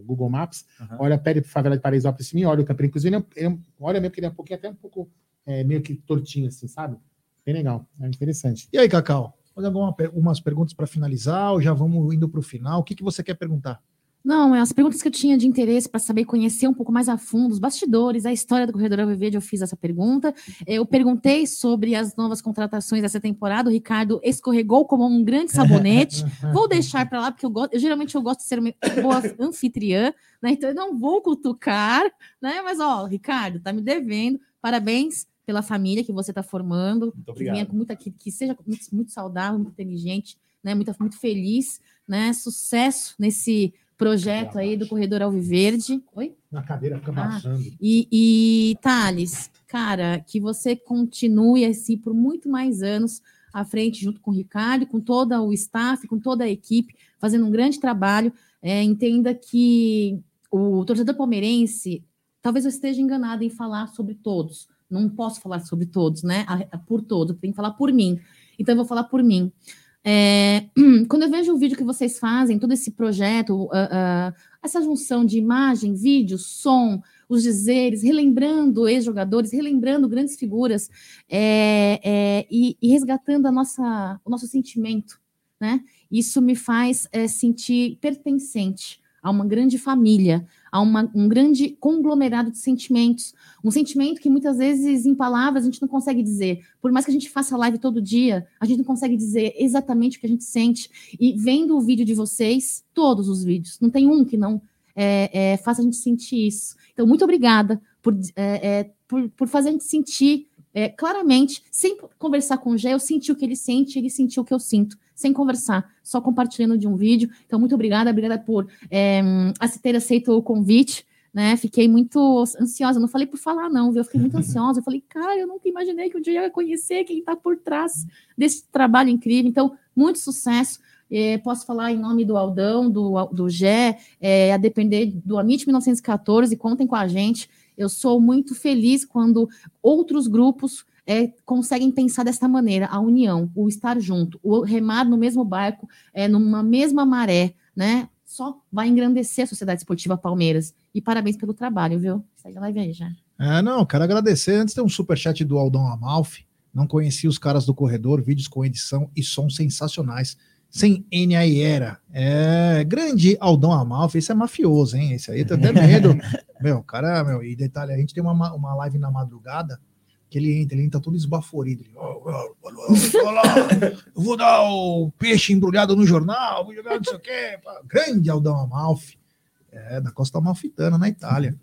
D: o Google Maps, olha, pega a favela de Paraisópolis assim, olha o Campo Inclusive, ele é, ele é- olha mesmo que ele é um pouquinho, até um pouco é, meio que tortinho, assim, sabe? Bem legal, é interessante.
G: E aí, Cacau? Fazer alguma, per- umas perguntas para finalizar ou já vamos indo para o final? O que, que você quer perguntar?
H: Não, é as perguntas que eu tinha de interesse para saber conhecer um pouco mais a fundo os bastidores, a história do Corredor Alviverde, eu fiz essa pergunta. Eu perguntei sobre as novas contratações dessa temporada. O Ricardo escorregou como um grande sabonete. Vou deixar para lá, porque eu, gosto, eu geralmente eu gosto de ser uma boa anfitriã, né? Então eu não vou cutucar, né? Mas, ó, Ricardo, tá me devendo. Parabéns pela família que você está formando. que
A: obrigado.
H: venha com muita, que, que seja muito, muito saudável, muito inteligente, né? Muito, muito feliz, né? Sucesso nesse projeto aí do Corredor Alviverde. Oi?
D: Na cadeira fica
H: Ah. E, e Thales, cara, que você continue assim por muito mais anos à frente, junto com o Ricardo, com todo o staff, com toda a equipe, fazendo um grande trabalho. É, entenda que o torcedor palmeirense, talvez eu esteja enganado em falar sobre todos. Não posso falar sobre todos, né? Por todos, eu tenho que falar por mim. Então, eu vou falar por mim. É, quando eu vejo o vídeo que vocês fazem, todo esse projeto, ah, ah, essa junção de imagem, vídeo, som, os dizeres, relembrando ex-jogadores, relembrando grandes figuras é, é, e, e resgatando a nossa, o nosso sentimento, né? Isso me faz é, sentir pertencente a uma grande família, a uma- um grande conglomerado de sentimentos, um sentimento que muitas vezes em palavras a gente não consegue dizer. Por mais que a gente faça live todo dia, a gente não consegue dizer exatamente o que a gente sente. E vendo o vídeo de vocês, todos os vídeos, não tem um que não é, é, faça a gente sentir isso. Então, muito obrigada por, é, é, por, por fazer a gente sentir é, claramente, sem conversar com o Gé, eu senti o que ele sente, ele sentiu o que eu sinto, sem conversar, só compartilhando de um vídeo. Então, muito obrigada, obrigada por é, ter aceito o convite. Né, fiquei muito ansiosa, não falei por falar, não, viu? Eu fiquei muito ansiosa. Eu falei, cara, eu nunca imaginei que um dia eu ia conhecer quem está por trás desse trabalho incrível. Então, muito sucesso. É, posso falar em nome do Aldão, do, do Gé, é, a depender do Amit 1914, contem com a gente. Eu sou muito feliz quando outros grupos é, conseguem pensar dessa maneira, a união, o estar junto, o remar no mesmo barco, é, numa mesma maré, né? Só vai engrandecer a Sociedade Esportiva Palmeiras. E parabéns pelo trabalho, viu? Segue a live aí já.
G: É, não, quero agradecer. Antes tem um superchat do Aldão Amalfi. Não conhecia os caras do corredor, vídeos com edição e som sensacionais. Sem N.A.I.era. É, grande Aldão Amalfi, esse é mafioso, hein? Esse aí tem até medo. meu, cara, meu, e detalhe, a gente tem uma, ma- uma live na madrugada que ele entra, ele entra todo esbaforido. Ele, "Ó, ó, ó, ó, ó lá, eu vou dar o peixe embrulhado no jornal, vou jogar não sei o quê. pá." Grande Aldão Amalfi. É, da Costa Amalfitana, na Itália.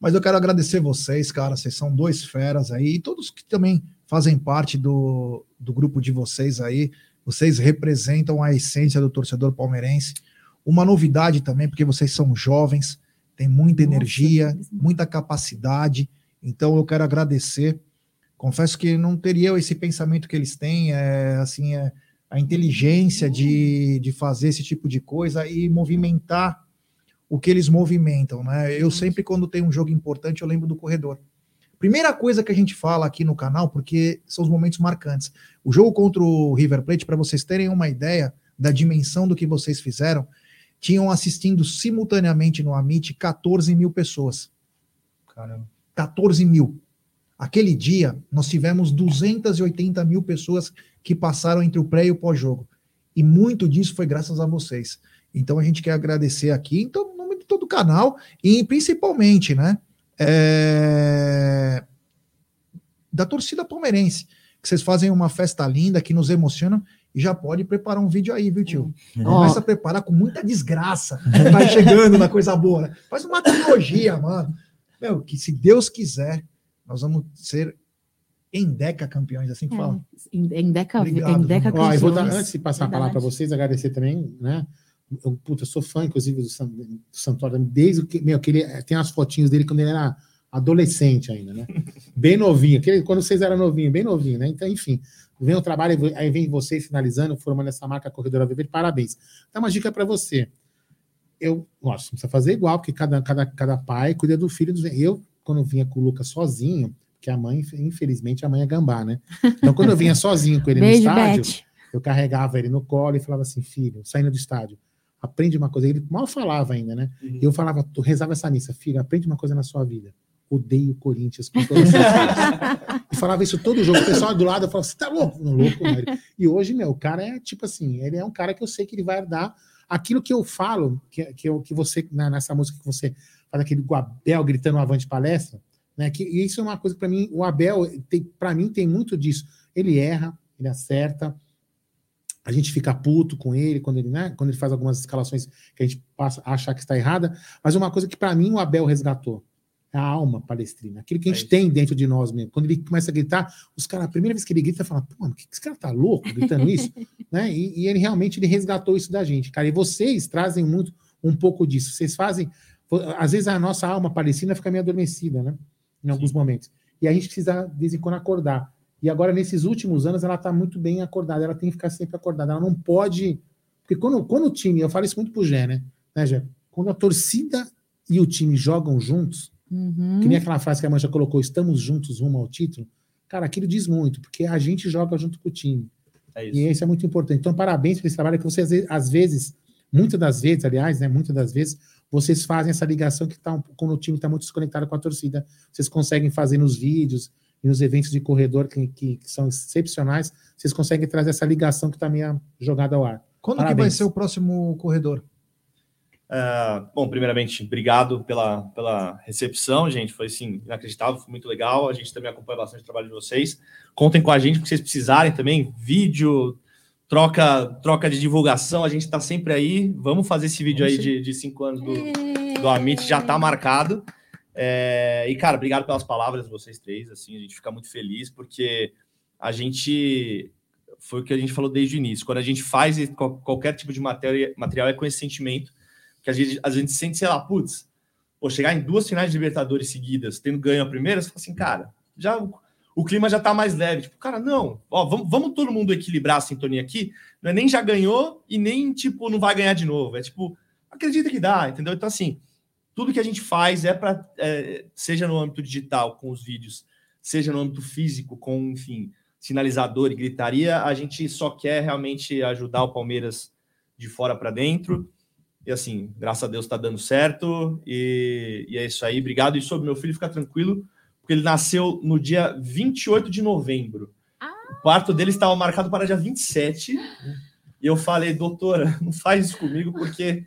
G: Mas eu quero agradecer vocês, cara. Vocês são dois feras aí. E todos que também fazem parte do, do grupo de vocês aí. Vocês representam a essência do torcedor palmeirense. Uma novidade também, porque vocês são jovens, têm muita energia, muita capacidade. Então eu quero agradecer. Confesso que não teria esse pensamento que eles têm, é, assim, é, a inteligência de, de fazer esse tipo de coisa e movimentar o que eles movimentam, né? Eu sempre, quando tem um jogo importante, eu lembro do corredor. Primeira coisa que a gente fala aqui no canal, porque são os momentos marcantes. O jogo contra o River Plate, para vocês terem uma ideia da dimensão do que vocês fizeram, tinham assistindo simultaneamente no Amit 14 mil pessoas. Caramba. 14 mil. Aquele dia, nós tivemos 280 mil pessoas que passaram entre o pré e o pós-jogo. E muito disso foi graças a vocês. Então a gente quer agradecer aqui, então, no nome de todo o canal, e principalmente, né? é, da torcida palmeirense. Que vocês fazem uma festa linda que nos emociona e já pode preparar um vídeo aí, viu, tio? Começa a preparar com muita desgraça. Vai chegando na coisa boa. né? Faz uma trilogia, mano. Meu, que se Deus quiser, nós vamos ser endeca campeões, assim que fala.
H: Em, em Deca,
G: Obrigado,
H: em Deca
D: Ó, eu vou dar,
H: Campeões.
D: antes de passar a palavra para
H: Verdade.
D: vocês, agradecer também, né? Eu, puta, eu sou fã, inclusive, do, San- do Santoro, desde que, meu, que ele tem as fotinhos dele quando ele era adolescente ainda, né? Bem novinho, aquele, quando vocês eram novinhos, bem novinho, né? Então, enfim, vem o trabalho, aí vem vocês finalizando, formando essa marca Corredora Viver, parabéns. Dá uma dica para você. Eu, nossa, não precisa fazer igual, porque cada, cada, cada pai cuida do filho. Do, eu, quando vinha com o Lucas sozinho, que a mãe, infelizmente, a mãe é gambá, né? Então, quando eu vinha sozinho com ele
H: Beijo,
D: no estádio,
H: Beth.
D: eu carregava ele no colo e falava assim, filho, saindo do estádio, aprende uma coisa. Ele mal falava ainda, né? E eu falava, tu rezava essa missa, filho, aprende uma coisa na sua vida. Odeio o Corinthians com todas as suas forças." E falava isso todo jogo. O pessoal do lado falava, você tá louco? Não, louco, não. Ele- E hoje, meu, o cara é tipo assim, ele é um cara que eu sei que ele vai dar aquilo que eu falo, que, que, eu, que você, na- nessa música que você faz aquele o Abel gritando avante palestra, né? Que e isso é uma coisa para mim, o Abel tem, para mim tem muito disso. Ele erra, ele acerta, a gente fica puto com ele quando ele, né, quando ele faz algumas escalações que a gente passa a achar que está errada, mas uma coisa que para mim o Abel resgatou é a alma palestrina, aquilo que a gente tem dentro de nós mesmo. Quando ele começa a gritar, os caras, a primeira vez que ele grita, fala, pô, mano, que que esse cara tá louco gritando isso? né? E, e ele realmente ele resgatou isso da gente, cara. E vocês trazem muito um pouco disso. Vocês fazem, às vezes a nossa alma palestina fica meio adormecida, né? Em alguns momentos. E a gente precisa, de vez em quando, acordar. E agora, nesses últimos anos, ela está muito bem acordada. Ela tem que ficar sempre acordada. Ela não pode. Porque quando, quando o time, eu falo isso muito pro Gé, né? né Gé? Quando a torcida e o time jogam juntos,
H: Uhum.
D: que nem aquela frase que a Mancha colocou, estamos juntos rumo ao título, cara, aquilo diz muito, porque a gente joga junto com o time.
I: É
D: E isso é muito importante. Então, parabéns por esse trabalho que vocês, às vezes- às vezes, muitas das vezes, aliás, né, muitas das vezes, vocês fazem essa ligação que tá, um- quando o time está muito desconectado com a torcida, vocês conseguem fazer nos vídeos e nos eventos de corredor que, que- que são excepcionais, vocês conseguem trazer essa ligação que está meio jogada ao ar.
G: Quando que vai
D: Parabéns.
G: ser o próximo corredor?
I: Ah, bom, primeiramente, obrigado pela, pela recepção, gente. Foi assim, inacreditável, foi muito legal. A gente também acompanha bastante o trabalho de vocês. Contem com a gente, porque vocês precisarem também, vídeo, troca, troca de divulgação, a gente está sempre aí. Vamos fazer esse vídeo aí de, de cinco anos do, do Amit, já está marcado. É, e, cara, obrigado pelas palavras vocês três. Assim, a gente fica muito feliz, porque a gente. Foi o que a gente falou desde o início. Quando a gente faz qual- qualquer tipo de matéria, material, é com esse sentimento que a gente, a gente sente, sei lá, putz, pô, chegar em duas finais de Libertadores seguidas, tendo ganho a primeira, você fala assim, cara, já o, clima já tá mais leve. Tipo, cara, não, ó, vamos, vamos todo mundo equilibrar a sintonia aqui. Não é nem já ganhou e nem, tipo, não vai ganhar de novo. É tipo, acredita que dá, entendeu? Então, assim, tudo que a gente faz é para, seja no âmbito digital, com os vídeos, seja no âmbito físico, com, enfim, sinalizador e gritaria, a gente só quer realmente ajudar o Palmeiras de fora para dentro. E assim, graças a Deus está dando certo. E, e é isso aí. Obrigado. E sobre meu filho, fica tranquilo, porque ele nasceu no dia 28 de novembro. O parto dele estava marcado para dia 27. E eu falei, doutora, não faz isso comigo, porque.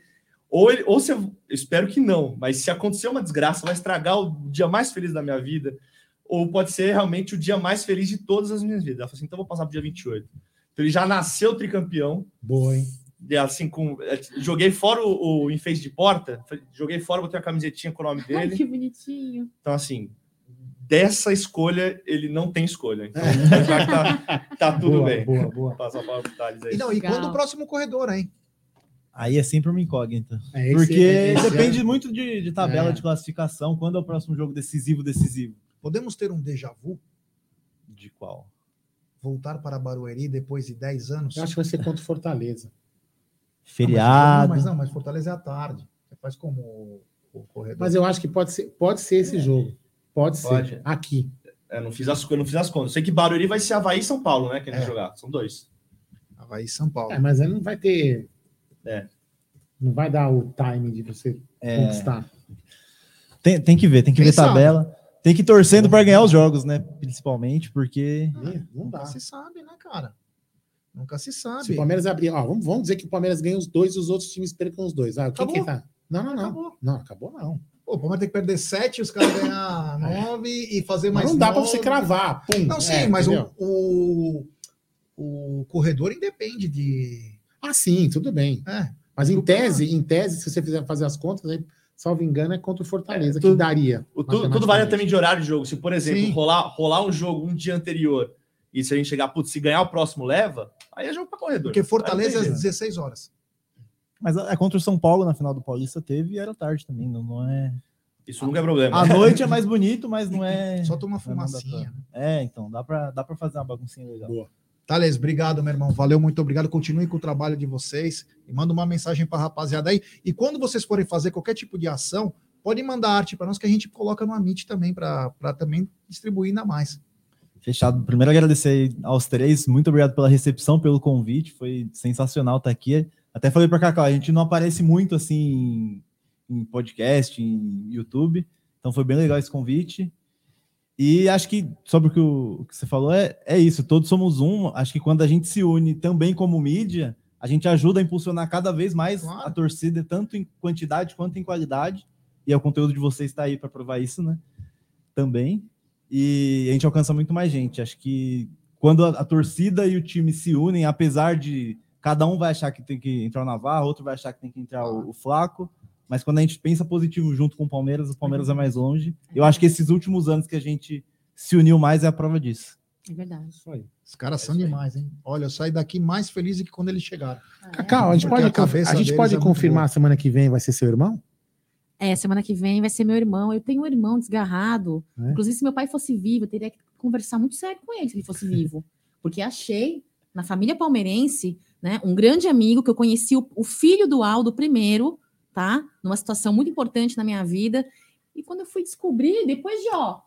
I: Ou, ele, ou se eu, espero que não, mas se acontecer uma desgraça, vai estragar o dia mais feliz da minha vida, ou pode ser realmente o dia mais feliz de todas as minhas vidas. Ela falou assim: então eu vou passar para o dia 28. Então ele já nasceu tricampeão.
D: Boa, hein?
I: E assim, com, joguei fora o, o enfeite de porta, joguei fora, botei a camisetinha com o nome
H: Ai,
I: dele.
H: que bonitinho.
I: Então, assim, dessa escolha, ele não tem escolha. Então, já que tá, tá tudo
D: Boa,
I: bem.
D: boa, boa.
I: Passar a palavra pro Thales aí.
G: E, não, e quando o próximo corredor, hein?
J: Aí é sempre uma incógnita.
D: É, esse-
J: porque
D: esse
J: depende
D: é-
J: muito de, de tabela
G: É.
J: de classificação. Quando é o próximo jogo decisivo, decisivo?
G: Podemos ter um déjà vu?
J: De qual?
G: Voltar para Barueri depois de 10 anos?
D: Eu acho que vai ser contra Fortaleza.
J: Feriado.
G: Não, mas não, mas Fortaleza é à tarde. Você faz como o, o corredor.
D: Mas eu acho que pode ser, pode ser esse jogo. Pode,
I: Pode.
D: ser. Aqui.
I: É, não fiz as, eu não fiz as contas. Sei que Barueri vai ser Havaí e São Paulo, né? Que eles
G: É.
I: jogar. São dois.
G: Havaí e São Paulo.
D: É, mas aí não vai ter.
I: É.
D: Não vai dar o time de você
J: É.
D: conquistar.
J: Tem, tem que ver, tem que
D: Quem
J: ver tabela. Tem que ir torcendo para ganhar os jogos, né? Principalmente porque.
D: Não dá.
G: Nunca se sabe, né, cara? Nunca se sabe.
D: Se o Palmeiras abrir, ó, vamos, vamos dizer que o Palmeiras ganha os dois e os outros times percam os dois. Ah, quem
G: Acabou.
D: que tá? Não, não, não.
G: Acabou.
D: Não, acabou não.
G: O Palmeiras tem que perder 7, os caras ganhar 9 e fazer
D: Mas
G: mais
D: não dá pra
G: nove.
D: você cravar. Pum.
G: Não, sim,
D: É,
G: mas o, o, o corredor independe de.
D: Ah, sim, tudo bem.
G: É.
D: Mas em tese, em tese, se você fizer fazer as contas, aí salvo engano, é contra o Fortaleza,
I: tudo-
D: que daria.
I: O tudo, tudo varia também de horário de jogo. Se, por exemplo,
D: Sim.
I: rolar, rolar um jogo um dia anterior e se a gente chegar, putz, se ganhar o próximo leva, aí é jogo pra corredor.
G: Porque Fortaleza é às
I: jeito.
G: 16 horas.
J: Mas é contra o São Paulo na final do Paulista teve e era tarde também, não, não é.
I: Isso nunca é problema.
J: À noite é mais bonito, mas não é.
G: Só toma fumacinha.
J: pra- É, então, dá pra, dá pra fazer uma baguncinha legal.
G: Boa. Thales, obrigado, meu irmão. Valeu, muito obrigado. Continue com o trabalho de vocês e manda uma mensagem para a rapaziada aí. E quando vocês forem fazer qualquer tipo de ação, podem mandar arte para nós que a gente coloca no Amit também, para também distribuir ainda mais.
J: Fechado. Primeiro agradecer aos três. Muito obrigado pela recepção, pelo convite. Foi sensacional estar aqui. Até falei para Cacau, a gente não aparece muito assim em podcast, em YouTube. Então foi bem legal esse convite. E acho que sobre o que, o, o que você falou é, é isso. Todos somos um. Acho que quando a gente se une também como mídia, a gente ajuda a impulsionar cada vez mais a torcida, tanto em quantidade quanto em qualidade. E é o conteúdo de vocês está aí para provar isso, né? Também e a gente alcança muito mais gente. Acho que quando a, a torcida e o time se unem, apesar de cada um vai achar que tem que entrar o Navarro, outro vai achar que tem que entrar o, o Flaco, mas quando a gente pensa positivo junto com o Palmeiras, o Palmeiras é mais longe. Eu acho que esses últimos anos que a gente se uniu mais é a prova disso.
H: É verdade.
G: Os caras são demais, hein? Olha, eu saí daqui mais feliz do que quando eles chegaram.
D: Cacau, a gente
G: Porque
D: pode,
G: cabeça
D: a gente pode
G: é
D: confirmar semana que vem vai ser seu irmão?
H: É, semana que vem vai ser meu irmão. Eu tenho um irmão desgarrado.
D: É?
H: Inclusive, se meu pai fosse vivo, eu teria que conversar muito sério com ele se ele fosse vivo. Porque achei, na família palmeirense, né, um grande amigo que eu conheci, o, o filho do Aldo primeiro, tá? Numa situação muito importante na minha vida. E quando eu fui descobrir, depois de, ó,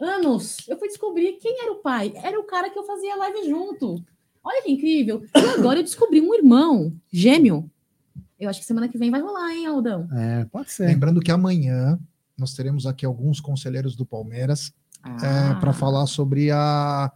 H: anos, eu fui descobrir quem era o pai. Era o cara que eu fazia live junto. Olha que incrível. E agora eu descobri um irmão gêmeo. Eu acho que semana que vem vai rolar, hein, Aldão?
D: É, pode ser.
G: Lembrando que amanhã nós teremos aqui alguns conselheiros do Palmeiras
H: Ah.
G: para falar sobre a,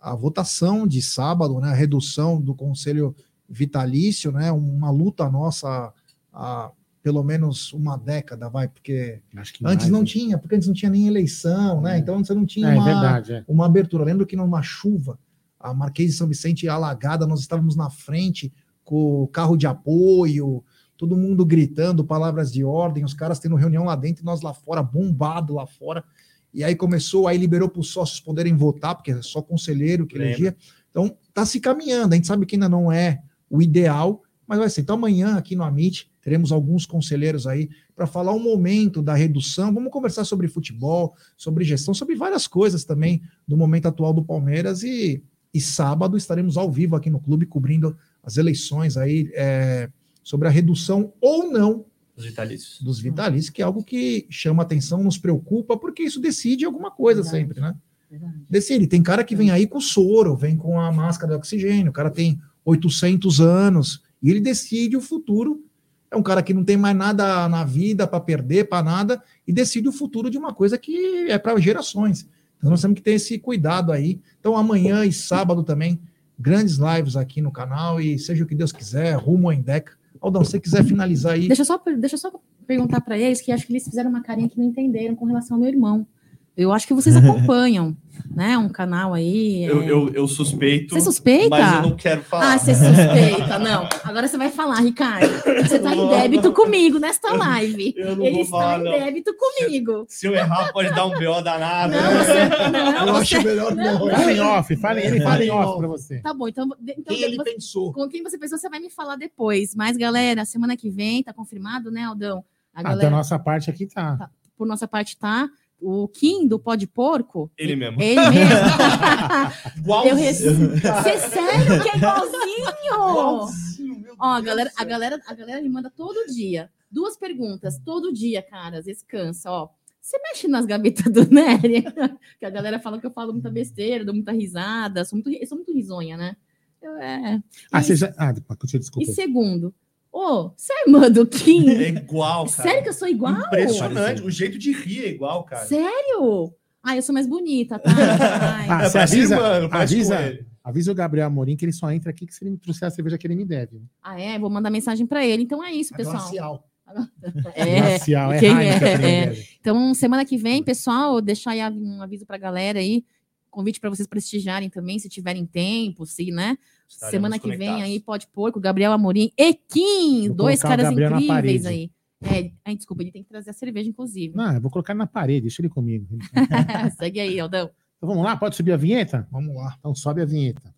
G: a votação de sábado, né? A redução do conselho vitalício, né? Uma luta nossa há pelo menos uma década, vai, porque
D: que
G: antes
D: mais,
G: não
D: né?
G: tinha, porque antes não tinha nem eleição, né? Então você não tinha
D: É, é
G: uma,
D: verdade, é.
G: uma abertura. Lembro que numa chuva, a Marquês de São Vicente alagada, nós estávamos na frente com o carro de apoio, todo mundo gritando palavras de ordem, os caras tendo reunião lá dentro e nós lá fora, bombado lá fora. E aí começou, aí liberou para os sócios poderem votar, porque é só conselheiro que
I: Lembro.
G: elegia. Então tá se caminhando, a gente sabe que ainda não é o ideal, mas vai ser. Então amanhã aqui no Amit teremos alguns conselheiros aí para falar um momento da redução. Vamos conversar sobre futebol, sobre gestão, sobre várias coisas também do momento atual do Palmeiras e, e sábado estaremos ao vivo aqui no clube cobrindo as eleições aí é, sobre a redução ou não
I: Os vitalícios.
G: dos vitalícios, que é algo que chama atenção, nos preocupa, porque isso decide alguma coisa
H: Verdade.
G: sempre, né? Decide. Tem cara que vem aí com soro, vem com a máscara de oxigênio, o cara tem 800 anos e ele decide o futuro. É um cara que não tem mais nada na vida para perder, para nada, e decide o futuro de uma coisa que é para gerações. Então nós temos que ter esse cuidado aí. Então amanhã e sábado também, grandes lives aqui no canal e seja o que Deus quiser, rumo ao Endeca. Aldão, se você quiser finalizar aí.
H: Deixa eu só, deixa eu só perguntar para eles, que acho que eles fizeram uma carinha que não entenderam com relação ao meu irmão. Eu acho que vocês acompanham, né? Um canal aí. é-
I: Eu, eu, eu suspeito.
H: Você suspeita?
I: Mas eu não quero falar.
H: Ah, você suspeita, não. Agora você vai falar, Ricardo. Você tá em débito comigo nesta live.
I: Eu não
H: Ele
I: vou
H: está
I: falar,
H: em
I: não.
H: débito comigo.
I: Se eu errar, pode dar um BO danado.
H: Não, você- não,
G: Eu
H: você-
G: acho melhor não.
D: Fala em off, fala, ele fala em
G: Fala em
D: off pra você.
H: Tá bom, então, então
G: Quem ele
H: você-
G: pensou?
H: com quem você pensou, você vai me falar depois. Mas, galera, semana que vem, tá confirmado, né, Aldão? A
D: Ah, da
H: galera,
D: nossa parte aqui tá.
H: por nossa parte, tá. O Kim do Pó de Porco.
I: Ele mesmo.
H: Ele mesmo.
I: Igualzinho.
H: Você sério que é igualzinho? Ó, a galera, a, galera, a galera me manda todo dia. Duas perguntas, todo dia, cara. Às vezes cansa, ó. Você mexe nas gavetas do Nery? que a galera fala que eu falo muita besteira, dou muita risada. Sou muito, eu sou muito risonha, né? Eu, é.
D: Ah,
H: E-
D: você já. Ah, continua,
H: E
D: desculpa.
H: segundo, ô, você é irmã do Kim?
I: É igual, cara.
H: Sério que eu sou igual?
I: Impressionante. O jeito de rir é igual, cara.
H: Sério? Ah, eu sou mais bonita, tá? Ai.
D: Ah,
I: É,
D: avisa,
I: irmã,
D: avisa, avisa o Gabriel Amorim que ele só entra aqui que se ele me trouxer a cerveja que ele me deve.
H: Ah, é? Vou mandar mensagem pra ele. Então é isso, pessoal.
G: Glacial.
H: É,
D: Glacial, é
H: quem é, é. Então, semana que vem, pessoal, deixar aí um aviso pra galera aí. Convite para vocês prestigiarem também, se tiverem tempo, se, né?
I: Estaremos
H: semana que vem aí, pode pôr com o Gabriel Amorim e Kim,
D: Vou
H: dois caras incríveis aí. É, ai, desculpa, ele tem que trazer a cerveja, inclusive.
D: Não, eu vou colocar na parede, deixa ele comigo.
H: Segue aí, Aldão.
D: Então vamos lá, pode subir a vinheta?
G: Vamos lá.
D: Então sobe a vinheta.